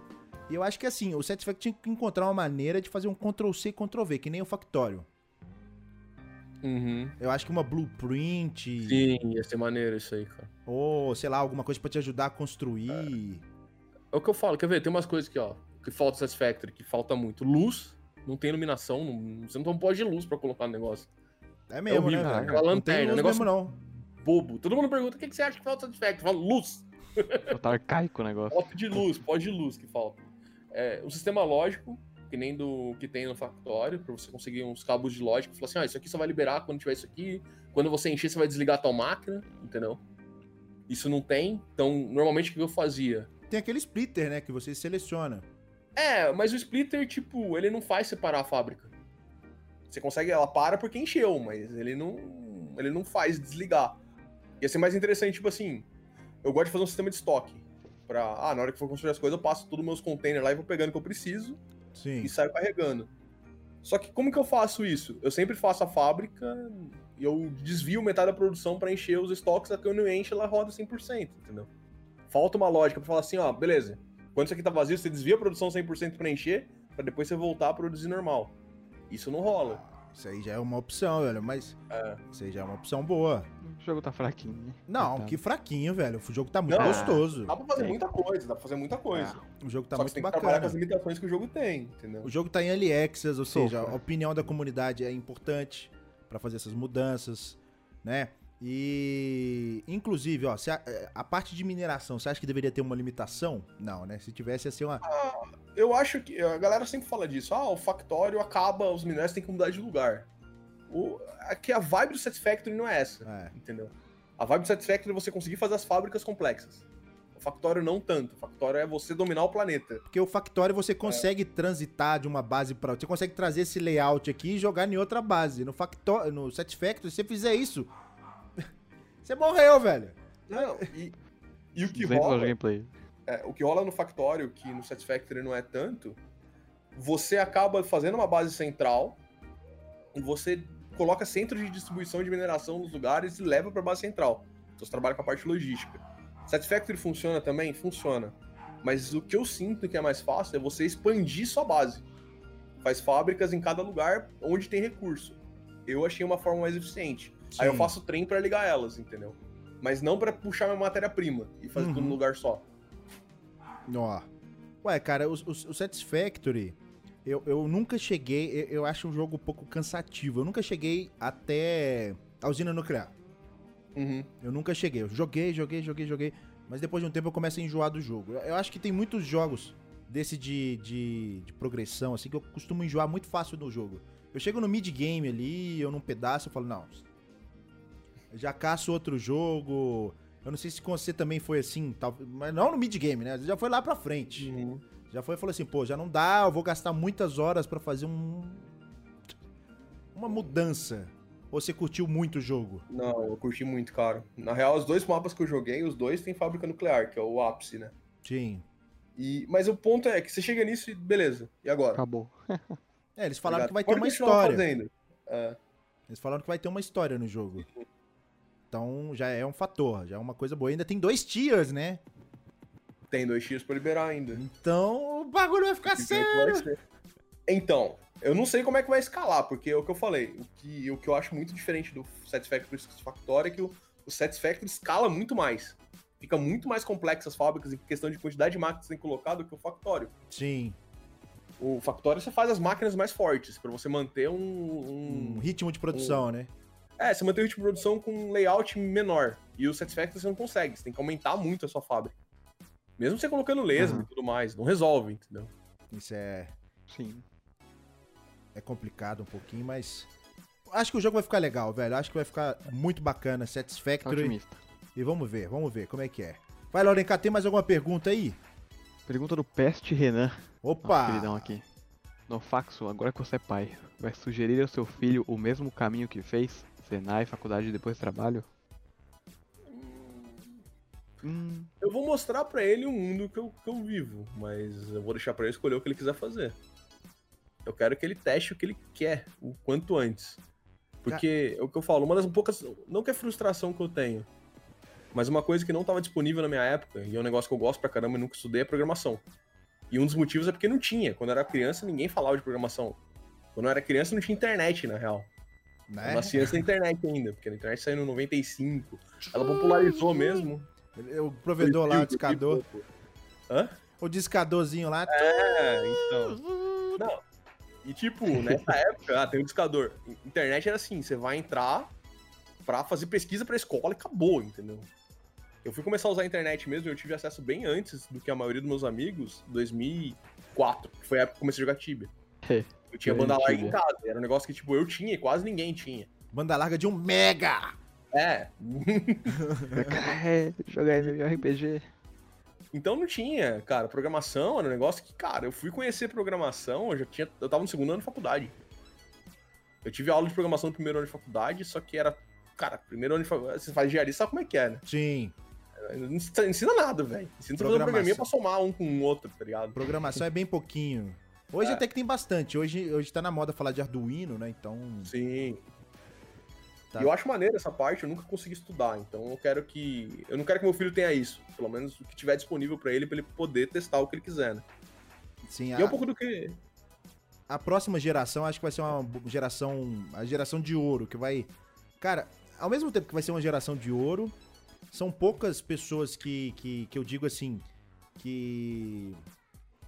E eu acho que assim, o Satisfactory tinha que encontrar uma maneira de fazer um Ctrl-C e Ctrl-V, que nem o Factório. Uhum. Eu acho que uma blueprint, Sim, ia ser maneiro isso aí, cara. ou sei lá, alguma coisa pra te ajudar a construir. É o que eu falo, quer ver? Tem umas coisas que, ó, que falta Satisfactory, que falta muito. Luz, não tem iluminação, não- você não tem um pó de luz pra colocar no negócio. É mesmo, horrível, né, cara. Não lanterna, luz negócio- mesmo, não. Bobo. Todo mundo pergunta, o que, que você acha que falta Satisfactory? Eu falo, luz. Tá arcaico o negócio. Pó de luz, pó de luz que falta. É, o sistema lógico, que nem do que tem no Factório, pra você conseguir uns cabos de lógica. Falar assim, ó, isso aqui só vai liberar quando tiver isso aqui. Quando você encher, você vai desligar a tua máquina, entendeu? Isso não tem. Então, normalmente, o que eu fazia? Tem aquele splitter, né, que você seleciona. É, mas o splitter, tipo, ele não faz separar a fábrica. Você consegue, ela para porque encheu, mas ele não, ele não faz desligar. Ia ser mais interessante, tipo assim, eu gosto de fazer um sistema de estoque. Pra, ah, na hora que for construir as coisas, eu passo todos os meus containers lá e vou pegando o que eu preciso Sim. e saio carregando. Só que como que eu faço isso? Eu sempre faço a fábrica e eu desvio metade da produção pra encher os estoques, a que eu não enche, ela roda 100%, entendeu? Falta uma lógica pra falar assim, ó, beleza. Quando isso aqui tá vazio, você desvia a produção 100% pra encher, pra depois você voltar a produzir normal. Isso não rola. Isso aí já é uma opção, velho, mas É. isso aí já é uma opção boa. O jogo tá fraquinho. Não, Coitado. que fraquinho, velho. O jogo tá muito Não, gostoso. Dá pra fazer Sim. muita coisa, dá pra fazer muita coisa. O jogo tá Só que muito você tem que trabalhar com bacana. as limitações que o jogo tem, entendeu? O jogo tá em early access, ou seja, Sofra. a opinião da comunidade é importante pra fazer essas mudanças, né? E inclusive, ó, se a, a parte de mineração, você acha que deveria ter uma limitação? Não, né? Se tivesse ia ser uma Eu acho que a galera sempre fala disso. Ah, o Factório acaba, os minérios têm que mudar de lugar. O, aqui a vibe do Satisfactory não é essa, é, entendeu? A vibe do Satisfactory é você conseguir fazer as fábricas complexas. O Factório não tanto. O Factório é você dominar o planeta. porque o Factory você consegue transitar de uma base pra outra. Você consegue trazer esse layout aqui e jogar em outra base. No Factory, no Satisfactory, se você fizer isso, você morreu, velho. Não, e, e o que 200 horas de rola, gameplay. É, o que rola no Factório, que no Satisfactory não é tanto, você acaba fazendo uma base central e você coloca centros de distribuição de mineração nos lugares e leva pra base central. Então você trabalha com a parte logística. Satisfactory funciona também? Funciona. Mas o que eu sinto que é mais fácil é você expandir sua base. Faz fábricas em cada lugar onde tem recurso. Eu achei uma forma mais eficiente. Aí eu Sim. faço trem pra ligar elas, entendeu? Mas não pra puxar minha matéria-prima e fazer tudo Uhum. num lugar só. Ó. Ué, cara, o, o, o Satisfactory, eu, eu nunca cheguei. Eu, eu acho um jogo um pouco cansativo. Eu nunca cheguei até a usina nuclear. Uhum. Eu nunca cheguei. Eu joguei, joguei, joguei, joguei. Mas depois de um tempo eu começo a enjoar do jogo. Eu, eu acho que tem muitos jogos desse de, de, de progressão, assim, que eu costumo enjoar muito fácil no jogo. Eu chego no mid-game ali, eu num pedaço, eu falo, não. Já caço outro jogo. Eu não sei se com você também foi assim, tal, mas não no mid-game, né? Já foi lá pra frente. Uhum. Já foi e falou assim, pô, já não dá, eu vou gastar muitas horas pra fazer um. Uma mudança. Ou você curtiu muito o jogo? Não, eu curti muito, cara. Na real, os dois mapas que eu joguei, os dois têm fábrica nuclear, que é o ápice, né? Sim. E, mas o ponto é que você chega nisso e beleza. E agora? Acabou. É, eles falaram Tá que vai ter Pode uma história. Fazendo. É. Eles falaram que vai ter uma história no jogo. Então já é um fator, já é uma coisa boa. Ainda tem dois tiers, né? Tem dois tiros pra liberar ainda. Então o bagulho vai ficar vai sério. Então, eu não sei como é que vai escalar, porque é o que eu falei. O que, o que eu acho muito diferente do Satisfactory e Satisfactory é que o, o Satisfactory escala muito mais. Fica muito mais complexo as fábricas em questão de quantidade de máquinas que tem colocado que o Factório. Sim. O Factório você faz as máquinas mais fortes, pra você manter um. Um um- ritmo de produção, né? É, você mantém o ritmo de produção com um layout menor. E o Satisfactory você não consegue, você tem que aumentar muito a sua fábrica. Mesmo você colocando lesma Uhum. e tudo mais, não resolve, entendeu? Isso é, Sim. é complicado um pouquinho, mas. Acho que o jogo vai ficar legal, velho. Acho que vai ficar muito bacana. Tá Satisfactory. otimista. E vamos ver, vamos ver como é que é. Vai, Laurenca, tem mais alguma pergunta aí? Pergunta do Peste Renan. Nosso Opa! queridão aqui. No Faxo, agora que você é pai, vai sugerir ao seu filho o mesmo caminho que fez? Senai, faculdade e depois trabalho? Hum, Eu vou mostrar pra ele o mundo que eu, que eu vivo, mas eu vou deixar pra ele escolher o que ele quiser fazer. Eu quero que ele teste o que ele quer, o quanto antes. Porque é o que eu falo, uma das poucas. Não que é frustração que eu tenho, mas uma coisa que não estava disponível na minha época, e é um negócio que eu gosto pra caramba e nunca estudei, é programação. E um dos motivos é porque não tinha. Quando eu era criança, ninguém falava de programação. Quando eu era criança, não tinha internet, na real. Eu Né? nasci antes da internet ainda, porque a internet saiu no 95. Ela popularizou mesmo. O provedor lá, o discador. Hã? O discadorzinho lá. É, então. Não. E tipo, nessa época, ah, tem um discador. Internet era assim, você vai entrar pra fazer pesquisa pra escola e acabou, entendeu? Eu fui começar a usar a internet mesmo, eu tive acesso bem antes do que a maioria dos meus amigos, 2004, que foi a época que eu comecei a jogar Tibia. Eu tinha banda larga em casa, era um negócio que tipo, eu tinha e quase ninguém tinha. Banda larga de um mega! É, é, jogar RPG. Então não tinha, cara, programação era um negócio que, cara, eu fui conhecer programação, eu já tinha, eu tava no segundo ano de faculdade. Eu tive aula de programação no primeiro ano de faculdade, só que era, cara, primeiro ano de faculdade, você faz engenharia, sabe como é que é, né? Sim. Não ensina ensina nada, velho. Ensina você fazer um programinha pra somar um com o outro, tá ligado? Programação é bem pouquinho. Hoje É. até que tem bastante. Hoje, hoje tá na moda falar de Arduino, né? Então. Sim. Tá. E eu acho maneiro essa parte, eu nunca consegui estudar, então eu quero que. Eu não quero que meu filho tenha isso. Pelo menos o que tiver disponível pra ele, pra ele poder testar o que ele quiser, né? Sim, E a, é um pouco do que. a próxima geração acho que vai ser uma geração. A geração de ouro, que vai. Cara, ao mesmo tempo que vai ser uma geração de ouro, são poucas pessoas que, que, que eu digo assim. Que.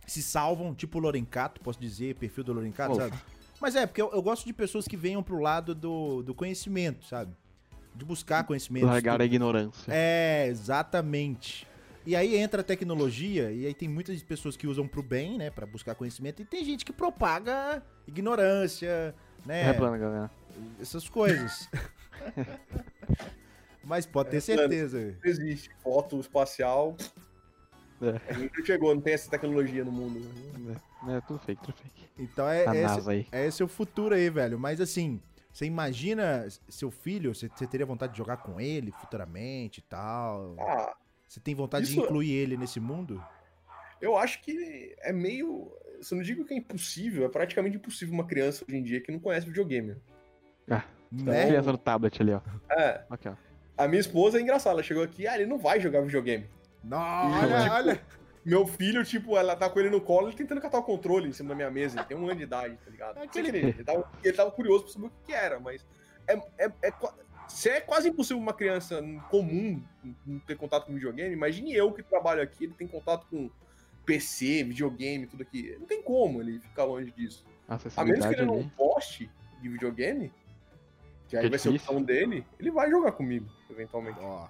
Se salvam, tipo o Lorencato, posso dizer, perfil do Lorencato, Opa. sabe? Mas é, porque eu, eu gosto de pessoas que venham pro lado do, do conhecimento, sabe? De buscar conhecimento. Largar a ignorância. É, exatamente. E aí entra a tecnologia, e aí tem muitas pessoas que usam pro bem, né, Pra buscar conhecimento, e tem gente que propaga ignorância, né, É plano, galera. essas coisas. Mas pode ter É plano. certeza. existe. Foto espacial. É. A gente não chegou, não tem essa tecnologia no mundo. né? É, é tudo fake, tudo fake. Então é, é, esse, é esse o futuro aí, velho. Mas assim, você imagina seu filho, você, você teria vontade de jogar com ele futuramente e tal? Ah, Você tem vontade de isso- incluir ele nesse mundo? eu acho que é meio. Se eu não digo que é impossível, é praticamente impossível uma criança hoje em dia que não conhece videogame. Ah, Né? criança no tablet ali, ó. É, Aqui, ó. A minha esposa é engraçada, ela chegou aqui, ah, ele não vai jogar videogame. Não, olha, tipo, olha. Meu filho, tipo, ela tá com ele no colo, ele tentando catar o controle em cima da minha mesa. Ele tem um ano de idade, tá ligado? Aquele- que ele, ele, tava, ele tava curioso pra saber o que que era, mas. É, é, é, se é quase impossível uma criança comum não ter contato com videogame, imagine eu que trabalho aqui, ele tem contato com PC, videogame, tudo aqui. Não tem como ele ficar longe disso. A A menos que ele não ali. goste de videogame, que aí Que é vai ser a difícil. opção dele, ele vai jogar comigo, eventualmente. Ó, é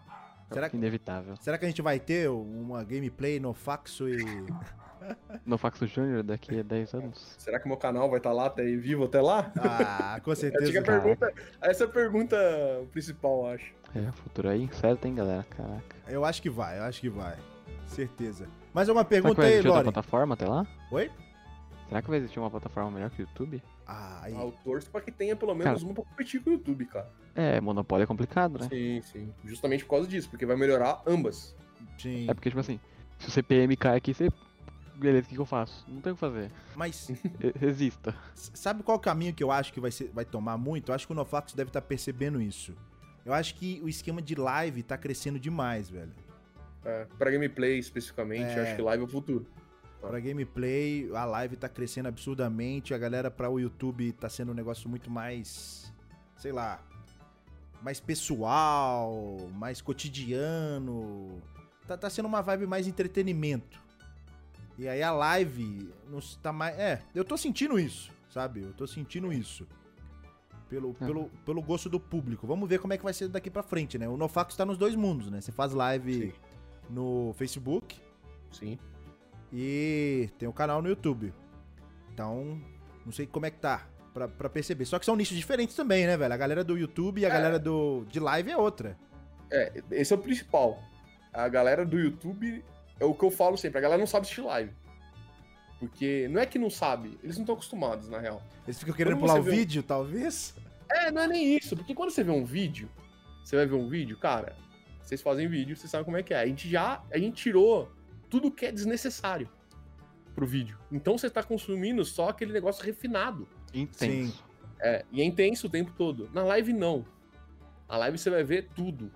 será que, Inevitável. será que a gente vai ter uma gameplay no Faxo e. No Faxo Júnior daqui a 10 anos. Será que meu canal vai estar lá até vivo até lá? Ah, com que certeza. pergunta, essa é a pergunta principal, eu acho. É, futuro aí incerto, hein, galera? Caraca. Eu acho que vai, eu acho que vai. Certeza. Mais alguma Será que pergunta vai aí, Lore? plataforma até lá? Oi? Será que vai existir uma plataforma melhor que o YouTube? Ah, aí. Ah, eu torço pra que tenha pelo menos Cara. uma pra competir com o YouTube, cara. É, monopólio é complicado, né? Sim, sim. Justamente por causa disso, porque vai melhorar ambas. Sim. É porque, tipo assim, se o CPM cai aqui, você. Beleza, o que, que eu faço? Não tem o que fazer. Mas Re- Resista. sabe qual o caminho que eu acho que vai, ser, vai tomar muito? Eu acho que o Nofax deve estar percebendo isso. Eu acho que o esquema de live tá crescendo demais, velho. É, pra gameplay especificamente, É. eu acho que live é o futuro. Pra gameplay, a live tá crescendo absurdamente. A galera pra o YouTube tá sendo um negócio muito mais. Sei lá. Mais pessoal, mais cotidiano. Tá, tá sendo uma vibe mais entretenimento. E aí a live não tá mais. É, eu tô sentindo isso, sabe? Eu tô sentindo isso. Pelo, É. pelo, pelo gosto do público. Vamos ver como é que vai ser daqui pra frente, né? O Nofax tá nos dois mundos, né? Você faz live Sim. no Facebook Sim. E tem o canal no YouTube. Então, não sei como é que tá pra, pra perceber. Só que são nichos diferentes também, né, velho? A galera do YouTube e a É. galera do de live é outra. É, esse é o principal. A galera do YouTube é o que eu falo sempre, a galera não sabe assistir live. Porque não é que não sabe, eles não estão acostumados, na real. Eles ficam querendo Quando pular o vê um- vídeo, talvez. É, não é nem isso, porque quando você vê um vídeo, você vai ver um vídeo, cara, vocês fazem vídeo, vocês sabem como é que é. A gente já, a gente tirou tudo que é desnecessário pro vídeo. Então você tá consumindo só aquele negócio refinado. Intenso. É, e é intenso o tempo todo. Na live, não. Na live você vai ver tudo.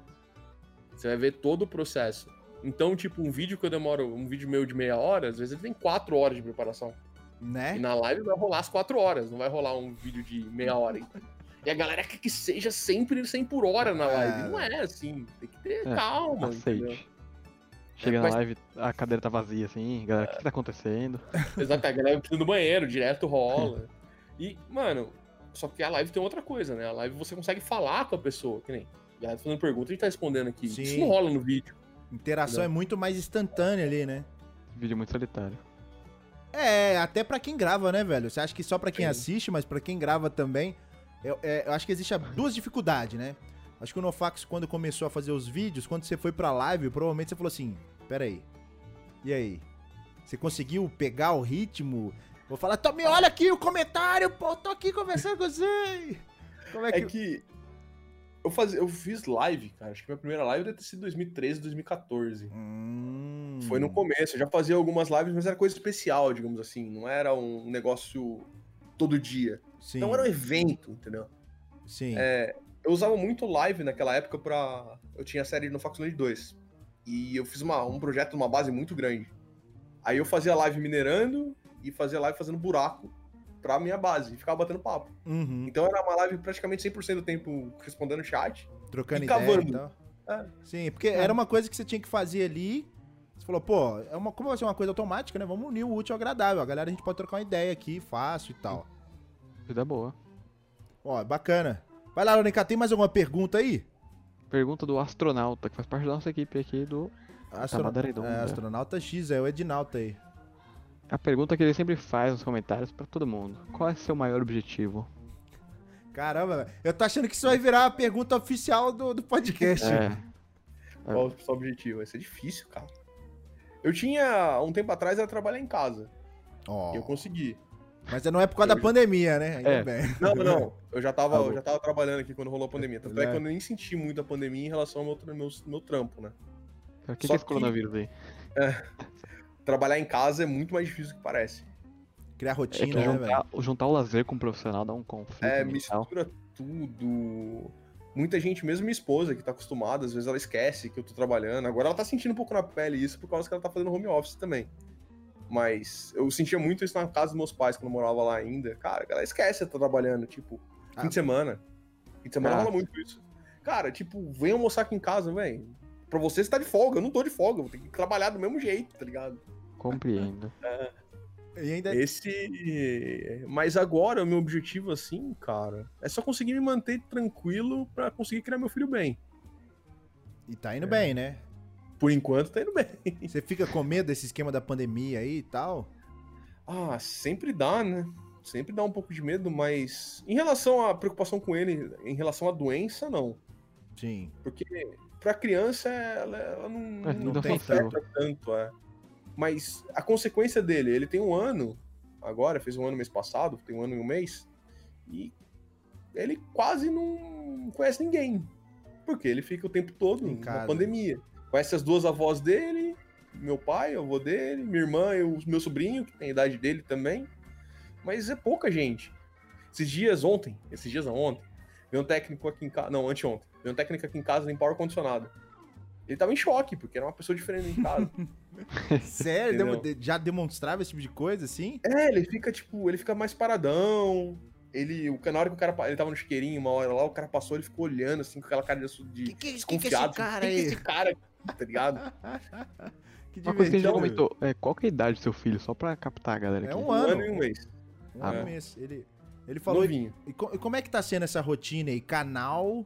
Você vai ver todo o processo. Então, tipo, um vídeo que eu demoro, um vídeo meu de meia hora, às vezes ele tem quatro horas de preparação. Né? E na live vai rolar as quatro horas, não vai rolar um vídeo de meia hora. E a galera quer que seja sempre 100 por hora na live. É. Não é assim, tem que ter É, calma, entendeu? Chega É, na mas- live, a cadeira tá vazia assim, galera, o que, que tá acontecendo? Exato, a galera precisa do banheiro, direto rola. E, mano, só que a live tem outra coisa, né? A live você consegue falar com a pessoa, que nem. A galera tá fazendo pergunta, a gente tá respondendo aqui. Sim. Isso não rola no vídeo. Interação Entendeu? é muito mais instantânea ali, né? Vídeo muito solitário. É, até pra quem grava, né, velho? Você acha que só pra quem Sim. assiste, mas pra quem grava também. Eu, é, eu acho que existe duas dificuldades, né? Acho que o Nofax, quando começou a fazer os vídeos, quando você foi pra live, provavelmente você falou assim: pera aí. E aí? Você conseguiu pegar o ritmo? Vou falar, Tommy, olha aqui o comentário, pô, tô aqui conversando com você. Como é É que. que eu, faz... eu fiz live, cara. Acho que minha primeira live deve ter sido 2013, 2014. Hum, Foi no começo. Eu já fazia algumas lives, mas era coisa especial, digamos assim. Não era um negócio todo dia. Sim, Então era um evento, entendeu? sim. É, eu usava muito live naquela época pra. Eu tinha a série no Fox Lane 2. E eu fiz uma, um projeto numa base muito grande. Aí eu fazia live minerando e fazia live fazendo buraco pra minha base e ficava batendo papo. Uhum, Então era uma live praticamente 100% do tempo respondendo chat. trocando e ideia cavando. e tal. É. Sim, porque era uma coisa que você tinha que fazer ali. Você falou, pô, é uma, como vai ser uma coisa automática, né? Vamos unir o útil ao agradável. A galera, a gente pode trocar uma ideia aqui, fácil e tal. Vida boa. Ó, bacana. Vai lá, Lorenca, tem mais alguma pergunta aí? Pergunta do astronauta, que faz parte da nossa equipe aqui do. Astro... É, astronauta X, é o Edinalta aí. A pergunta que ele sempre faz nos comentários pra todo mundo. Qual é seu maior objetivo? Caramba, eu tô achando que isso vai virar a pergunta oficial do, do podcast. É. Qual o seu objetivo? Vai ser difícil, cara. Eu tinha, um tempo atrás, era trabalhar em casa. E eu consegui. Mas não é por causa da Eu já- pandemia, né? Ainda É. bem. Não, não. Eu já tava, eu já tava trabalhando aqui quando rolou a pandemia. Tanto é É. que eu nem senti muito a pandemia em relação ao meu, meu, meu trampo, né? O que, Só que é esse que- coronavírus aí? Trabalhar em casa é muito mais difícil do que parece. Criar É que rotina, né, velho? juntar, juntar o lazer com o profissional dá um conflito É, mental. mistura tudo. muita gente, mesmo minha esposa, que tá acostumada, às vezes ela esquece que eu tô trabalhando. Agora ela tá sentindo um pouco na pele isso por causa que ela tá fazendo home office também. Mas eu sentia muito isso na casa dos meus pais quando eu morava lá ainda. Cara, ela esquece que eu tô trabalhando, tipo, fim Ah. de semana. Fim de semana Ah. rola muito isso. Cara, tipo, vem almoçar aqui em casa, velho. Pra você, você tá de folga. Eu não tô de folga. Eu vou ter que trabalhar do mesmo jeito, tá ligado? Compreendo. E ainda Esse. Mas agora, o meu objetivo, assim, cara, é só conseguir me manter tranquilo pra conseguir criar meu filho bem. e tá indo bem, né? Por enquanto, tá indo bem. Você fica com medo desse esquema da pandemia aí e tal? Ah, sempre dá, né? Sempre dá um pouco de medo, mas em relação à preocupação com ele, em relação à doença, não. Sim. Porque pra criança, ela, ela não, É, não, não tem tanto, é. Mas a consequência dele, ele tem um ano, agora, fez um ano mês passado, tem um ano e um mês, e ele quase não conhece ninguém. Porque ele fica o tempo todo Em na casa. pandemia. Conhece as duas avós dele, meu pai, o avô dele, minha irmã e o meu sobrinho, que tem a idade dele também. Mas é pouca gente. Esses dias, ontem, esses dias não, ontem, veio um técnico aqui em casa. Não, anteontem. Veio um técnico aqui em casa limpar o ar-condicionado. Ele tava em choque, porque era uma pessoa diferente em casa. Sério? Entendeu? Já demonstrava esse tipo de coisa assim? é, ele fica, tipo, ele fica mais paradão. Ele, o, na hora que o cara. Ele tava no chiqueirinho uma hora lá, o cara passou, ele ficou olhando, assim, com aquela cara de, de Que que, que, que é desconfiado. esse cara Quem que é esse cara aqui, tá ligado? que Uma coisa que a gente comentou, é, qual que é a idade do seu filho? Só pra captar a galera É aqui. um Um ano. ano e um mês. Um Ah, ano bom. mês. Ele, ele falou. Novinho. E, e como é que tá sendo essa rotina aí? Canal,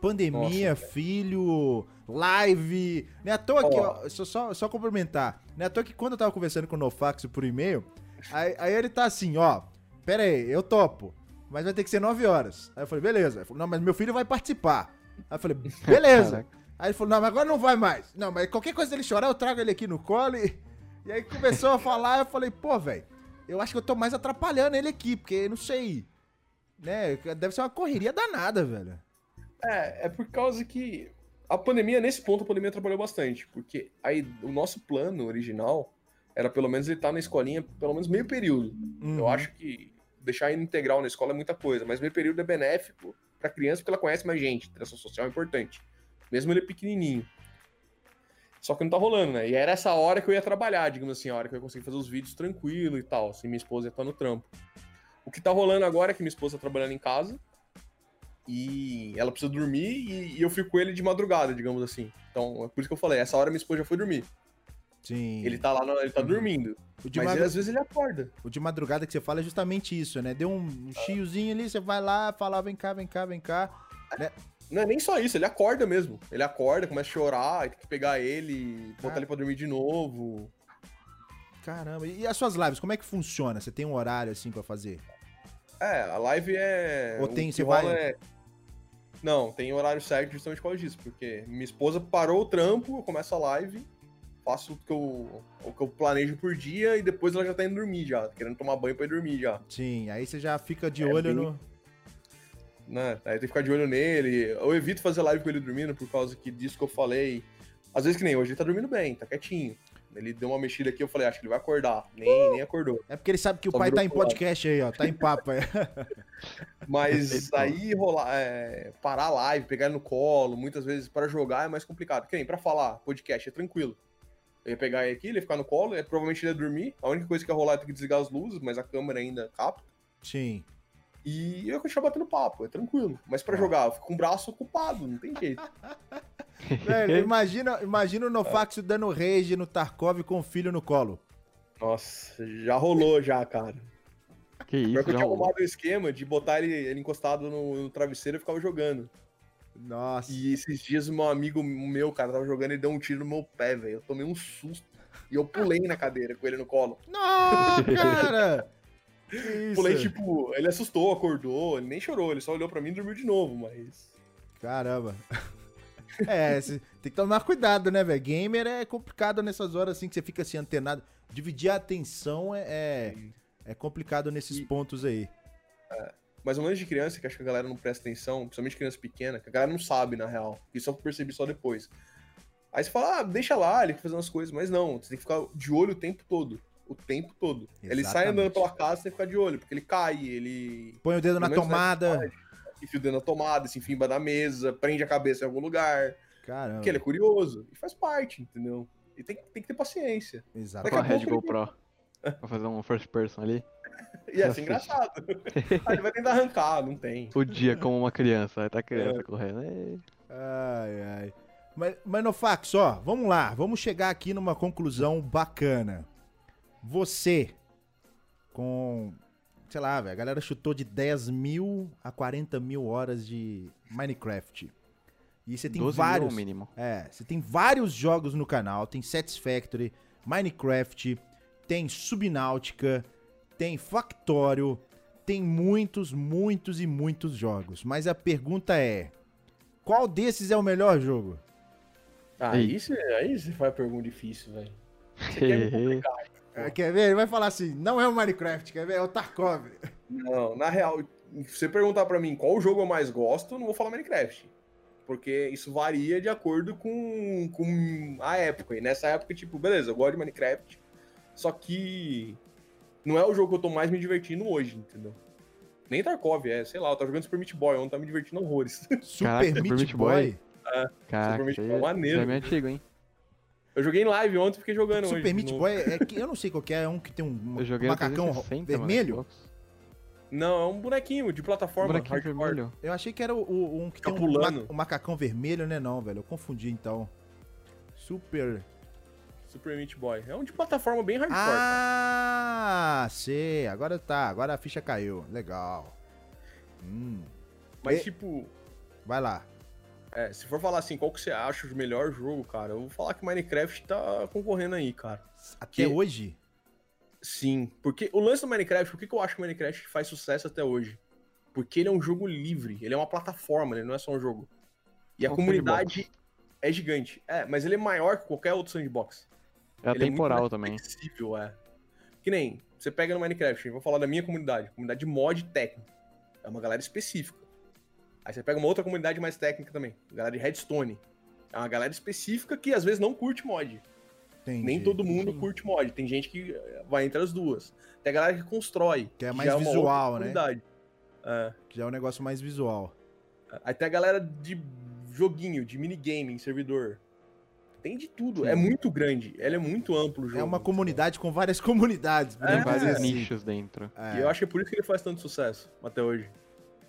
pandemia, filho, live. Não é à toa que, ó, só, só, só complementar. Não é à toa que quando eu tava conversando com o Nofax por e-mail, aí, aí ele tá assim, ó. Pera aí, eu topo. Mas vai ter que ser 9 horas. Aí eu falei, beleza. Ele falou, não, mas meu filho vai participar. Aí eu falei, beleza. Aí ele falou, não, mas agora não vai mais. Não, mas qualquer coisa dele chorar, eu trago ele aqui no colo e... E aí começou a falar, eu falei, pô, velho, eu acho que eu tô mais atrapalhando ele aqui, porque não sei, né, deve ser uma correria danada, velho. É, é por causa que a pandemia, nesse ponto, a pandemia trabalhou bastante. Porque aí o nosso plano original era pelo menos ele estar na escolinha pelo menos meio período. Uhum. Eu acho que deixar integral na escola é muita coisa, mas meio período é benéfico pra criança porque ela conhece mais gente. Interação social é importante. Mesmo ele pequenininho. Só que não tá rolando, né? E era essa hora que eu ia trabalhar, digamos assim, a hora que eu ia conseguir fazer os vídeos tranquilo e tal, assim, minha esposa ia estar no trampo. O que tá rolando agora é que minha esposa tá trabalhando em casa e ela precisa dormir e, e eu fico com ele de madrugada, digamos assim. Então, é por isso que eu falei, essa hora minha esposa já foi dormir. Sim. Ele tá lá, no- ele tá dormindo. o, de Mas ele, às vezes ele acorda. o de madrugada que você fala é justamente isso, né? Deu um chiozinho ali, você vai lá, fala, vem cá, vem cá, vem cá. Não é nem só isso, ele acorda mesmo. Ele acorda, começa a chorar, tem que pegar ele, botar Ah. ele pra dormir de novo. Caramba, e as suas lives, como é que funciona? Você tem um horário assim pra fazer? É, a live é. Ou o tem- você vai- é- Não, tem horário certo justamente por causa disso, porque minha esposa parou o trampo, eu começo a live, faço o que eu, o que eu planejo por dia e depois ela já tá indo dormir já, querendo tomar banho pra ir dormir já. Sim, aí você já fica de É olho bem- no. né? Aí tem que ficar de olho nele. Eu evito fazer live com ele dormindo por causa que disso que eu falei. Às vezes que nem hoje, ele tá dormindo bem, tá quietinho. Ele deu uma mexida aqui, eu falei, acho que ele vai acordar. Nem, nem acordou. É porque ele sabe que o Só pai virou tá em podcast aí, ó. Tá em papo aí. Mas aí rolar, é, parar a live, pegar ele no colo, muitas vezes para jogar é mais complicado. Que nem pra falar, podcast é tranquilo. Eu ia pegar ele aqui, ele ia ficar no colo, é, provavelmente ele ia dormir. A única coisa que ia rolar é ter que desligar as luzes, mas a câmera ainda capta. Sim. E eu ia continuar batendo papo, é tranquilo. Mas pra Ah. jogar, eu fico com o braço ocupado, não tem jeito. Velho, imagina, imagina o Nofax dando rage no Tarkov com o filho no colo. Nossa, já rolou já, cara. que Pior isso, que eu tinha arrumado o esquema de botar ele, ele encostado no, no travesseiro e ficava jogando. Nossa. E esses dias, um amigo meu, cara, tava jogando e deu um tiro no meu pé, velho. Eu tomei um susto. E eu pulei na cadeira com ele no colo. Não, cara! Pulei, tipo, ele assustou, acordou, ele nem chorou, ele só olhou pra mim e dormiu de novo, mas. Caramba. É, tem que tomar cuidado, né, velho? Gamer é complicado nessas horas assim que você fica assim antenado. Dividir a atenção é, é, é complicado nesses E- pontos aí. Mas um monte de criança que acho que a galera não presta atenção, principalmente criança pequena, que a galera não sabe, na real. Isso eu percebi só depois. Aí você fala, ah, deixa lá, ele fica fazendo as coisas, mas não, você tem que ficar de olho o tempo todo. O tempo todo. Ele sai Exatamente. andando pela casa, você tem que ficar de olho, porque ele cai, ele. Põe o dedo na na tomada. cidade. enfia o dedo na tomada, se enfia embaixo da mesa, prende a cabeça em algum lugar. Caramba. Porque ele é curioso. E faz parte, entendeu? E tem, tem que ter paciência. Exato. Daqui Com a a Red ele- GoPro. Pra fazer um first person ali. E ia ser engraçado. Aí ele vai tentar arrancar, não tem. O dia como uma criança. Aí tá a criança correndo. Ei. Ai, ai. Mas, mas Nofax, ó, vamos lá. Vamos chegar aqui numa conclusão bacana. Você, com. Sei lá, velho, a galera chutou de 10 mil a 40 mil horas de Minecraft. E você tem 12 mil vários. o mínimo. É, você tem vários jogos no canal. Tem Satisfactory, Minecraft, tem Subnáutica, tem Factório, tem muitos, muitos e muitos jogos. Mas a pergunta é: qual desses é o melhor jogo? Aí você aí você faz pergunta difícil, velho. Você quer me complicar. É, quer ver? Ele vai falar assim: não é o Minecraft, quer ver? É o Tarkov. Não, na real, se você perguntar pra mim qual jogo eu mais gosto, eu não vou falar Minecraft. Porque isso varia de acordo com, com a época. E nessa época, tipo, beleza, eu gosto de Minecraft. Só que não é o jogo que eu tô mais me divertindo hoje, entendeu? Nem Tarkov, é, sei lá, eu tô jogando Super Meat Boy, ontem tá me divertindo horrores. Super Caraca, Meat Super Meat Boy. Boy. Caraca, Super Meat Boy aí é maneiro. isso é antigo, hein? Eu joguei em live ontem e fiquei jogando hoje. Super Meat no- Boy é que eu não sei qual que é, é um que tem um macacão 360, mano, vermelho. Não, é um bonequinho de plataforma. Bonequinho hardcore. vermelho. Eu achei que era o, o- um que Fica tem um, ma- um macacão vermelho, né? Não, velho. Eu confundi então. Super. Super Meat Boy. É um de plataforma bem hardcore. Ah, sei. Agora tá. Agora a ficha caiu. Legal. Hum. Mas, e- tipo, Vai lá. é, se for falar assim, qual que você acha o melhor jogo, cara, eu vou falar que Minecraft tá concorrendo aí, cara. Até Que- hoje? Sim, porque o lance do Minecraft, por que, que eu acho que o Minecraft faz sucesso até hoje? Porque ele é um jogo livre, ele é uma plataforma, ele não é só um jogo. E a comunidade é gigante. É, mas ele é maior que qualquer outro sandbox. É Ele muito atemporal mais também. Flexível, é. Que nem, você pega no Minecraft, vou falar da minha comunidade, comunidade de mod técnico. É uma galera específica. Aí você pega uma outra comunidade mais técnica também, galera de Redstone. É uma galera específica que às vezes não curte mod. Entendi. Nem todo mundo curte mod. Tem gente que eh, vai entre as duas. Tem a galera que constrói. Que é mais uma visual, outra né? comunidade. É. Que já é um negócio mais visual. Aí tem a galera de joguinho, de minigame em servidor. Tem de tudo. Sim. É muito grande. Ela é muito amplo o jogo. É uma comunidade com várias comunidades. É, Tem podemos vários assim. nichos dentro. É. E eu acho que é por isso que ele faz tanto sucesso até hoje.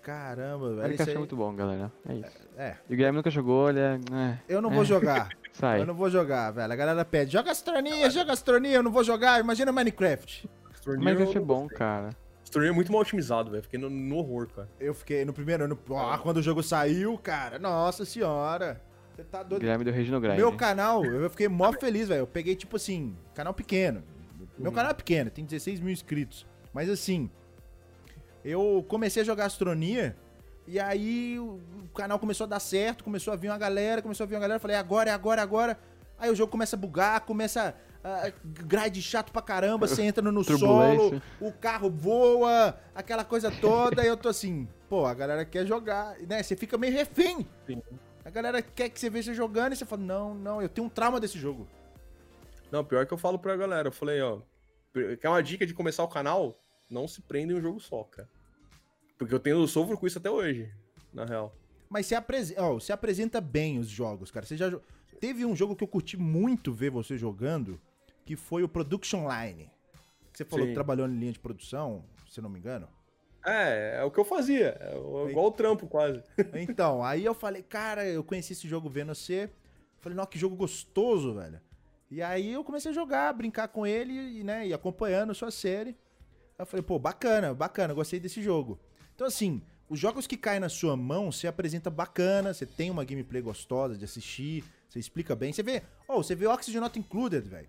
Caramba, velho. Isso é aí- muito bom, galera. É isso. É. E o Guilherme nunca jogou, ele é. é, Eu não vou É. jogar. sai. Eu não vou jogar, velho. A galera pede, joga astronia, joga astronia, eu não vou jogar. Imagina Minecraft. Minecraft é bom, cara. Torneio é muito mal otimizado, velho. Fiquei no, no horror, cara. Eu fiquei no primeiro ano. Ah, quando o jogo saiu, cara. Nossa senhora. Você tá doido. Guilherme deu rage no grind. Meu canal, eu fiquei mó feliz, velho. Eu peguei, tipo assim, canal pequeno. Meu Uhum. canal é pequeno, tem 16 mil inscritos. Mas assim, eu comecei a jogar astronia. E aí o canal começou a dar certo, começou a vir uma galera, começou a vir uma galera. eu Falei, agora, é agora, é agora. Aí o jogo começa a bugar, começa a grade chato pra caramba, você entra no solo, o carro voa, aquela coisa toda, e eu tô assim, pô, a galera quer jogar, né? Você fica meio refém. Sim. A galera quer que você veja jogando e você fala, não, não, eu tenho um trauma desse jogo. Não, pior que eu falo pra galera. Eu falei, ó. Quer uma dica de começar o canal? Não se prenda em um jogo só, cara. Porque eu tenho eu sofro com isso até hoje, na real. Mas você, apresen- ó, você apresenta bem os jogos, cara. Você já Teve um jogo que eu curti muito ver você jogando, que foi o Production Line. Que você falou Sim. que trabalhou em linha de produção, se eu não me engano. É, é o que eu fazia. É o- igual o trampo, quase. Então, aí eu falei, cara, eu conheci esse jogo vendo você. Falei, nossa, que jogo gostoso, velho. E aí eu comecei a jogar, brincar com ele e, né, e acompanhando a sua série. Aí eu falei, pô, bacana, bacana, gostei desse jogo. Então, assim, os jogos que caem na sua mão, você apresenta bacana, você tem uma gameplay gostosa de assistir, você explica bem. Você vê, ó, você vê Oxygen Not Included, velho.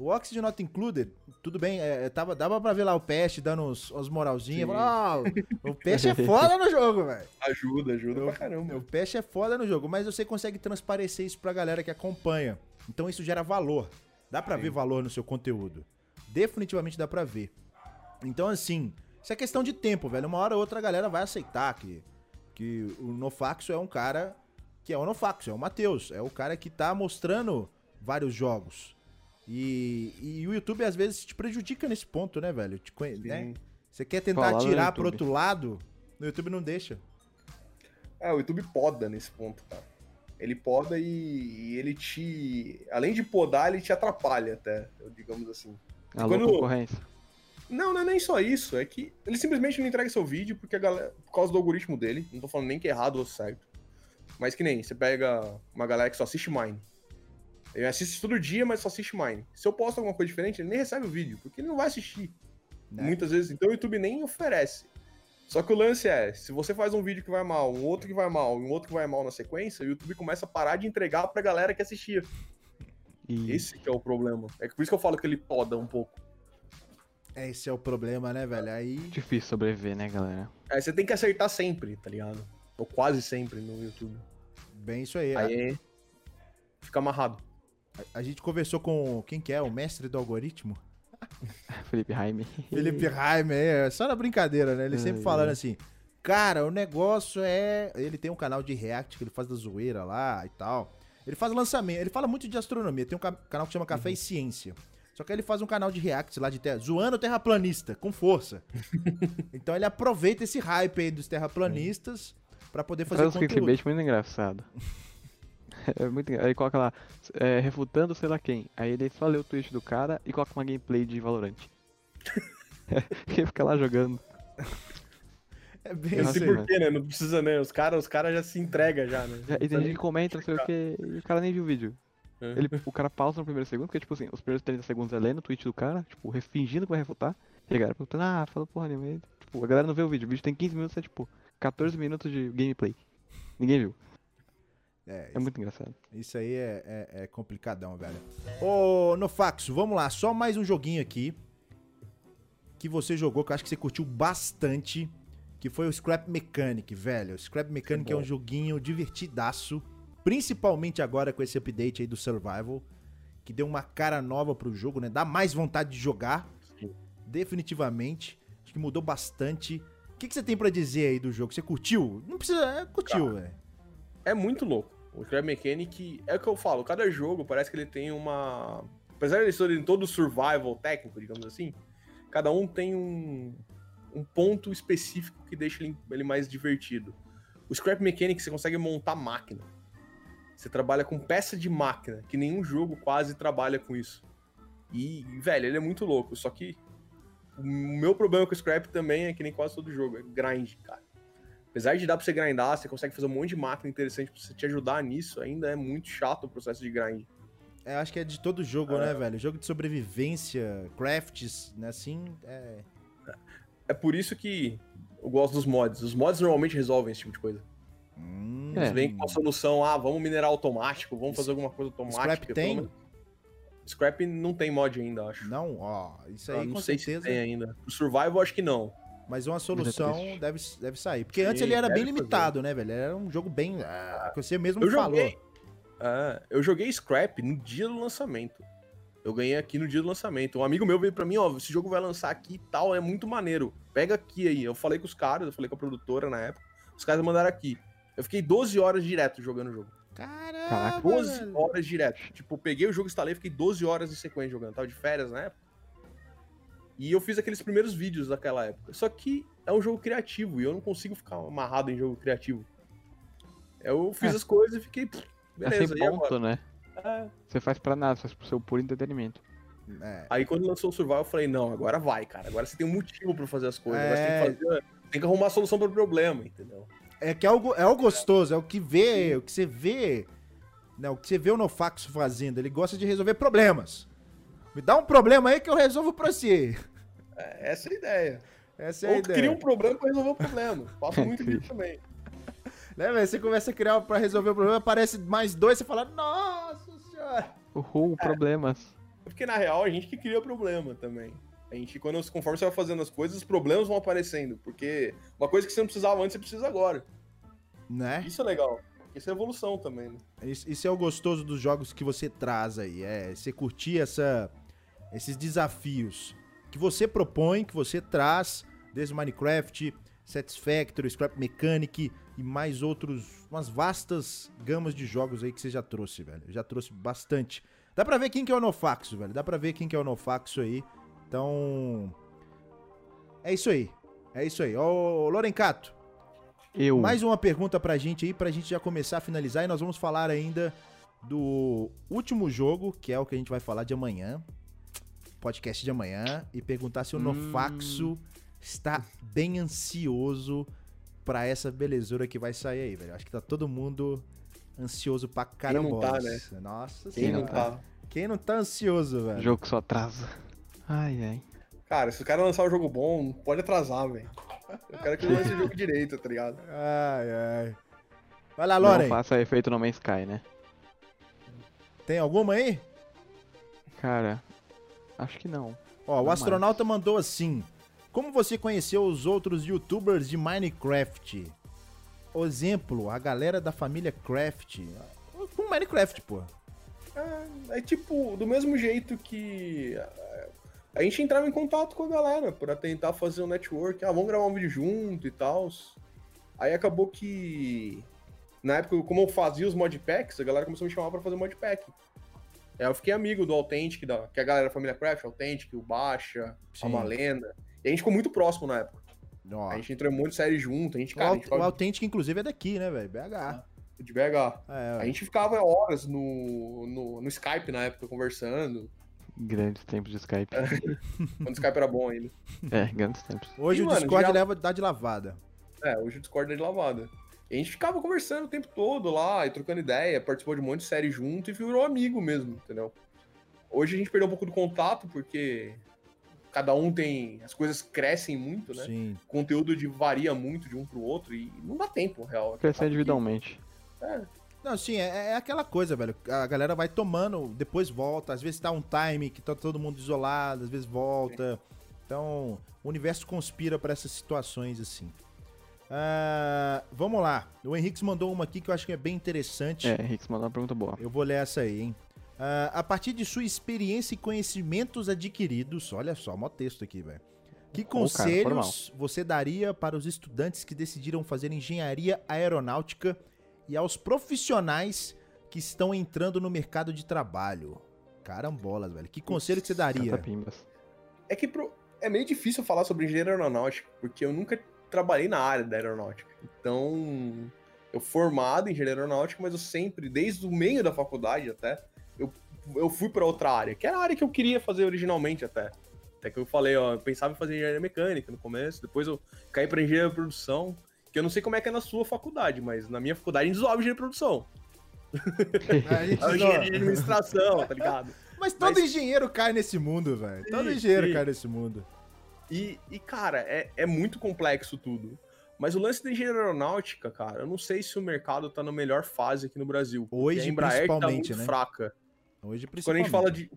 O Oxygen Not Included, tudo bem, é, tava, dava pra ver lá o Pest dando uns, uns moralzinhas. Sim. Falava, ó, o Pest é foda no jogo, velho. Ajuda, ajuda pra caramba. O Pest é foda no jogo, mas você consegue transparecer isso pra galera que acompanha. Então isso gera valor. Dá pra Sim. ver valor no seu conteúdo. Definitivamente dá pra ver. Então, assim, isso é questão de tempo, velho. Uma hora ou outra a galera vai aceitar que, que o Nofaxo é um cara que é o Nofaxo, é o Matheus. É o cara que tá mostrando vários jogos. E, e o YouTube às vezes te prejudica nesse ponto, né, velho? Te né? Você quer tentar Falar tirar pro outro lado, no YouTube não deixa. É, o YouTube poda nesse ponto, cara. Ele poda e, e ele te. Além de podar, ele te atrapalha até, digamos assim. Alô, Quando- concorrência. Não, não é nem só isso. É que ele simplesmente não entrega seu vídeo porque a galera, por causa do algoritmo dele. Não tô falando nem que é errado ou certo. Mas que nem, você pega uma galera que só assiste Mine. Ele assiste todo dia, mas só assiste Mine. Se eu posto alguma coisa diferente, ele nem recebe o vídeo, porque ele não vai assistir. Né? Muitas vezes, então o YouTube nem oferece. Só que o lance é, se você faz um vídeo que vai mal, um outro que vai mal, e um outro que vai mal na sequência, o YouTube começa a parar de entregar pra galera que assistia. E Esse que é o problema. É por isso que eu falo que ele poda um pouco. Esse é o problema, né, velho? Aí. difícil sobreviver, né, galera? Aí você tem que acertar sempre, tá ligado? Ou quase sempre no YouTube. Bem isso aí. Aí fica amarrado. A, a gente conversou com quem que é? O mestre do algoritmo? Felipe Jaime. Felipe Raime, é só na brincadeira, né? Ele sempre falando assim, cara, o negócio é. Ele tem um canal de React que ele faz da zoeira lá e tal. Ele faz lançamento, ele fala muito de astronomia. Tem um ca- canal que chama Café e Ciência. Só que ele faz um canal de React lá de terra, zoando terraplanista, com força. então ele aproveita esse hype aí dos terraplanistas pra poder fazer Faz conteúdo. clickbait muito engraçado. É muito Aí coloca lá, é, refutando sei lá quem. Aí ele só lê o tweet do cara e coloca uma gameplay de Valorant. Ele fica lá jogando. É bem Eu não isso sei aí. porquê, né? Não precisa, né? Os caras os cara já se entregam já, né? E tem gente que comenta, não sei o que, e o cara nem viu o vídeo. É. Ele, o cara pausa no primeiro segundo, porque, tipo assim, os primeiros 30 segundos é lendo o tweet do cara, tipo, fingindo que vai refutar. E a galera perguntando, ah, falou porra nenhuma. Tipo, a galera não vê o vídeo. O vídeo tem 15 minutos, é tipo, 14 minutos de gameplay. Ninguém viu. É, É muito engraçado. Isso aí é, é- é complicadão, velho. Ô, Nofaxo, vamos lá. Só mais um joguinho aqui que você jogou, que eu acho que você curtiu bastante, que foi o Scrap Mechanic, velho. O Scrap Mechanic é bom. um joguinho divertidaço, principalmente agora com esse update aí do Survival, que deu uma cara nova pro jogo, né? Dá mais vontade de jogar, Sim. definitivamente. Acho que mudou bastante. O que, que você tem pra dizer aí do jogo? Você curtiu? Não precisa... É, curtiu, velho. É muito louco. O Crab Mechanic, é o que eu falo, cada jogo parece que ele tem uma. Apesar de ser em todo survival técnico, digamos assim, cada um tem um, um ponto específico que deixa ele, ele mais divertido. O Scrap Mechanic você consegue montar máquina. Você trabalha com peça de máquina, que nenhum jogo quase trabalha com isso. E, velho, ele é muito louco. Só que o meu problema com o Scrap também é que nem quase todo jogo, é grind, cara. Apesar de dar pra você grindar, você consegue fazer um monte de máquina interessante pra você te ajudar nisso, ainda é muito chato o processo de grind. É, acho que é de todo jogo, né, velho? Jogo de sobrevivência, crafts, né, assim, é... É por isso que eu gosto dos mods. Os mods normalmente resolvem esse tipo de coisa. Hum, É. Eles vêm com a solução, ah, vamos minerar automático, vamos fazer alguma coisa automática. Scrap tem? menos- Scrap não tem mod ainda, acho. Não, ó, isso aí não com sei certeza, se tem ainda. Survival, acho que não. Mas uma solução triste. deve, deve sair. Porque Sim, antes ele era bem deve fazer. limitado, né, velho? Era um jogo bem... ah, que você mesmo Eu falou. joguei. É, eu joguei Scrap no dia do lançamento. Eu ganhei aqui no dia do lançamento. Um amigo meu veio pra mim, ó, esse jogo vai lançar aqui e tal, é muito maneiro. Pega aqui aí. Eu falei com os caras, eu falei com a produtora na época. Os caras mandaram aqui. Eu fiquei 12 horas direto jogando o jogo. Caraca, 12 velho. horas direto. Tipo, eu peguei o jogo, instalei, fiquei 12 horas em sequência jogando. Tava de férias na época. E eu fiz aqueles primeiros vídeos daquela época. Só que é um jogo criativo e eu não consigo ficar amarrado em jogo criativo. Eu fiz É. as coisas e fiquei. pff, é Beleza, sem e agora? ponto, né? É. Você faz pra nada, faz pro seu puro entretenimento. É, Aí quando lançou o Survival, eu falei, não, agora vai, cara. Agora você tem um motivo pra fazer as coisas. Agora É. você tem que fazer. Tem que arrumar a solução pro problema, entendeu? é que é o, é o gostoso, é o que vê, o que você vê... Né, o que você vê o Nofaxo fazendo. Ele gosta de resolver problemas. Me dá um problema aí que eu resolvo pra você. É, essa é a ideia. Essa é a Ou ideia. cria um problema pra resolver o problema. Faço muito disso também. Né, velho? Você começa a criar pra resolver o problema, aparece mais dois, você fala, nossa senhora. Uhul, problemas. Porque na real a gente que cria problema também. A gente, quando, conforme você vai fazendo as coisas, os problemas vão aparecendo. Porque uma coisa que você não precisava antes, você precisa agora. Né? Isso é legal. Isso é evolução também, né? Isso, isso é o gostoso dos jogos que você traz aí. É você curtir essa, esses desafios que você propõe, que você traz, desde Minecraft, Satisfactory, Scrap Mechanic e mais outros, umas vastas gamas de jogos aí que você já trouxe, velho. Já trouxe bastante. Dá pra ver quem que é o Nofaxo, velho. Dá pra ver quem que é o Nofaxo aí. Então. É isso aí. É isso aí. Ô, Lorencato. Eu. Mais uma pergunta pra gente aí, pra gente já começar a finalizar. E nós vamos falar ainda do último jogo, que é o que a gente vai falar de amanhã. Podcast de amanhã. E perguntar se o Hum. Nofaxo está bem ansioso pra essa belezura que vai sair aí, velho. Acho que tá todo mundo ansioso pra caramba. não tá, né? Nossa Quem não senhora. tá? Quem não tá ansioso, velho? Jogo que só atrasa. Ai, ai. Cara, se o cara lançar um jogo bom, não pode atrasar, velho. Eu quero que ele lance o jogo direito, tá ligado? Ai, ai. Vai lá, Não Loren. faça efeito No Man's Sky, né? Tem alguma aí? Cara, acho que não. Ó, o Não astronauta mandou assim: Como você conheceu os outros youtubers de Minecraft? O exemplo, a galera da família Craft. Com Minecraft, pô. É, é tipo, do mesmo jeito que é, a gente entrava em contato com a galera pra tentar fazer um network. Ah, vamos gravar um vídeo junto e tal. Aí acabou que, na época, como eu fazia os modpacks, a galera começou a me chamar pra fazer modpack. Aí eu fiquei amigo do Authentic, da, que é a galera da família Craft, Authentic, o Baixa, Sim. a Malena. E a gente ficou muito próximo na época. A gente entrou em um monte de série junto, a gente, o, cara, a Aut- gente o ficava Authentic, inclusive, é daqui, né, velho? BH. de BH. É, A gente ficava horas no, no, no Skype na época, conversando, Grandes tempos de Skype. quando o Skype era bom ainda. É, grandes tempos. Hoje E, o mano, Discord já- leva, dá de lavada. É, hoje o Discord é de lavada. E a gente ficava conversando o tempo todo lá, e trocando ideia, participou de um monte de série junto e virou amigo mesmo, entendeu? Hoje a gente perdeu um pouco do contato, porque cada um tem. As coisas crescem muito, né? Sim. O conteúdo de- varia muito de um pro outro e não dá tempo, real. Crescer individualmente. Não, sim, é, é aquela coisa, velho. A galera vai tomando, depois volta. Às vezes tá um time que tá todo mundo isolado, às vezes volta. Então, o universo conspira pra essas situações assim. Ah, vamos lá. O Henrique mandou uma aqui que eu acho que é bem interessante. É, Henrique mandou uma pergunta boa. Eu vou ler essa aí, hein? Ah, a partir de sua experiência e conhecimentos adquiridos, olha só, mó texto aqui, velho. Que Ô, cara, conselhos você daria para os estudantes que decidiram fazer engenharia aeronáutica e aos profissionais que estão entrando no mercado de trabalho? Carambolas, velho. Que conselho que você daria? É que pro- é meio difícil falar sobre engenharia aeronáutica, porque eu nunca trabalhei na área da aeronáutica. Então, eu formado em engenharia aeronáutica, mas eu sempre, desde o meio da faculdade até, eu, eu fui pra outra área, que era a área que eu queria fazer originalmente até. Até que eu falei, ó, eu pensava em fazer engenharia mecânica no começo, depois eu caí pra engenharia de produção, que eu não sei como é que é na sua faculdade, mas na minha faculdade a gente zoava engenharia de produção. A gente É engenharia de administração, tá ligado? Mas todo Mas- engenheiro cai nesse mundo, velho. Todo engenheiro sim. cai nesse mundo. E, e, cara, é, é muito complexo tudo. Mas o lance da engenharia aeronáutica, cara, eu não sei se o mercado tá na melhor fase aqui no Brasil. Hoje, a Embraer tá principalmente, muito né? fraca. Hoje, Quando a principalmente. gente fala de.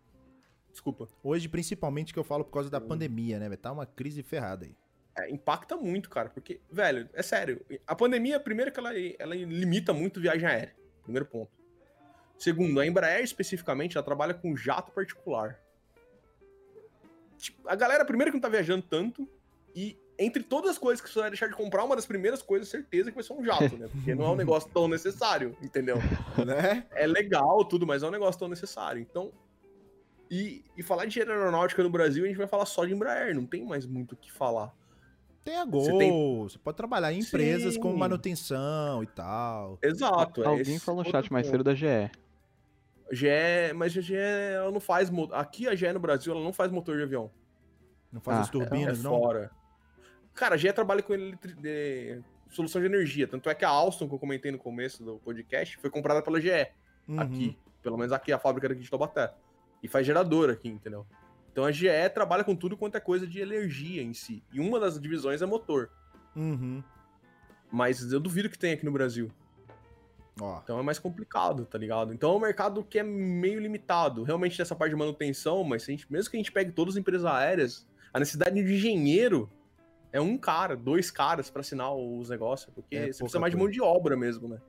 Desculpa. Hoje, principalmente, que eu falo por causa Hum. da pandemia, né? Tá uma crise ferrada aí. É, impacta muito, cara. Porque, velho, é sério. A pandemia, primeiro que ela, ela limita muito viagem aérea. Primeiro ponto. Segundo, a Embraer especificamente, ela trabalha com jato particular. Tipo, a galera, primeiro que não tá viajando tanto, e entre todas as coisas que você vai deixar de comprar, uma das primeiras coisas, certeza que vai ser um jato, né? Porque não é um negócio tão necessário, entendeu? né? É legal tudo, mas é um negócio tão necessário. Então. E, e falar de aeronáutica no Brasil, a gente vai falar só de Embraer, não tem mais muito o que falar. Tem a Gol, Você você, tem- pode trabalhar em empresas Sim. com manutenção e tal. Exato. é Alguém esse falou no chat mais ponto. cedo da GE. GE, mas a GE ela não faz. Aqui a GE no Brasil ela não faz motor de avião. Não faz Ah, as turbinas, é não? fora. Cara, a GE trabalha com eletri- de- solução de energia. Tanto é que a Alstom, que eu comentei no começo do podcast, foi comprada pela GE. Uhum. Aqui. Pelo menos aqui, a fábrica daqui de Taubaté. E faz gerador aqui, entendeu? Então a GE trabalha com tudo quanto é coisa de energia em si. E uma das divisões é motor. Uhum. Mas eu duvido que tenha aqui no Brasil. Então é mais complicado, tá ligado? Então é um mercado que é meio limitado. Realmente nessa parte de manutenção, mas gente, mesmo que a gente pegue todas as empresas aéreas, a necessidade de engenheiro é um cara, dois caras pra assinar os negócios, porque É você precisa mais de mão de obra mesmo, né?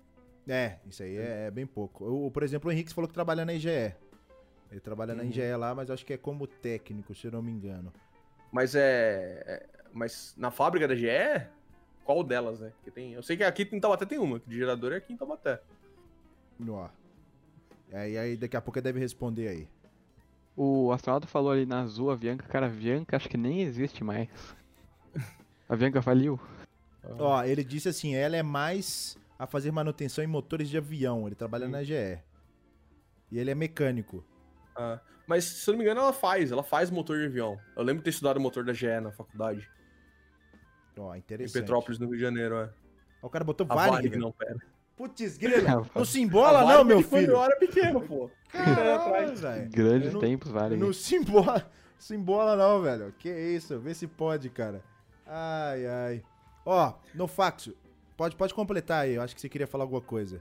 é, isso aí é, é bem pouco. Eu, por exemplo, o Henrique falou que trabalha na IGE. Ele trabalha na Uhum. IGE lá, mas acho que é como técnico, se eu não me engano. Mas é. é- Mas na fábrica da GE, qual delas, né? Porque tem. Eu sei que aqui em Taubaté tem uma, que de gerador é aqui em Taubaté. Ó. E aí, daqui a pouco ele deve responder aí. O astronauta falou ali na Azul, a Bianca, cara, a Bianca acho que nem existe mais. A Bianca faliu. Ó, ele disse assim, ela é mais a fazer manutenção em motores de avião. Ele trabalha Hum. na GE. E ele é mecânico. Ah, mas, se eu não me engano, ela faz. Ela faz motor de avião. Eu lembro de ter estudado motor da GE na faculdade. Ó, Em interessante. Petrópolis, no Rio de Janeiro, é. Ó, O cara botou A Varig, Varig, não, pera. Putz, grila. Não Varig. se embola não, Varig meu filho. Era pequeno, pô. Caralho, velho. Grandes Não- tempos, vale. Não se embola, se embola não, velho. Que isso, vê se pode, cara. Ai, ai. Ó, no faxo, pode, pode completar aí, eu acho que você queria falar alguma coisa.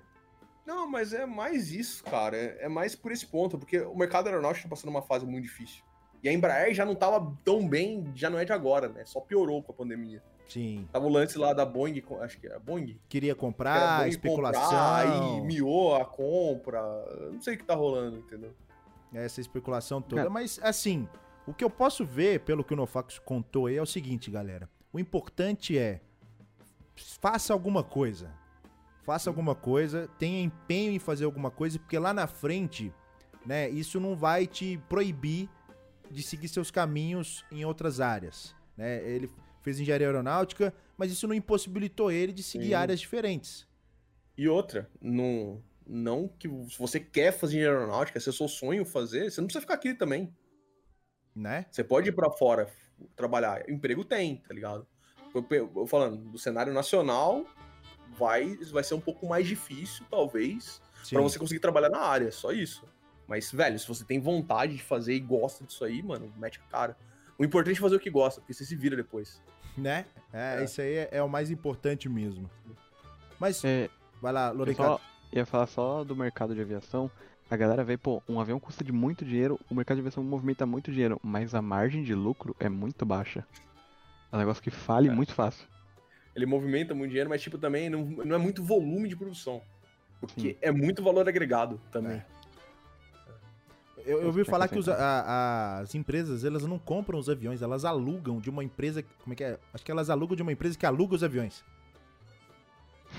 Não, mas é mais isso, cara. É é mais por esse ponto, porque o mercado aeronáutico tá passando uma fase muito difícil. E a Embraer já não tava tão bem, já não é de agora, né? Só piorou com a pandemia. Sim, Tava o lance lá da Boeing, acho que era Boeing. queria comprar, Boeing Ah, especulação. comprar, aí miou a compra. Não sei o que tá rolando, entendeu? essa especulação toda. É. Mas, assim, o que eu posso ver, pelo que o Nofax contou aí, é o seguinte, galera. O importante é, faça alguma coisa. Faça alguma coisa, tenha empenho em fazer alguma coisa, porque lá na frente, né, isso não vai te proibir de seguir seus caminhos em outras áreas. Né? Ele fez engenharia aeronáutica, mas isso não impossibilitou ele de seguir Sim. áreas diferentes. E outra, não, não que se você quer fazer engenharia aeronáutica, se é seu sonho fazer, você não precisa ficar aqui também. Né? Você pode ir pra fora trabalhar. Emprego tem, tá ligado? Eu, eu- falando, do cenário nacional, vai, vai ser um pouco mais difícil, talvez, pra você conseguir trabalhar na área, só isso. Mas, velho, se você tem vontade de fazer e gosta disso aí, mano, mete a cara. O importante é fazer o que gosta, porque você se vira depois. Né? É, É. isso aí é, é o mais importante mesmo. Mas, É, vai lá, eu Lorica. só ia falar só do mercado de aviação. A galera vê, pô, um avião custa de muito dinheiro, o mercado de aviação movimenta muito dinheiro, mas a margem de lucro é muito baixa. É um negócio que fale É. muito fácil. Ele movimenta muito dinheiro, mas, tipo, também não, não é muito volume de produção. Porque Sim. é muito valor agregado também. É. Eu, eu ouvi falar que os- aceitar. a- as empresas, elas não compram os aviões, elas alugam de uma empresa. Como é que é? Acho que elas alugam de uma empresa que aluga os aviões.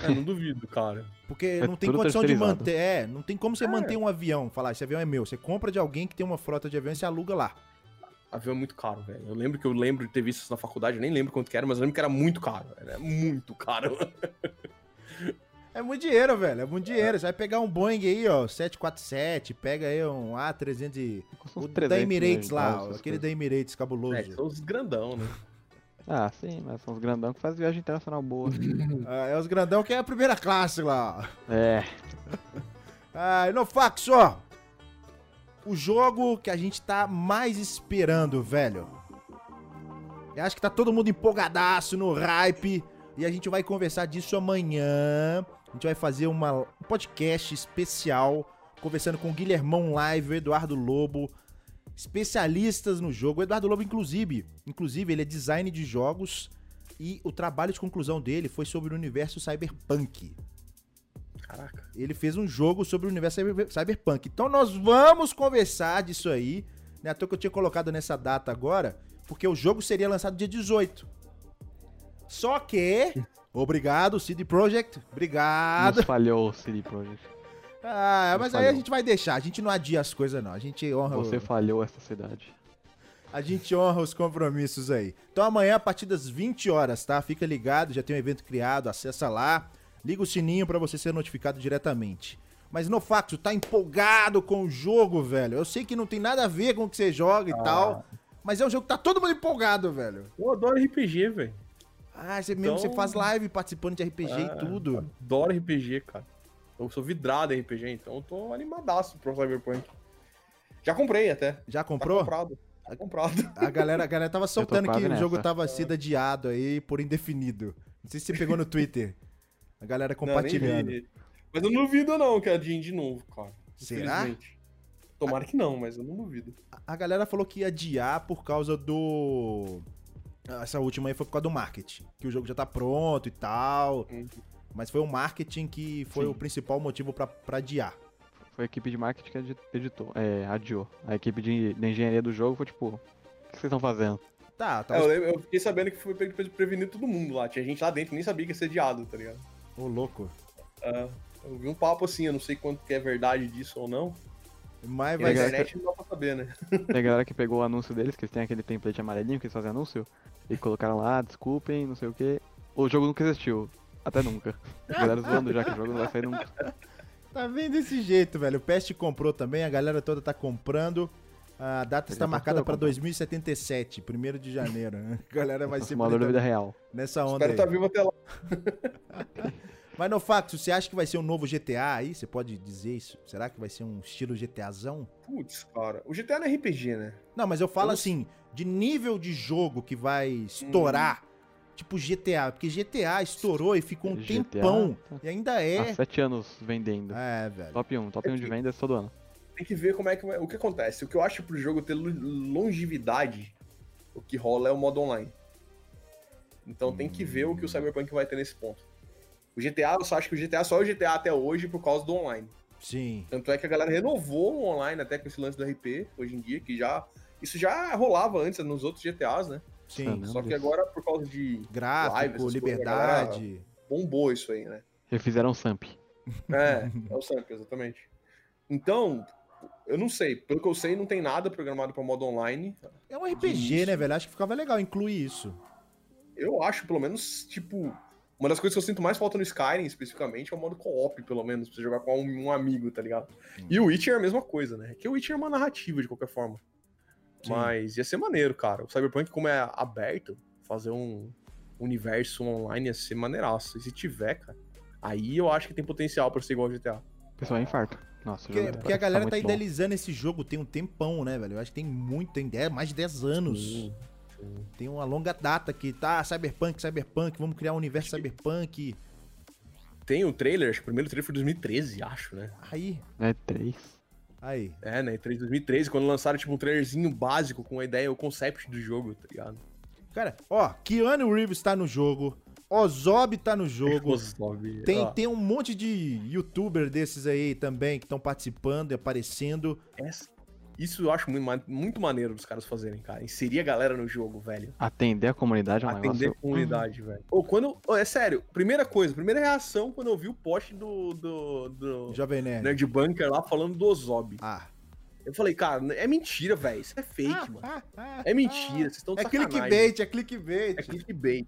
É, não duvido, cara. Porque É não tem condição de manter. É, não tem como você É. manter um avião. Falar, esse avião é meu. Você compra de alguém que tem uma frota de aviões e você aluga lá. Avião é muito caro, velho. Eu lembro que eu lembro de ter visto isso na faculdade, eu nem lembro quanto que era, mas eu lembro que era muito caro. Era muito caro. É muito dinheiro, velho. É muito dinheiro. Você vai pegar um Boeing aí, ó, 747, pega aí um A300 e... O uns da 300 Emirates de lá, aquele da Emirates cabuloso. É, são os grandão, né? Ah, sim, mas são os grandão que fazem viagem internacional boa. Ah, é os grandão que é a primeira classe lá. ó. é, Ah, no fax, ó. O jogo que a gente tá mais esperando, velho. Eu acho que tá todo mundo empolgadaço no hype. E a gente vai conversar disso amanhã. A gente vai fazer uma, um podcast especial. Conversando com o Guilhermão Live, o Eduardo Lobo. Especialistas no jogo. O Eduardo Lobo, inclusive, inclusive, ele é design de jogos. E o trabalho de conclusão dele foi sobre o universo cyberpunk Caraca. ele fez um jogo sobre o universo cyber- cyberpunk. Então nós vamos conversar disso aí. Né? À toa que eu tinha colocado nessa data agora, porque o jogo seria lançado dia 18. Só que. Obrigado, CD Projekt. Obrigado. nos falhou o CD Projekt. Ah, mas Nos aí a falhou. gente vai deixar. A gente não adia as coisas, não. A gente honra, Você o- falhou essa cidade. a gente honra os compromissos aí. Então amanhã, a partir das 20 horas, tá? Fica ligado, já tem um evento criado, acessa lá. Liga o sininho pra você ser notificado diretamente. Mas no Faxo, tá empolgado com o jogo, velho. Eu sei que não tem nada a ver com o que você joga e tal. Mas é um jogo que tá todo mundo empolgado, velho. Eu adoro RPG, velho. Ah, você mesmo, você Então- faz live participando de RPG Ah, e tudo. Adoro RPG, cara. Eu sou vidrado em RPG, então eu tô animadaço pro Cyberpunk. Já comprei até. Já Tá comprou? comprado. Tá comprado. A galera, a galera tava soltando que quase o jogo nessa. tava sendo adiado aí por indefinido. Não sei se você pegou no Twitter. A galera Não, compartilhando. vi. Mas eu não duvido não que é a Jean de novo, cara. Será? Tomara que não, mas eu não duvido. A galera falou que ia adiar por causa do. Essa última aí foi por causa do marketing. Que o jogo já tá pronto e tal. Uhum. Mas foi o marketing que foi Sim. o principal motivo pra, pra adiar. Foi a equipe de marketing que edi- editou, é, adiou. A equipe de, de engenharia do jogo foi tipo, o que vocês estão fazendo? Tá, É, tá. eu, lembro- eu fiquei sabendo que foi pre- prevenido todo mundo lá. Tinha gente lá dentro que nem sabia que ia ser adiado, tá ligado? Ô, louco. É, eu vi um papo assim, eu não sei quanto que é verdade disso ou não. Mas vai internet não dá pra saber, né? Tem a galera que pegou o anúncio deles, que eles têm aquele template amarelinho que eles fazem anúncio, e colocaram lá, desculpem, não sei o que. o jogo nunca existiu. Até nunca. A galera zoando já que o jogo não vai sair nunca. Tá vendo desse jeito, velho. O Pest comprou também, a galera toda tá comprando. A data está já marcada para comprou. 2077, 1 de janeiro. A galera vai ser Simulador da vida real. nessa onda Espero aí. estar vivo até lá. Mas no Faxo, você acha que vai ser um novo GTA aí? Você pode dizer isso? Será que vai ser um estilo GTAzão? Putz, cara. O GTA não é RPG, né? Não, mas eu falo Eu assim, de nível de jogo que vai estourar, tipo GTA, porque GTA estourou e ficou um GTA, tempão, tá. e ainda é. Há sete anos vendendo. É, velho. Top 1, top 1 de vendas todo ano. Tem que ver como é que vai. O que acontece? O que eu acho pro jogo ter lo- longevidade, o que rola é o modo online. Então tem que ver o que o Cyberpunk vai ter nesse ponto. O GTA, eu só acho que o GTA só é o GTA até hoje por causa do online. Sim. Tanto é que a galera renovou o online até com esse lance do RP hoje em dia, que já. Isso já rolava antes nos outros GTAs, né? Sim. Caramba. Só que agora, por causa de live, Gráfico, coisas, liberdade. bombou isso aí, né? Refizeram o Samp. É, é o Samp, exatamente. Então, eu não sei. Pelo que eu sei, não tem nada programado para modo online. É um RPG, né, velho? Acho que ficava legal incluir isso. Eu acho, pelo menos, tipo. Uma das coisas que eu sinto mais falta no Skyrim, especificamente, é o modo co-op, pelo menos, pra você jogar com um, um amigo, tá ligado? E o Witcher é a mesma coisa, né? Que o Witcher é uma narrativa, de qualquer forma. Sim. Mas ia ser maneiro, cara. O Cyberpunk, como é aberto, fazer um universo online ia ser maneiraço. E se tiver, cara, aí eu acho que tem potencial pra ser igual ao GTA. O pessoal é infarto. Nossa, Porque, porque a parece galera tá bom. idealizando esse jogo tem um tempão, né, velho? Eu acho que tem muito, tem 10, mais de 10 anos. Sim. Tem uma longa data que tá Cyberpunk, Cyberpunk, vamos criar um universo Cyberpunk. Tem o trailer, acho que o primeiro trailer foi 2013, acho, né? Aí, É 3. aí. É, né? 3 2013, quando lançaram, tipo, um trailerzinho básico com a ideia, o concept do jogo, tá ligado? Cara, ó, Keanu Reeves tá no jogo, Ozob tá no jogo. Sobe. Tem, Ó, tem um monte de youtuber desses aí também que estão participando e aparecendo. essa- Isso eu acho muito, ma- muito maneiro dos caras fazerem, cara. Inserir a galera no jogo, velho. Atender a comunidade é um Atender negócio. a comunidade, velho. Ou quando. é sério, primeira coisa, primeira reação quando eu vi o post do. do, do Jovem Nerd. Nerd Bunker lá falando do Ozob. Ah. Eu falei, cara, é mentira, velho. Isso é fake, mano. Ah, ah, É mentira, vocês estão É sacanagem. clickbait, é clickbait. É clickbait.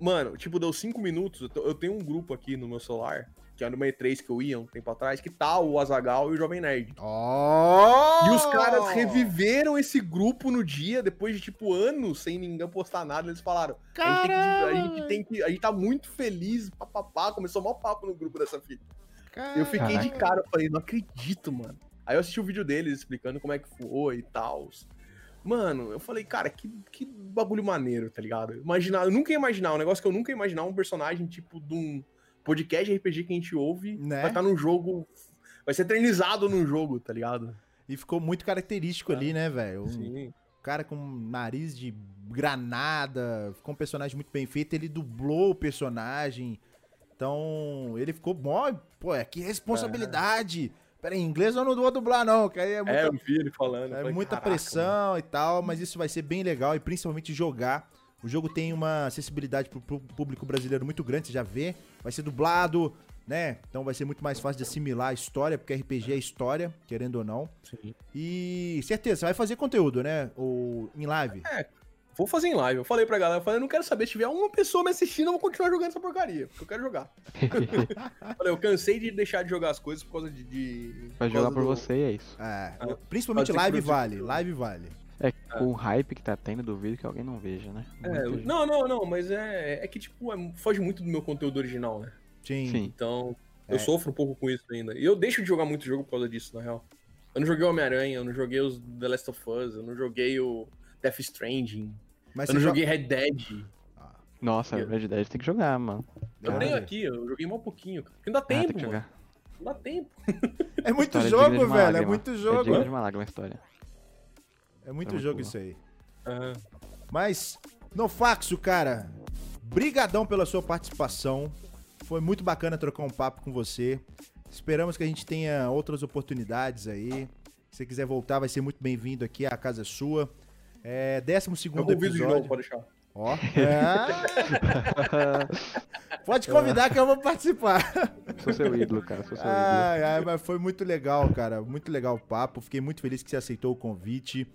Mano, tipo, deu cinco minutos. Eu tenho um grupo aqui no meu celular, que é no meio 3 que eu ia um tempo atrás, que tá o Azagal e o Jovem Nerd. Oh! E os caras reviveram esse grupo no dia, depois de, tipo, anos sem ninguém postar nada. Eles falaram: a gente, tem que, a gente tem que. A gente tá muito feliz, papapá. Começou o maior papo no grupo dessa fita. Eu fiquei de cara, eu falei, não acredito, mano. Aí eu assisti o vídeo deles explicando como é que foi e tal. Mano, eu falei, cara, que, que bagulho maneiro, tá ligado? Imaginar, eu nunca ia imaginar, um negócio que eu nunca ia imaginar, um personagem tipo de um podcast de RPG que a gente ouve, Né? vai estar num jogo, vai ser eternizado num jogo, tá ligado? E ficou muito característico ali, né, velho? Sim. cara com nariz de granada, ficou um personagem muito bem feito, ele dublou o personagem. Então, ele ficou mó, pô, é que responsabilidade. Pera aí, em inglês eu não vou dublar não, que aí é muita, É, eu vi ele falando. é falei, muita "Caraca, pressão e tal, mas isso vai ser bem legal e principalmente jogar. O jogo tem uma acessibilidade pro, pro público brasileiro muito grande, você já vê. Vai ser dublado, né? Então vai ser muito mais fácil de assimilar a história, porque RPG é história, querendo ou não. mano." Sim. E certeza, você vai fazer conteúdo, né? Ou em live. Vou fazer em live. Eu falei pra galera, eu falei, eu não quero saber, se tiver uma pessoa me assistindo, eu vou continuar jogando essa porcaria, porque eu quero jogar. falei, eu cansei de deixar de jogar as coisas por causa de... de Vai jogar por do- você e é isso. É, Ah, principalmente live vale, live vale. É, com o hype que tá tendo, duvido que alguém não veja, né? É, não, não, não, mas é, é que, tipo, é- foge muito do meu conteúdo original, né? Sim. Sim. Então, É. eu sofro um pouco com isso ainda. E eu deixo de jogar muito jogo por causa disso, na real. Eu não joguei o Homem-Aranha, eu não joguei os The Last of Us, eu não joguei o Death Stranding, Mas eu não joguei Red Dead. Nossa, Eu- Red Dead tem que jogar, mano. Eu tenho aqui, eu joguei mal pouquinho, cara. Porque não dá Ah, tem tempo, que mano. jogar. Não dá tempo. É muito História jogo, velho. É muito É jogo. digna de uma lágrima a história. É muito muito jogo isso aí. Aham. Mas, Nofaxo, cara, brigadão pela sua participação. Foi muito bacana trocar um papo com você. Esperamos que a gente tenha outras oportunidades aí. Se você quiser voltar, vai ser muito bem-vindo aqui. A casa é sua. É, décimo Eu segundo convido de novo, episódio. pode deixar. Ó. É. Pode convidar que eu vou participar. Sou seu ídolo, cara. Sou seu ídolo. Ai, ai, mas foi muito legal, cara. Muito legal o papo. Fiquei muito feliz que você aceitou o convite.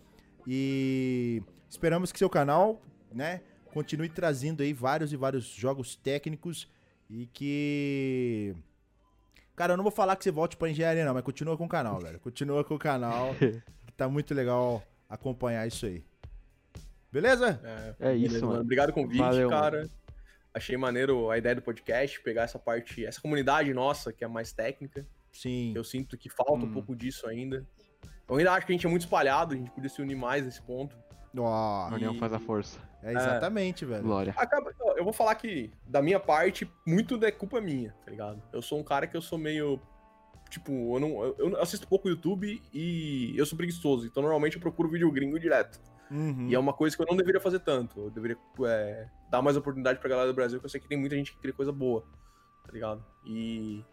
E esperamos que seu canal, né, continue trazendo aí vários e vários jogos técnicos e que. Cara, eu não vou falar que você volte pra engenharia, não, mas continua com o canal, velho. Continua com o canal. que tá muito legal acompanhar isso aí. Beleza? É isso, beleza, mano. Obrigado pelo convite, Valeu, cara. Achei maneiro a ideia do podcast, pegar essa parte, essa comunidade nossa, que é mais técnica. Sim. Eu sinto que falta um Hum. pouco disso ainda. Eu ainda acho que a gente é muito espalhado, a gente podia se unir mais nesse ponto. A união faz a força. é exatamente, velho. Glória. Acaba, eu vou falar que, da minha parte, muito é culpa minha, tá ligado? Eu sou um cara que eu sou meio. Tipo, eu não. Eu, eu assisto pouco YouTube e eu sou preguiçoso, então normalmente eu procuro vídeo gringo direto. Uhum. E é uma coisa que eu não deveria fazer tanto. Eu deveria é, dar mais oportunidade pra galera do Brasil, que eu sei que tem muita gente que cria coisa boa, tá ligado? E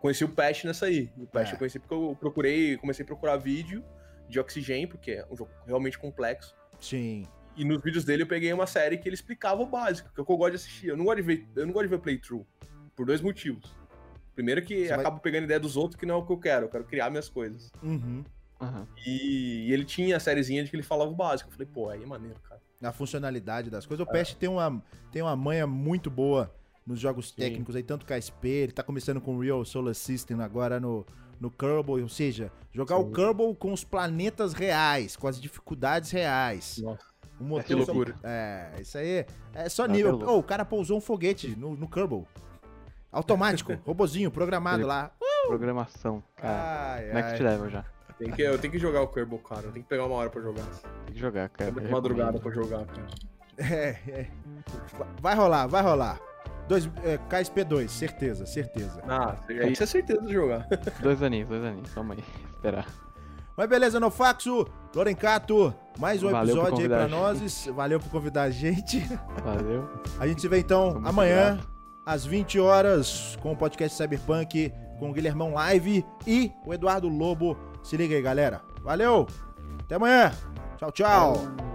conheci o Pest nessa aí. O Pest É. eu conheci porque eu procurei, comecei a procurar vídeo de Oxygen, porque é um jogo realmente complexo. Sim. E nos vídeos dele eu peguei uma série que ele explicava o básico, que é o que eu gosto de assistir. Eu não gosto de ver, eu não gosto de ver playthrough. Por dois motivos. Primeiro que Você vai- acabo pegando ideia dos outros que não é o que eu quero, eu quero criar minhas coisas. Uhum. Aham. E, e ele tinha a sériezinha de que ele falava o básico. Eu falei, pô, aí é maneiro, cara. Na funcionalidade das coisas. O É. Pest tem uma, tem uma manha muito boa nos jogos Sim. técnicos aí, tanto KSP, ele tá começando com o Real Solar System agora no, no Kerbal, ou seja, jogar o Sim. Kerbal com os planetas reais, com as dificuldades reais. Nossa. O motor que loucura. É, isso aí é só Ah, nível. pelo- Ô, o cara pousou um foguete no, no Kerbal. Automático, robozinho, programado Ele- lá. Programação. Cara, Ai, next ai. level já. Tem que, eu tenho que jogar o Kerbal, cara. Eu tenho que pegar uma hora pra jogar. Tem que jogar, cara. Tem madrugada pra jogar, cara. É, é. Vai rolar, vai rolar. Dois, é, KSP2, certeza, certeza. Ah, isso é certeza de jogar. Dois aninhos, dois aninhos. Calma aí. Esperar. Mas beleza, Nofaxo, Lorencato, mais um Valeu episódio aí pra nós. Valeu por convidar a gente. Valeu. A gente se vê então muito amanhã, às 20 horas, com o podcast Cyberpunk, com o Guilhermão Live e o Eduardo Lobo. Se liga aí, galera. Valeu! Até amanhã! Tchau, tchau!